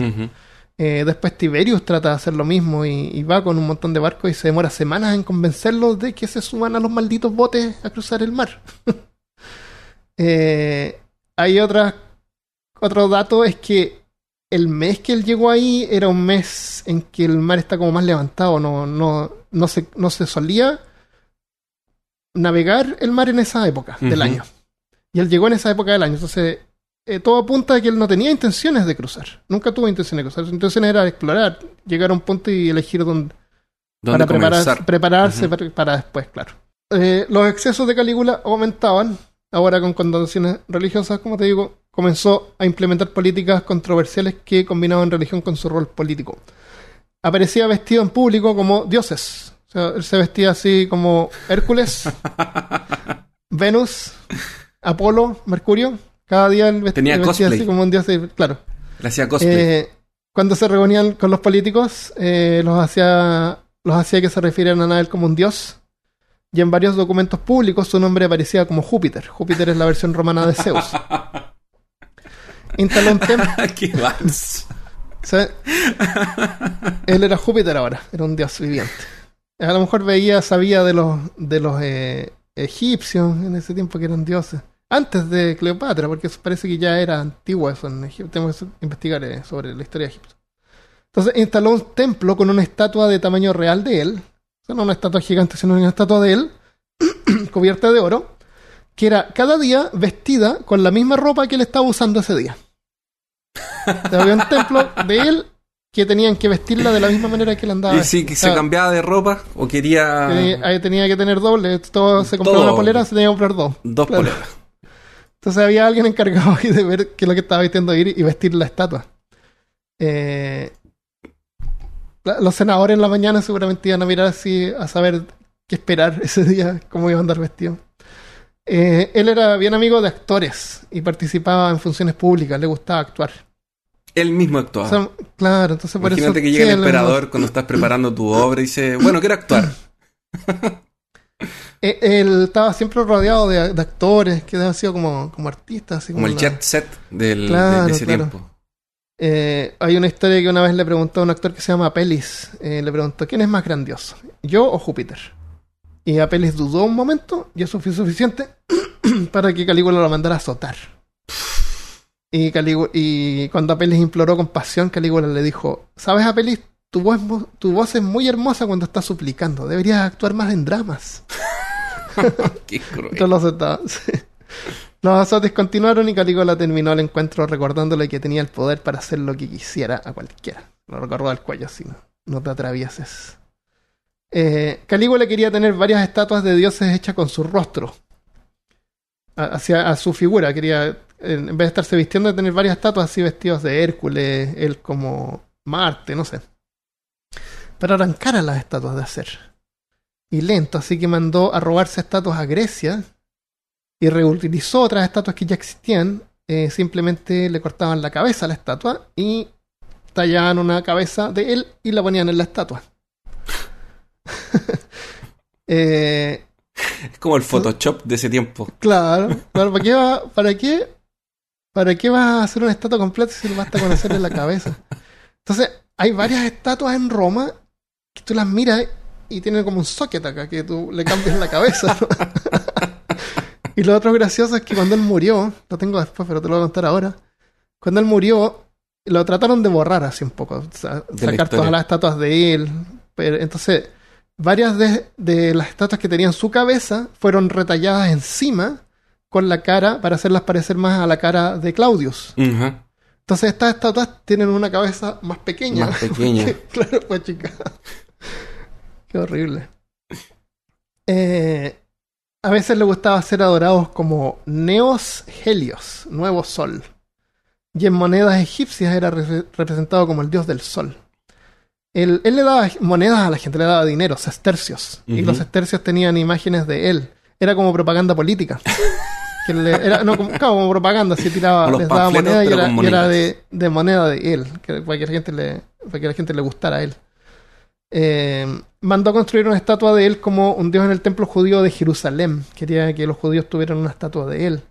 Eh, después Tiberius trata de hacer lo mismo y, y va con un montón de barcos y se demora semanas en convencerlos de que se suban a los malditos botes a cruzar el mar. (laughs) Eh, hay otra, otro dato, es que el mes que él llegó ahí era un mes en que el mar está como más levantado, no, no, no, se, no se solía navegar el mar en esa época del año. Y él llegó en esa época del año, entonces eh, todo apunta a que él no tenía intenciones de cruzar, nunca tuvo intenciones de cruzar, su intención era explorar, llegar a un punto y elegir dónde, ¿Dónde para preparar- prepararse para, para después, claro. Eh, los excesos de Calígula aumentaban, ahora con connotaciones religiosas, como te digo, comenzó a implementar políticas controversiales que combinaban religión con su rol político. Aparecía vestido en público como dioses. O sea, él se vestía así como Hércules, (laughs) Venus, Apolo, Mercurio. Cada día él vest- Tenía vestía así como un dios, de- claro. Le hacía cosplay. Eh, cuando se reunían con los políticos, eh, los hacía los hacía que se refirieran a él como un dios. Y en varios documentos públicos su nombre aparecía como Júpiter. Júpiter es la versión romana de Zeus. (laughs) Instaló un templo. ¡Qué vals! Él era Júpiter ahora, era un dios viviente. A lo mejor veía, sabía de los, de los eh, egipcios en ese tiempo que eran dioses. Antes de Cleopatra, porque eso parece que ya era antiguo eso en Egipto. Tenemos que investigar eh, sobre la historia de Egipto. Entonces instaló un templo con una estatua de tamaño real de él. O sea, no una estatua gigante, sino una estatua de él, (clears throat) cubierta de oro, que era cada día vestida con la misma ropa que él estaba usando ese día. O sea, había un templo de él que tenían que vestirla de la misma manera que él andaba. ¿Y si que se cambiaba de ropa o quería tenía, que tener doble. Todo se compraba Todo. una polera, se tenía que comprar dos. dos claro. poleras? Entonces había alguien encargado ahí de ver qué es lo que estaba vistiendo ir y vestir la estatua. Eh, los senadores en la mañana seguramente iban a mirar así a saber qué esperar (laughs) ese día, cómo iba a andar vestido. Eh, él era bien amigo de actores y participaba en funciones públicas, le gustaba actuar. Él mismo actuaba. O sea, claro, entonces por Imagínate eso. que llega sí, el emperador cuando estás preparando tu obra y dice, bueno, quiero actuar. (laughs) Eh, Él estaba siempre rodeado de, de actores que han sido como, como artistas. Así Como el la- jet set del, Claro, de, ese claro. tiempo. Eh, hay una historia que una vez le preguntó a un actor que se llama Apelis. eh, le preguntó, ¿quién es más grandioso? ¿Yo o Júpiter? Y Apelis dudó un momento y eso fue suficiente (clears throat) para que Calígula lo mandara a azotar. Y, Calígula- y cuando Apelis imploró compasión, Calígula le dijo, ¿sabes Apelis? Tu voz, tu voz es muy hermosa cuando estás suplicando. Deberías actuar más en dramas. (laughs) Qué cruel. Entonces lo aceptaba, (laughs) sí. Los azotes continuaron y Calígula terminó el encuentro recordándole que tenía el poder para hacer lo que quisiera a cualquiera. Lo recordó al cuello así, no, no te atravieses. Eh, Calígula quería tener varias estatuas de dioses hechas con su rostro. Hacia a su figura. Quería, en vez de estarse vistiendo, tener varias estatuas así vestidos de Hércules, él como Marte, no sé. Pero arrancar a las estatuas de hacer y lento, así que mandó a robarse estatuas a Grecia y reutilizó otras estatuas que ya existían. eh, simplemente le cortaban la cabeza a la estatua y tallaban una cabeza de él y la ponían en la estatua. (laughs) Eh, Es como el Photoshop de ese tiempo. claro, (laughs) claro, ¿para qué, va- para qué, para qué vas a hacer una estatua completa si no basta con hacerle la cabeza? Entonces, hay varias estatuas en Roma que tú las miras y tienen como un socket acá que tú le cambias la cabeza. ¿no? (laughs) y lo otro gracioso es que cuando él murió, lo tengo después, pero te lo voy a contar ahora. Cuando él murió, lo trataron de borrar así un poco, o sea, sacar todas las estatuas de él. Pero entonces, varias de, de las estatuas que tenían su cabeza fueron retalladas encima con la cara para hacerlas parecer más a la cara de Claudius. Entonces estas estatuas tienen una cabeza más pequeña. Más pequeña. (laughs) porque, claro, pues chica. Qué horrible. Eh, a veces le gustaba ser adorados como Neos Helios, nuevo sol. Y en monedas egipcias era re- representado como el dios del sol. Él, él le daba monedas a la gente, le daba dinero, sestercios. Y Ujú. los sestercios tenían imágenes de él. Era como propaganda política. Que le- era, no, como, claro, como propaganda, se tiraba, les daba moneda y era, y era de moneda de él, que, para, que la gente le, para que la gente le gustara a él. Eh, mandó a construir una estatua de él como un dios en el templo judío de Jerusalén. Quería que los judíos tuvieran una estatua de él.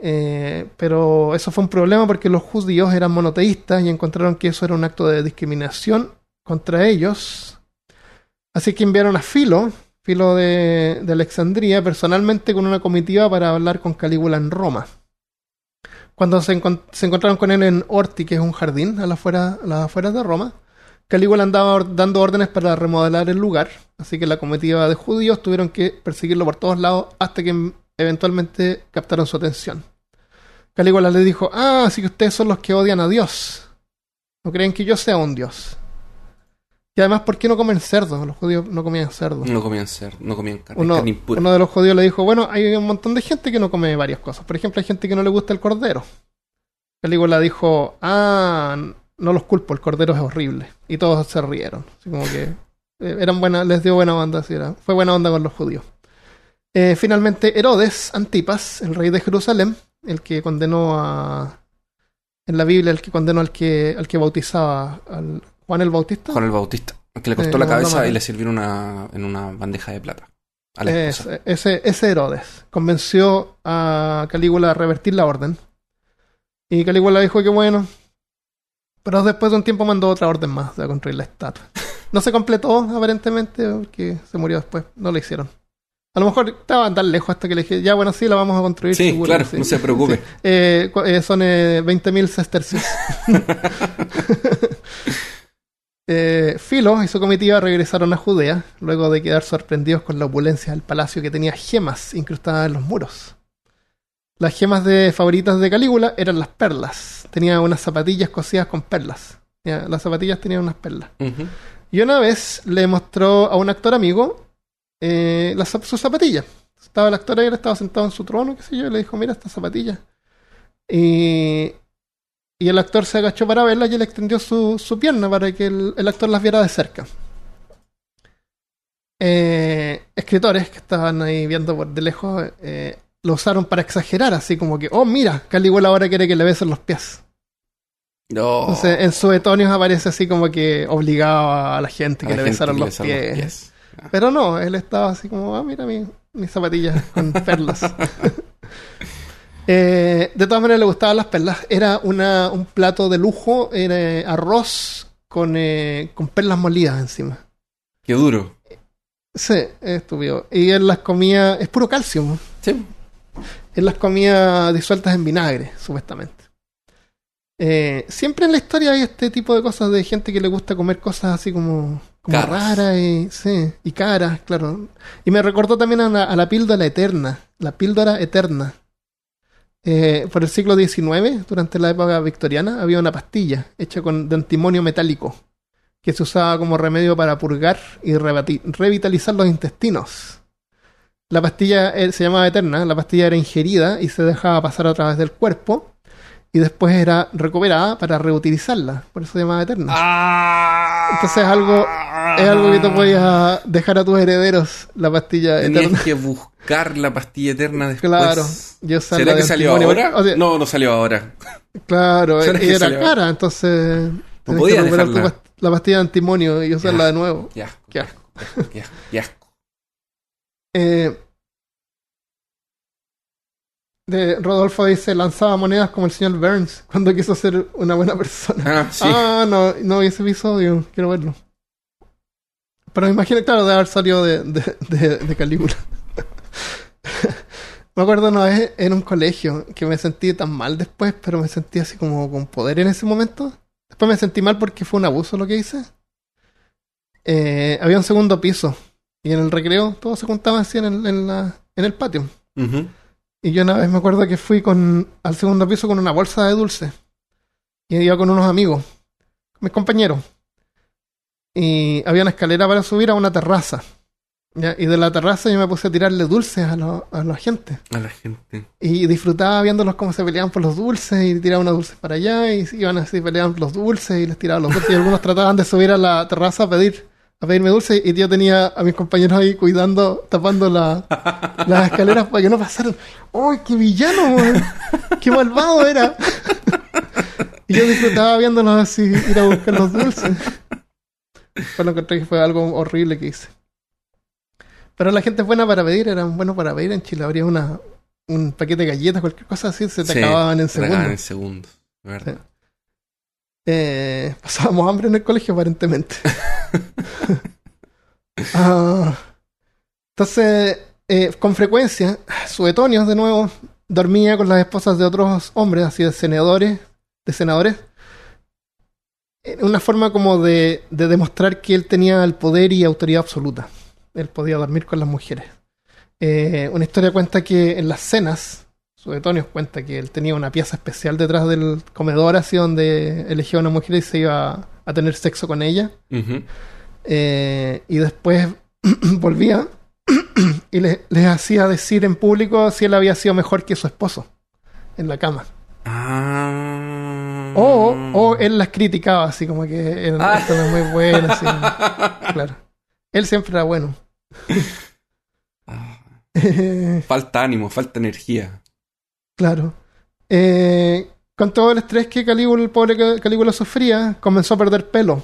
Eh, pero eso fue un problema porque los judíos eran monoteístas y encontraron que eso era un acto de discriminación contra ellos. Así que enviaron a Filo, Filo de, de Alexandría, personalmente con una comitiva para hablar con Calígula en Roma. Cuando se, encontraron con él en Orti, que es un jardín a las afueras de Roma, Calígula andaba dando órdenes para remodelar el lugar, así que la comitiva de judíos tuvieron que perseguirlo por todos lados hasta que eventualmente captaron su atención. Calígula le dijo, ah, así que ustedes son los que odian a Dios. No creen que yo sea un Dios. Y además, ¿por qué no comen cerdo? Los judíos no comían cerdo. No comían cerdo, no comían carne, uno, carne impura. uno de los judíos le dijo, bueno, hay un montón de gente que no come varias cosas. Por ejemplo, hay gente que no le gusta el cordero. Calígula dijo, ah, no los culpo, el cordero es horrible. Y todos se rieron. Así como que eh, eran buenas, les dio buena onda, así era. fue buena onda con los judíos. Eh, finalmente, Herodes Antipas, el rey de Jerusalén, el que condenó a. En la Biblia, el que condenó al que, al que bautizaba al Juan el Bautista. Juan el Bautista. Que le cortó Eh, la cabeza y le sirvieron una, en una bandeja de plata. A la. Ese, ese, Herodes convenció a Calígula a revertir la orden. Y Calígula dijo que bueno. Pero después de un tiempo mandó otra orden más de construir la estatua. No se completó, aparentemente, porque se murió después. No lo hicieron. A lo mejor estaban tan lejos hasta que le dije, ya bueno, sí, la vamos a construir. Sí, seguro, claro, sí". no se preocupe. (laughs) Sí. Eh, eh, son eh, 20.000 sestercios. (laughs) Eh, Filo y su comitiva regresaron a Judea luego de quedar sorprendidos con la opulencia del palacio que tenía gemas incrustadas en los muros. Las gemas de favoritas de Calígula eran las perlas. Tenía unas zapatillas cosidas con perlas. Ya, Las zapatillas tenían unas perlas. Ujú. Y una vez le mostró a un actor amigo eh, las sus zapatillas. Estaba el actor ahí, él estaba sentado en su trono, qué sé yo, y le dijo, mira estas zapatillas. Y, y el actor se agachó para verlas y él extendió su, su pierna para que el, el actor las viera de cerca. Eh, escritores que estaban ahí viendo por de lejos eh, lo usaron para exagerar, así como que, oh, mira, Calígula ahora quiere que le besen los pies. No. Entonces, en suetonios aparece así como que obligaba a la gente que le gente besaran que le los besaran pies. Pero no, él estaba así como, ah, mira mi, mis zapatillas con perlas. (laughs) Eh, de todas maneras le gustaban las perlas. Era una, un plato de lujo, era arroz con, eh, con perlas molidas encima. Qué duro. Sí, es estúpido. Y él las comía, es puro calcio. ¿no? Sí. Él las comía disueltas en vinagre, supuestamente. Eh, siempre en la historia hay este tipo de cosas de gente que le gusta comer cosas así como, como raras y, sí, y caras, claro. Y me recordó también a la, a la píldora eterna, la píldora eterna. Eh, por el siglo XIX, durante la época victoriana, había una pastilla hecha con, de antimonio metálico que se usaba como remedio para purgar y revitalizar los intestinos. La pastilla eh, se llamaba Eterna, la pastilla era ingerida y se dejaba pasar a través del cuerpo y después era recuperada para reutilizarla, por eso se llamaba Eterna. Ah. Entonces es algo- Es algo que tú podías dejar a tus herederos, la pastilla Tenías Eterna. que buscar la pastilla eterna después. Claro, yo ¿Será que salió ahora? o sea, no, no salió ahora. Claro, ¿Será y que era cara, entonces tenés podía que recuperar past- la pastilla de antimonio y usarla Ya. de nuevo. Ya, Qué asco. ya, ya. Eh, de Rodolfo dice, lanzaba monedas como el señor Burns cuando quiso ser una buena persona. Ah, sí. Ah, no, no vi ese episodio, quiero verlo. Pero me imagino, claro, de haber salido de, de, de, de Calígula. (laughs) me acuerdo una vez en un colegio que me sentí tan mal después, pero me sentí así como con poder en ese momento. Después me sentí mal porque fue un abuso lo que hice. Eh, había un segundo piso y en el recreo todos se juntaban así en el, en la, en el patio. Ujú. Y yo una vez me acuerdo que fui con, al segundo piso con una bolsa de dulce. Y iba con unos amigos, mis compañeros. Y había una escalera para subir a una terraza. ¿ya? Y de la terraza yo me puse a tirarle dulces a, los- a la gente. A la gente. Y disfrutaba viéndolos cómo se peleaban por los dulces y tiraban unos dulces para allá y iban así, peleaban por los dulces y les tiraban los dulces. Y algunos (laughs) trataban de subir a la terraza a pedir, a pedirme dulces y yo tenía a mis compañeros ahí cuidando, tapando la, (laughs) las escaleras para que no pasaran. ¡Ay, qué villano! ¡Qué malvado era! y yo disfrutaba viéndolos así, ir a buscar los dulces. Pues lo encontré que fue algo horrible que hice. Pero la gente es buena para pedir, eran buenos para pedir. En Chile habría una, un paquete de galletas, cualquier cosa así, se te Sí, acababan en se la acaban en segundos. segundos. ¿verdad? Eh, (laughs) pasábamos hambre en el colegio, aparentemente. (laughs) Ah, entonces, eh, con frecuencia, suetonios de nuevo dormía con las esposas de otros hombres, así de senadores, de senadores. En una forma como de, de demostrar que él tenía el poder y autoridad absoluta. Él podía dormir con las mujeres. Eh, una historia cuenta que en las cenas, Suetonio cuenta que él tenía una pieza especial detrás del comedor, así donde elegía a una mujer y se iba a tener sexo con ella. Eh, y después (clears throat) volvía (clears throat) y le- les hacía decir en público si él había sido mejor que su esposo en la cama. Ah. O, o él las criticaba, así como que él, Ah. esto no es muy bueno. así. (laughs) Claro. Él siempre era bueno. Ah, Eh, Falta ánimo, falta energía. Claro. Eh, con todo el estrés que Calígula, el pobre Ca- Calígula sufría, comenzó a perder pelo.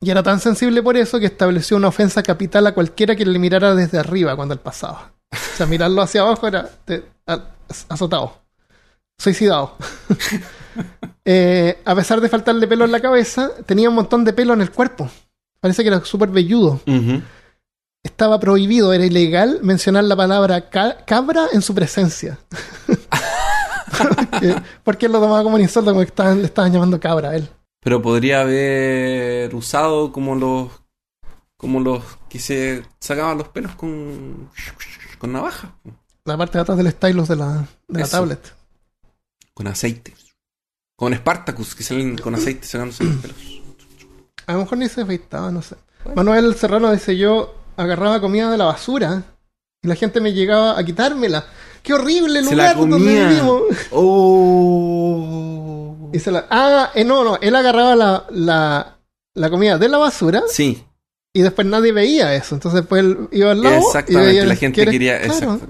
Y era tan sensible por eso que estableció una ofensa capital a cualquiera que le mirara desde arriba cuando él pasaba. O sea, mirarlo hacia abajo era te- azotado, suicidado. (laughs) Eh, a pesar de faltarle pelo en la cabeza, tenía un montón de pelo en el cuerpo. Parece que era súper velludo. Ujú. Estaba prohibido, era ilegal mencionar la palabra ca- cabra en su presencia. (laughs) porque, porque él lo tomaba como un insulto, como que estaban- le estaban llamando cabra a él. Pero podría haber usado como los. Como los que se sacaban los pelos con. con navaja. La parte de atrás del stylus de la, de la tablet. Con aceite. Con Spartacus, que salen con aceite sacándose los pelos. A lo mejor ni se afeitaba, no sé. Manuel Serrano dice: Yo agarraba comida de la basura y la gente me llegaba a quitármela. ¡Qué horrible Se la lugar donde vivimos! Oh. (laughs) Y se la- ah, eh, no, no, él agarraba la, la, la comida de la basura Sí, y después nadie veía eso. Entonces después él iba al lado y exactamente. veía La gente quería. claro. exacto.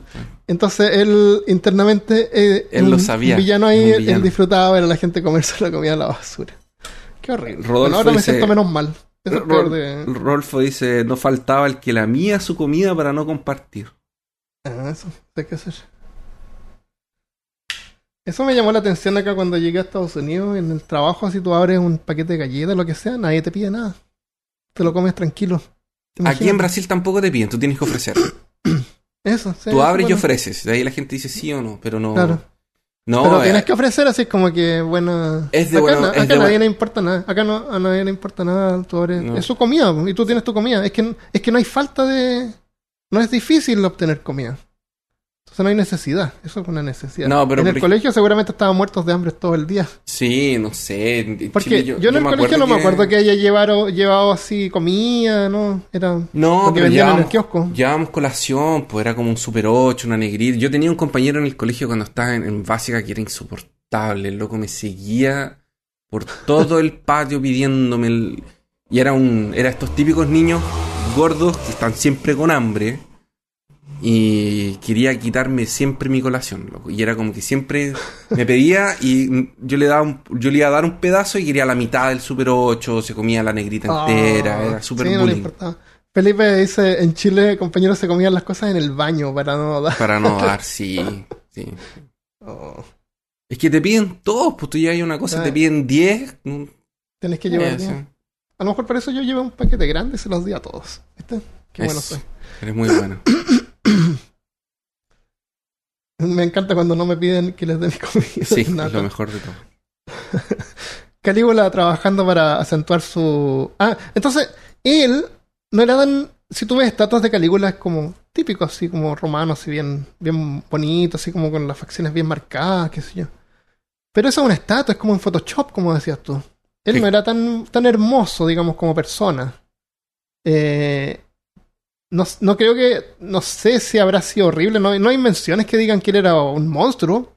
Entonces él internamente, eh, Él lo un sabía, villano ahí, un él- villano. él disfrutaba ver a la gente comerse la comida de la basura. Qué horrible. Rodolfo Bueno, ahora me siento menos mal. Eso es Ro- peor de... Rolfo dice: No faltaba el que lamía su comida para no compartir. Ah, eso, hay que hacer. Eso me llamó la atención acá cuando llegué a Estados Unidos. En el trabajo, si tú abres un paquete de galletas, lo que sea, nadie te pide nada. Te lo comes tranquilo. Aquí en. Brasil tampoco te piden, tú tienes que ofrecer. (coughs) Eso, sí, Tú abres y ofreces. De ahí la gente dice sí o no, pero no. Claro. No, Pero eh, tienes que ofrecer así como que, bueno... Es de acá bueno- na- es acá de a nadie bueno- le importa nada. Acá no, a nadie le importa nada. Tú abres- No. Es su comida y tú tienes tu comida. Es que, es que no hay falta de... No es difícil obtener comida. Entonces no hay necesidad. Eso es una necesidad. No, pero en el colegio seguramente estaban muertos de hambre todo el día. Sí, no sé. Porque Chile yo, en el colegio no me acuerdo que haya llevado, llevado así comida, ¿no? Era No, lo que pero vendían en el kiosco. llevábamos colación, pues era como un Super 8, una negrita. Yo tenía un compañero en el colegio cuando estaba en, en básica que era insoportable. El loco me seguía por todo el patio pidiéndome el... Y era un... Era estos típicos niños gordos que están siempre con hambre. Y quería quitarme siempre mi colación, loco. Y era como que siempre me pedía y yo le daba un- yo le iba a dar un pedazo y quería la mitad del Super 8, se comía la negrita entera, Ah, era súper sí, bullying. Felipe dice, en Chile compañeros se comían las cosas en el baño para no dar. Para no (laughs) dar, sí, sí. Oh, Es que te piden todos, pues tú ya hay una cosa, Ah. te piden 10. mm, tienes que llevar eh, bien. sí. A lo mejor por eso yo llevé un paquete grande y se los di a todos. ¿Viste? Qué bueno soy. Eres muy bueno. (coughs) (clears throat) Me encanta cuando no me piden que les dé mi comida. (laughs) Sí, (laughs) es lo mejor de todo. (laughs) Calígula trabajando para acentuar su. Ah, entonces, él no era tan. Si tú ves estatuas de Calígula, es como típico, así como romano, así bien, bien bonito, así como con las facciones bien marcadas, qué sé yo. Pero eso es una estatua, es como en Photoshop, como decías tú. Él Sí. no era tan, tan hermoso, digamos, como persona. Eh, no, no creo que. No sé si habrá sido horrible. No, no hay menciones que digan que él era un monstruo.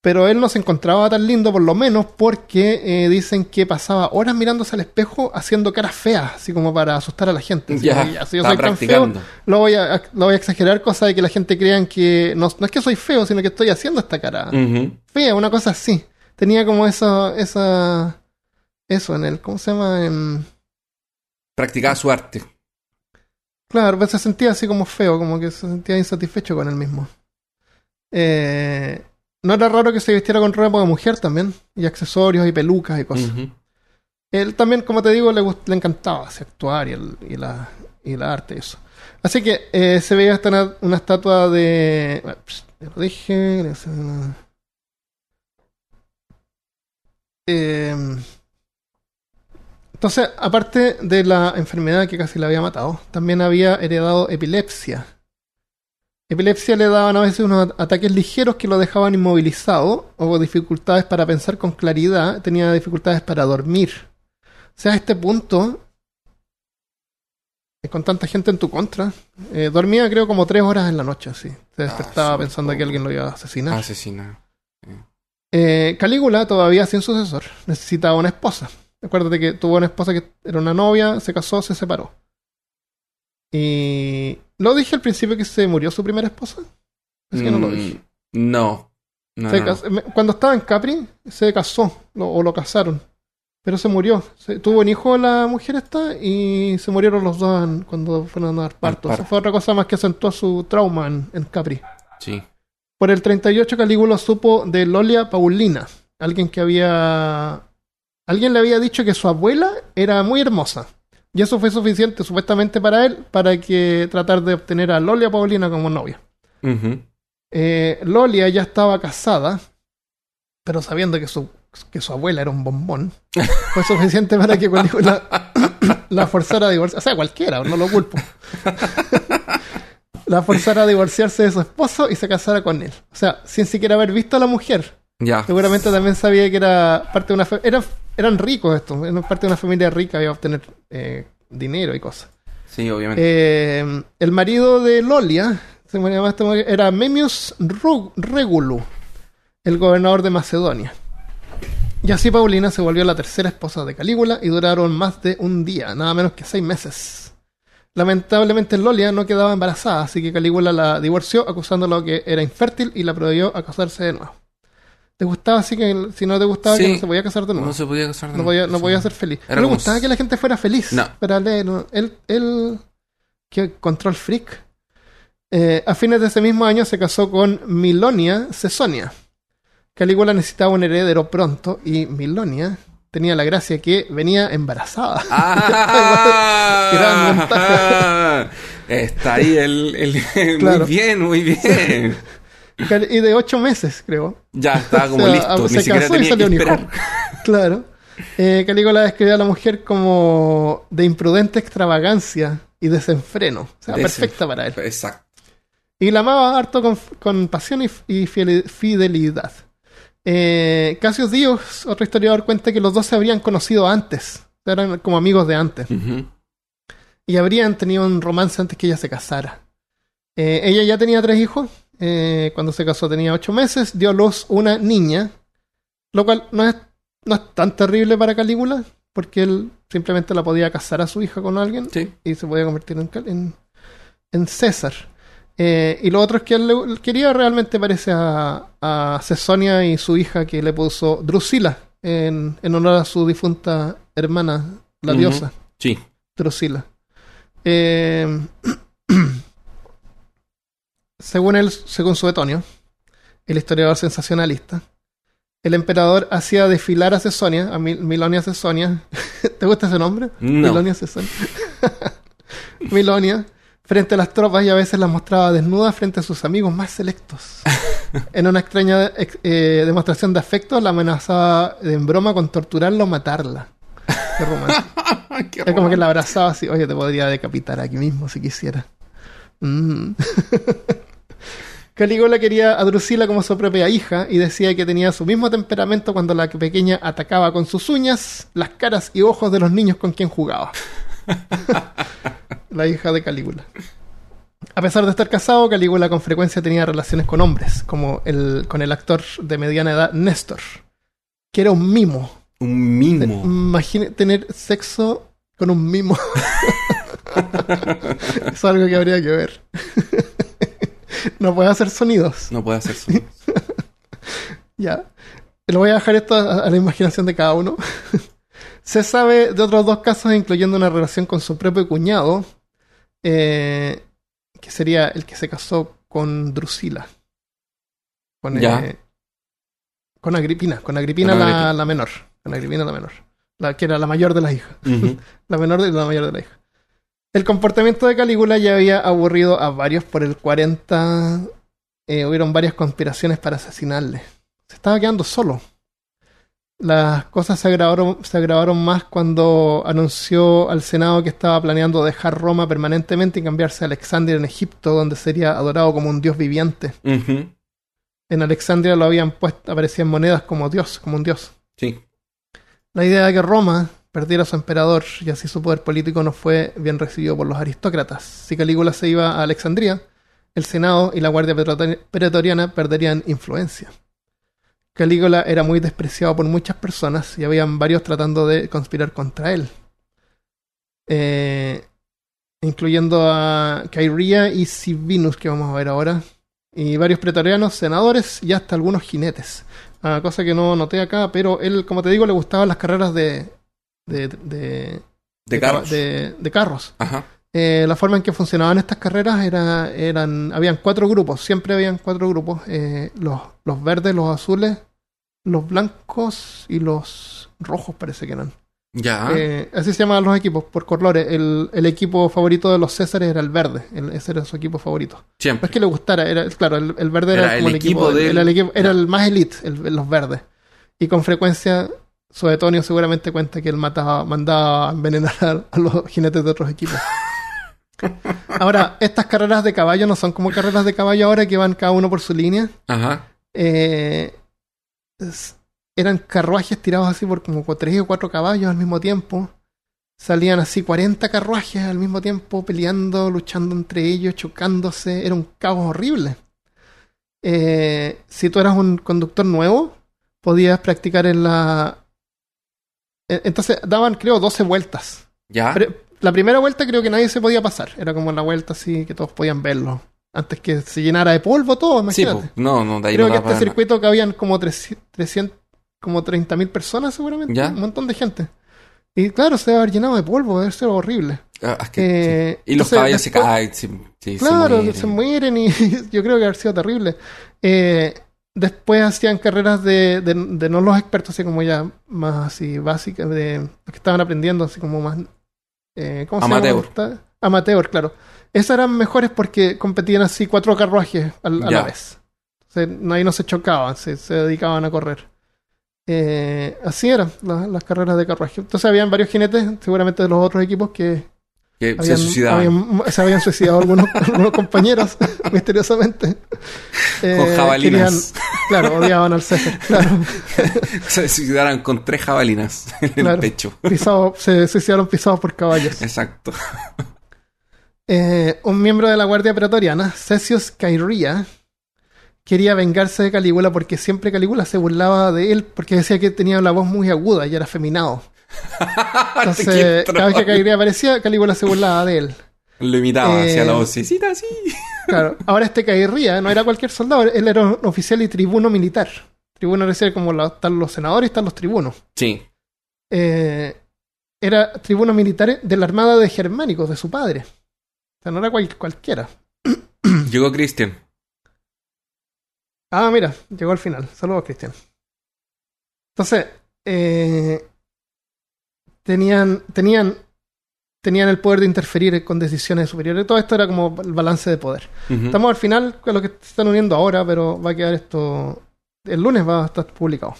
Pero él no se encontraba tan lindo, por lo menos, porque eh, dicen que pasaba horas mirándose al espejo haciendo caras feas, así como para asustar a la gente. Así Ya, como, "Ya, si yo soy tan feo, lo voy, a, lo voy a exagerar, cosa de que la gente crean que no, no es que soy feo, sino que estoy haciendo esta cara fea, una cosa así. Tenía como eso, esa, eso en el, ¿cómo se llama? En, Practicaba su arte. Claro, se sentía así como feo, como que se sentía insatisfecho con él mismo. Eh, no era raro que se vistiera con ropa de mujer también, y accesorios y pelucas y cosas. Él también, como te digo, le, le encantaba así, actuar y, el- y la, y la arte y eso. Así que eh, se veía hasta una, una estatua de... bueno, pss, ya lo dije. Eh, entonces, aparte de la enfermedad que casi la había matado, también había heredado epilepsia. Epilepsia le daban a veces unos ataques ligeros que lo dejaban inmovilizado o dificultades para pensar con claridad, tenía dificultades para dormir. O sea, a este punto, con tanta gente en tu contra, eh, dormía creo como tres horas en la noche, así. Se despertaba súper pensando que alguien lo iba a asesinar. Asesina. Eh, Calígula, todavía sin sucesor, necesitaba una esposa. Acuérdate que tuvo una esposa que era una novia, se casó, se separó. Y. ¿Lo dije al principio que se murió su primera esposa? Es que no lo Mm, dije. No. No, Se Cuando estaba en Capri, se casó, lo- o lo casaron. Pero se murió. Se- tuvo un hijo la mujer esta y se murieron los dos en- cuando fueron a dar parto. parto. Eso fue otra cosa más que acentuó su trauma en, en Capri. Sí. Por el 38 Calígula supo de Lolia Paulina, alguien que había... Alguien le había dicho que su abuela era muy hermosa. Y eso fue suficiente supuestamente para él para que tratar de obtener a Lolia Paulina como novia. Ujú. Eh, Lolia ya estaba casada, pero sabiendo que su, que su abuela era un bombón, fue suficiente para que Calígula (coughs) la forzara a divorciarse. O sea, cualquiera, no lo culpo. la forzara a divorciarse de su esposo y se casara con él. O sea, sin siquiera haber visto a la mujer. Ya. Seguramente también sabía que era parte de una fa- eran, ricos estos, eran parte de una familia rica, iba a obtener eh, dinero y cosas. Sí, obviamente. Eh, el marido de Lolia se llamaba este era Memmius Ru- Regulu, el gobernador de Macedonia. Y así Paulina se volvió la tercera esposa de Calígula y duraron más de un día, nada menos que seis meses. Lamentablemente Lolia no quedaba embarazada, así que Calígula la divorció acusándola que era infértil y la prohibió a casarse de nuevo. ¿Te gustaba así que si no te gustaba Sí. que no se podía casar de nuevo? no se podía casar. de No nuevo. podía, no podía ser feliz. Era no le gustaba que la gente fuera feliz. No. Pero él, él, él- qué control freak. Eh, a fines de ese mismo año se casó con Milonia Cesonia. Calígula necesitaba un heredero pronto y Milonia tenía la gracia que venía embarazada. ¡Ah! (laughs) Gran. Está ahí el... el- Claro. Muy bien, muy bien. (laughs) Y de ocho meses, creo. Ya estaba como (laughs) O sea, listo. se Ni siquiera casó y tenía que salió un hijo. esperar. (laughs) Claro. Eh, Calígula describió a la mujer como de imprudente extravagancia y desenfreno. O sea, perfecta para él. Exacto. Y la amaba harto con, con pasión y, y fidelidad. Eh, Cassius Dios, otro historiador, cuenta que los dos se habrían conocido antes. Eran como amigos de antes. Y habrían tenido un romance antes que ella se casara. Eh, ella ya tenía tres hijos. Eh, cuando se casó tenía ocho meses. Dio a luz una niña. Lo cual no es, no es tan terrible para Calígula. Porque él simplemente la podía casar a su hija con alguien Sí. y se podía convertir en, Cal- en, en César. Eh, y lo otro es que él le- quería realmente parece a, a Cesonia y su hija que le puso Drusila en, en honor a su difunta hermana, la diosa Sí. Drusila. Eh, (clears throat) según él, según Suetonio, el historiador sensacionalista, el emperador hacía desfilar a Cesonia, a Mil- Milonia Cesonia. (laughs) ¿Te gusta ese nombre? No. Milonia Cesonia. (laughs) Milonia, frente a las tropas y a veces las mostraba desnudas frente a sus amigos más selectos. (laughs) En una extraña ex- eh, demostración de afecto, la amenazaba en broma con torturarla o matarla. Qué romántico. Qué Es como que la abrazaba así, oye, te podría decapitar aquí mismo si quisiera. Mm. Calígula quería a Drusila como su propia hija y decía que tenía su mismo temperamento cuando la pequeña atacaba con sus uñas las caras y ojos de los niños con quien jugaba. la hija de Calígula. A pesar de estar casado, Calígula con frecuencia tenía relaciones con hombres, como el, con el actor de mediana edad Néstor, que era un mimo. Un mimo. Imagine tener sexo con un mimo. (laughs) es algo que habría que ver. (laughs) (laughs) no puede hacer sonidos. No puede hacer sonido. (laughs) Ya. Le voy a dejar esto a, a la imaginación de cada uno. (laughs) Se sabe de otros dos casos, incluyendo una relación con su propio cuñado, eh, que sería el que se casó con Drusila. Con, Ya. eh, con Agripina, con Agripina Con la, Agripina. la menor. Con Agripina la menor. La que era la mayor de las hijas. La menor de la mayor de la hija. El comportamiento de Calígula ya había aburrido a varios por el 40. eh, hubieron varias conspiraciones para asesinarle. Se estaba quedando solo. Las cosas se agravaron, se agravaron más cuando anunció al Senado que estaba planeando dejar Roma permanentemente y cambiarse a Alexandria en Egipto, donde sería adorado como un dios viviente. En Alexandria lo habían puesto, aparecían monedas como dios, como un dios. Sí. La idea de que Roma perdiera a su emperador y así su poder político no fue bien recibido por los aristócratas. Si Calígula se iba a Alexandria, el Senado y la Guardia Pretor- Pretoriana perderían influencia. Calígula era muy despreciado por muchas personas y habían varios tratando de conspirar contra él. Eh, incluyendo a Cairia y Sivinus, que vamos a ver ahora, y varios pretorianos, senadores y hasta algunos jinetes. Ah, cosa que no noté acá, pero él, como te digo, le gustaban las carreras de, de, de, carros. de- carros. Ajá. Eh, la forma en que funcionaban estas carreras era, eran, habían cuatro grupos, siempre habían cuatro grupos, eh, los, los verdes, los azules, los blancos y los rojos parece que eran. Ya. Eh, así se llamaban los equipos, por colores. El, el equipo favorito de los Césares era el verde, el- ese era su equipo favorito. No Siempre. es que le gustara, era, claro, el, el verde era, Era como el equipo, era, el equipo- era el más elite, el- los verdes. Y con frecuencia, Suetonio seguramente cuenta que él mataba, mandaba a envenenar a, a los jinetes de otros equipos. (laughs) Ahora, estas carreras de caballo no son como carreras de caballo ahora que van cada uno por su línea. Ajá. Eh, es- eran carruajes tirados así por como tres o cuatro caballos al mismo tiempo. Salían así 40 carruajes al mismo tiempo, peleando, luchando entre ellos, chocándose. Era un caos horrible. Eh, si tú eras un conductor nuevo, podías practicar en la... Entonces daban, creo, 12 vueltas. Ya. Pre- la primera vuelta creo que nadie se podía pasar. Era como la vuelta así que todos podían verlo. Antes que se llenara de polvo todo, sí, imagínate. po. no, no, de ahí Creo no que este para nada. circuito cabían como 300, 300 como 30.000 personas seguramente. Ya. Un montón de gente. Y claro, se debe haber llenado de polvo, debe ser horrible. Ah, es que- Eh, sí. Y los entonces, caballos se caen. sí, sí, Claro, se se mueren. mueren, y (laughs) yo creo que haber sido terrible. Eh, después hacían carreras de, de, de no los expertos, así como ya más así básicas, de los que estaban aprendiendo, así como más... Eh, ¿Cómo se llama? Amateur, claro. Esas eran mejores porque competían así cuatro carruajes a, Ya. la vez. No- ahí no se chocaban, se, se dedicaban a correr. Eh, así eran la- las carreras de carruaje. Entonces habían varios jinetes, seguramente de los otros equipos, que Que se habían, suicidaban. habían- se habían suicidado algunos, (laughs) algunos compañeros, (laughs) misteriosamente. Eh, Con jabalinas. querían- claro, odiaban al César. (laughs) Claro, Se suicidaron con tres jabalinas en Claro. el pecho. pisado- se suicidaron pisados por caballos. Exacto. Eh, un miembro de la Guardia Pretoriana, Cesius Cairia, quería vengarse de Calígula porque siempre Calígula se burlaba de él porque decía que tenía la voz muy aguda y era afeminado. Entonces, cada vez que. Cairia aparecía, Calígula se burlaba de él. Lo imitaba Eh, hacia la vocecita así. Claro, ahora este Cairia no era cualquier soldado, él era un oficial y tribuno militar. Tribuno decir, como la- están los senadores y están los tribunos. Sí. Eh, era tribuno militar de la armada de germánicos, de su padre. O sea, no era cual- cualquiera. (clears throat) Llegó Cristian. Ah, mira, llegó al final. Saludos, Cristian. Entonces, eh, tenían, tenían, tenían el poder de interferir con decisiones superiores. Todo esto era como el balance de poder. Estamos al final con lo que se están uniendo ahora, pero va a quedar esto. El lunes va a estar publicado.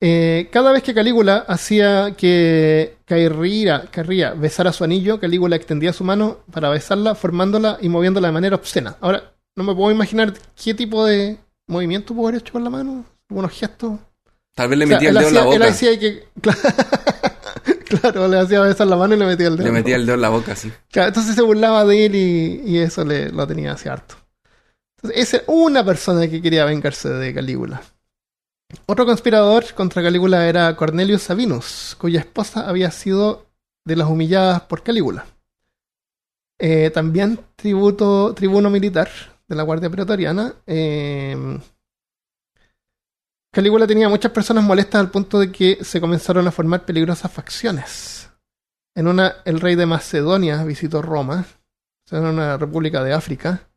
Eh, cada vez que Calígula hacía que Carría besara su anillo, Calígula extendía su mano para besarla, formándola y moviéndola de manera obscena. Ahora, no me puedo imaginar qué tipo de movimiento pudo haber hecho con la mano, algunos gestos. Tal vez le O sea, metía el dedo en la él boca. hacía que. (laughs) Claro, le hacía besar la mano y le metía el dedo. Le metía el dedo en la boca, sí. Claro, entonces se burlaba de él y, y eso le, lo tenía hacia harto. Entonces, esa era una persona que quería vengarse de Calígula. Otro conspirador contra Calígula era Cornelius Sabinus, cuya esposa había sido de las humilladas por Calígula. Eh, también tributo, tribuno militar de la Guardia Pretoriana. eh, Calígula tenía muchas personas molestas al punto de que se comenzaron a formar peligrosas facciones. En una, el rey de Macedonia visitó Roma, o sea, era una república de África,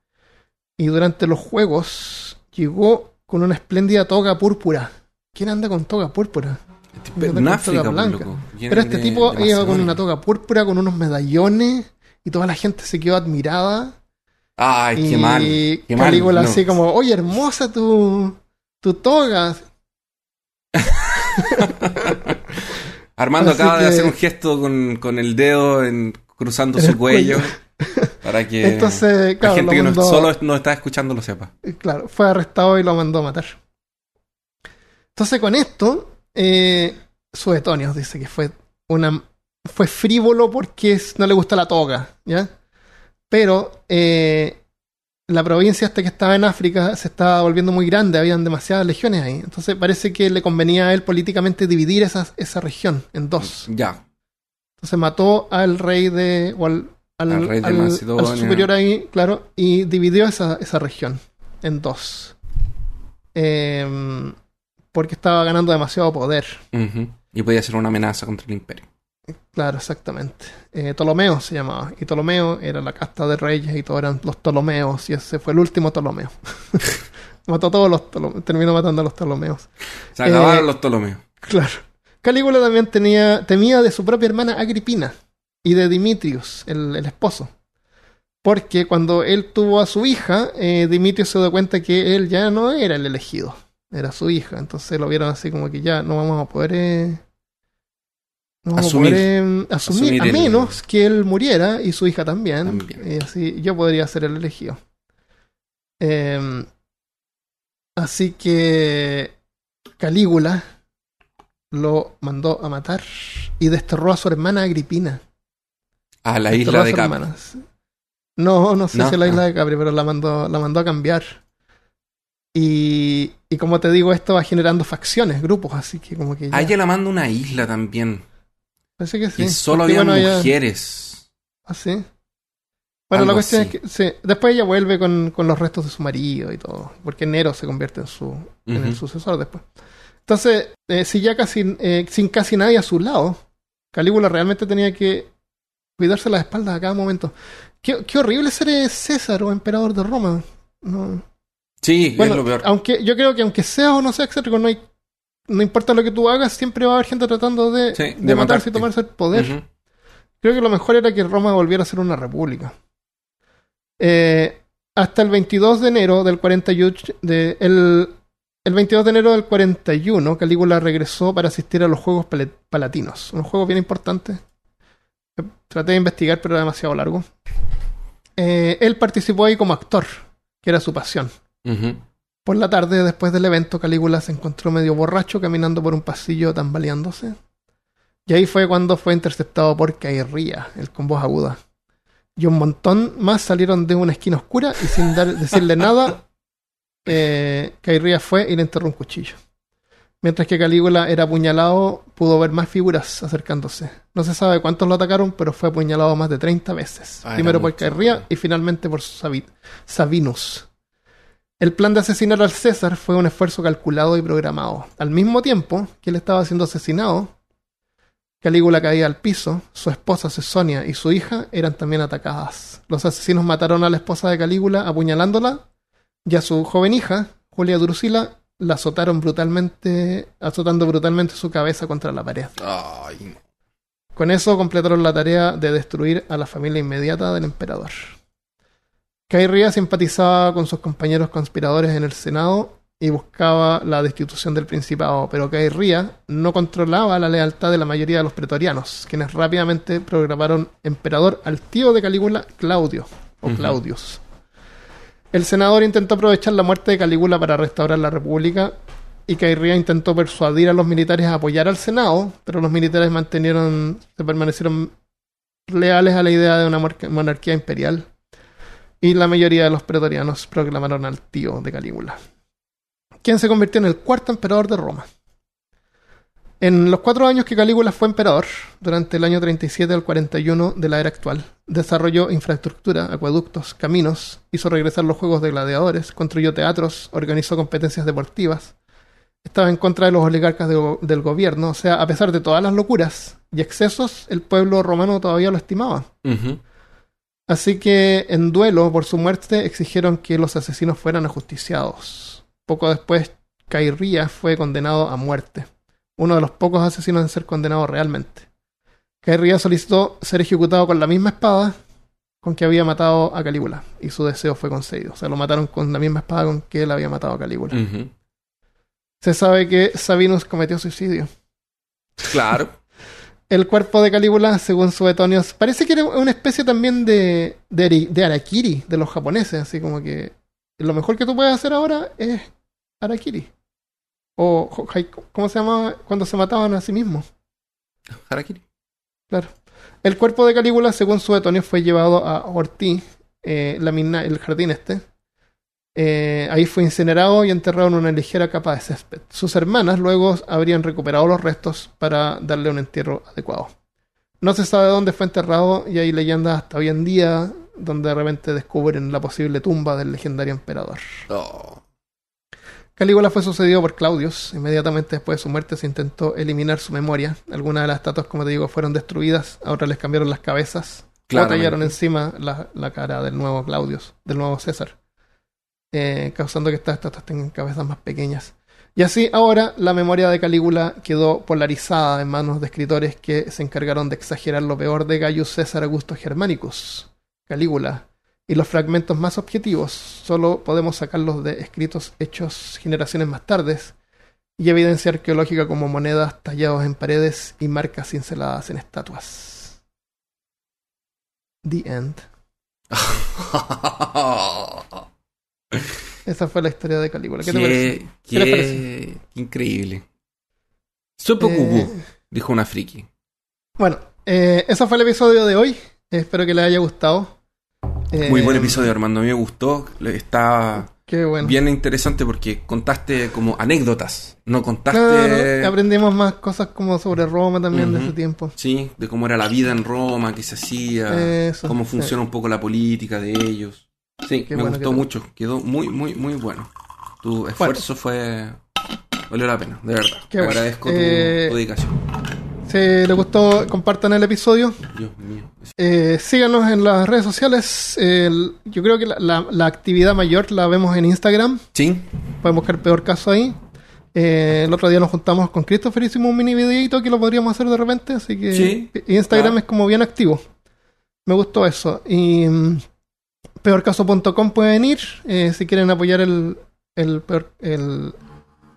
y durante los juegos llegó con una espléndida toga púrpura. ¿Quién anda con toga púrpura? En África, pues, blanca. Pero este tipo iba con una toga púrpura, con unos medallones, y toda la gente se quedó admirada. Ay, qué mal. Y Calígula así como, oye, hermosa tu, tu toga. (laughs) Armando acaba de hacer un gesto con, con el dedo en, cruzando su cuello. (laughs) Para que Entonces, la gente que no, solo nos está escuchando lo sepa. Eh, claro, fue arrestado y lo mandó a matar. Entonces, con esto, eh, Suetonios dice que fue una fue frívolo porque no le gusta la toga, ¿ya? Pero eh, la provincia hasta que estaba en África se estaba volviendo muy grande, habían demasiadas legiones ahí. Entonces parece que le convenía a él políticamente dividir esa, esa región en dos. Ya. Entonces mató al rey de. o al, al, rey de Macedonia. al superior ahí, claro, y dividió esa, esa región en dos. Em, porque estaba ganando demasiado poder. Y podía ser una amenaza contra el imperio. Claro, exactamente. Eh, Ptolomeo se llamaba. Y Ptolomeo era la casta de reyes y todos eran los Ptolomeos. Y ese fue el último Ptolomeo. (laughs) Mató a todos los Ptolomeos. Terminó matando a los Ptolomeos. Se acabaron eh, los Ptolomeos. Claro. Calígula también tenía, temía de su propia hermana Agripina y de Dimitrios, el, esposo. Porque cuando él tuvo a su hija, eh, Dimitrios se dio cuenta que él ya no era el elegido, era su hija. Entonces lo vieron así como que ya no vamos a poder eh, asumir, em, asumir, a menos que él muriera y su hija también. Y así yo podría ser el elegido. Em, así que Calígula lo mandó a matar y desterró a su hermana Agripina. A la isla de Capri. No, no sé si a la isla de Capri, pero la mandó, la mandó a cambiar. Y, y como te digo, esto va generando facciones, grupos, así que como que... A ella la manda una isla también. Parece que sí. Y solo había mujeres. ¿Ah, sí? Bueno, la cuestión es que sí. después ella vuelve con, con, los restos de su marido y todo, porque Nero se convierte en su en el sucesor después. Entonces, eh, si ya casi, eh, sin casi nadie a su lado, Calígula realmente tenía que cuidarse las espaldas a cada momento. Qué, qué horrible ser César o emperador de Roma. No. Sí, es lo peor. Aunque, yo creo que aunque sea o no sea excéntrico, no hay no importa lo que tú hagas, siempre va a haber gente tratando de, de, matarse y tomarse el poder. Creo que lo mejor era que Roma volviera a ser una república. Eh, hasta el 22 de enero del 41, de, el, el 22 de enero del 41, Calígula regresó para asistir a los Juegos Palatinos, un juego bien importante. Traté de investigar, pero era demasiado largo. Eh, él participó ahí como actor, que era su pasión. Por la tarde, después del evento, Calígula se encontró medio borracho caminando por un pasillo tambaleándose. Y ahí fue cuando fue interceptado por Cairría, el con voz aguda. Y un montón más salieron de una esquina oscura y sin decirle (laughs) nada, eh, fue y le enterró un cuchillo. Mientras que Calígula era apuñalado, pudo ver más figuras acercándose. No se sabe cuántos lo atacaron, pero fue apuñalado más de 30 veces. Ah, Primero por Cairría y finalmente por Sabinus. El plan de asesinar al César fue un esfuerzo calculado y programado. Al mismo tiempo que él estaba siendo asesinado, Calígula caía al piso, su esposa Cesonia y su hija eran también atacadas. Los asesinos mataron a la esposa de Calígula apuñalándola y a su joven hija, Julia Drusila, la azotaron brutalmente, azotando brutalmente su cabeza contra la pared. Con eso completaron la tarea de destruir a la familia inmediata del emperador. Cairría simpatizaba con sus compañeros conspiradores en el Senado y buscaba la destitución del principado, pero Cairría no controlaba la lealtad de la mayoría de los pretorianos, quienes rápidamente programaron emperador al tío de Calígula, Claudio, o Claudius. El senador intentó aprovechar la muerte de Calígula para restaurar la república y Cairría intentó persuadir a los militares a apoyar al Senado, pero los militares mantenieron, se permanecieron leales a la idea de una monarquía imperial y la mayoría de los pretorianos proclamaron al tío de Calígula, quien se convirtió en el cuarto emperador de Roma. En los cuatro años que Calígula fue emperador, durante el año 37 al 41 de la era actual, desarrolló infraestructura, acueductos, caminos, hizo regresar los juegos de gladiadores, construyó teatros, organizó competencias deportivas, estaba en contra de los oligarcas del gobierno, o sea, a pesar de todas las locuras y excesos, el pueblo romano todavía lo estimaba. Así que, en duelo por su muerte, exigieron que los asesinos fueran ajusticiados. Poco después, Cairría fue condenado a muerte uno de los pocos asesinos en ser condenado realmente. Caerría solicitó ser ejecutado con la misma espada con que había matado a Calígula y su deseo fue concedido. O sea, lo mataron con la misma espada con que él había matado a Calígula. Se sabe que Sabinus cometió suicidio. Claro. El cuerpo de Calígula, según Suetonios, parece que era una especie también de, de, Arakiri de los japoneses, así como que lo mejor que tú puedes hacer ahora es Arakiri. O, ¿cómo se llamaba cuando se mataban a sí mismos? Harakiri. Claro. El cuerpo de Calígula, según Suetonio, fue llevado a Ortiz, eh, la mina, el jardín este. Eh, ahí fue incinerado y enterrado en una ligera capa de césped. Sus hermanas luego habrían recuperado los restos para darle un entierro adecuado. No se sabe dónde fue enterrado y hay leyendas hasta hoy en día donde de repente descubren la posible tumba del legendario emperador. Oh. Calígula fue sucedido por Claudius. Inmediatamente después de su muerte se intentó eliminar su memoria. Algunas de las estatuas, como te digo, fueron destruidas. A otras les cambiaron las cabezas. O Claramente. tallaron encima la, la cara del nuevo Claudius, del nuevo César. Eh, causando que estas estatuas tengan cabezas más pequeñas. Y así ahora la memoria de Calígula quedó polarizada en manos de escritores que se encargaron de exagerar lo peor de Gaius César Augusto Germanicus, Calígula, y los fragmentos más objetivos solo podemos sacarlos de escritos hechos generaciones más tardes y evidencia arqueológica como monedas tallados en paredes y marcas cinceladas en estatuas. The End. (laughs) Esa fue la historia de Calígula. ¿Qué te parece? qué, ¿Qué les parece? increíble. Supo Eh, dijo una friki. Bueno, eh, ese fue el episodio de hoy. Espero que les haya gustado. Eh, Muy buen episodio, Armando. A mí me gustó. Está Qué bueno. bien interesante porque contaste como anécdotas. No contaste. Claro, aprendimos más cosas como sobre Roma también de ese tiempo. Sí, de cómo era la vida en Roma, qué se hacía, Eso, cómo sí. funciona un poco la política de ellos. Sí, Qué me bueno gustó que mucho. Quedó muy, muy, muy bueno. Tu esfuerzo fue. Valió la pena, de verdad. Qué bueno. agradezco tu- Eh, tu, dedicación. Si les gustó, compartan el episodio. Dios mío. Eh, síganos en las redes sociales. El- yo creo que la, la- la actividad mayor la vemos en Instagram. Sí, Pueden buscar peor caso ahí. Eh, el otro día nos juntamos con Christopher, hicimos un mini videito que lo podríamos hacer de repente. Así que Sí, Instagram claro. es como bien activo. Me gustó eso. Y mm, peorcaso.com pueden ir. eh, si quieren apoyar el, el, peor- el,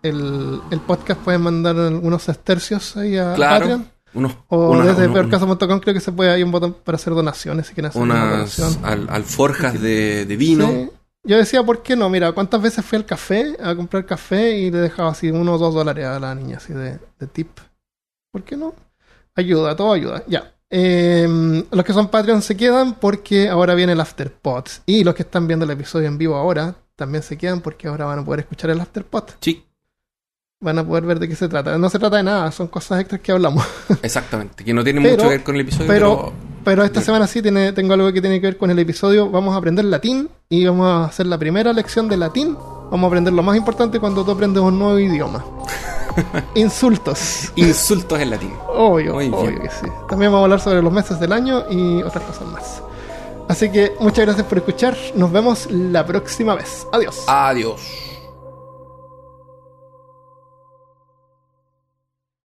el, el podcast, pueden mandar unos sestercios ahí a Claro. Patreon. unos. O una- desde peorcaso.com creo que se puede, hay un botón para hacer donaciones si quieren hacer una unas donación. al- alforjas de, de vino. Sí. Yo decía, ¿por qué no? Mira, ¿cuántas veces fui al café a comprar café y le dejaba así uno o dos dólares a la niña, así de, de tip? ¿Por qué no? Ayuda, todo ayuda. Ya. Eh, los que son Patreon se quedan porque ahora viene el Afterpod. Y los que están viendo el episodio en vivo ahora también se quedan porque ahora van a poder escuchar el Afterpod. Sí, Van a poder ver de qué se trata. No se trata de nada, son cosas extras que hablamos. (laughs) exactamente. Que no tiene Pero- mucho que ver con el episodio, pero- pero. Pero esta semana sí tiene, tengo algo que tiene que ver con el episodio. Vamos a aprender latín y vamos a hacer la primera lección de latín. Vamos a aprender lo más importante cuando tú aprendes un nuevo idioma. Insultos. Insultos en latín. Obvio, Muy bien. obvio que sí. También vamos a hablar sobre los meses del año y otras cosas más. Así que muchas gracias por escuchar. Nos vemos la próxima vez. Adiós. Adiós.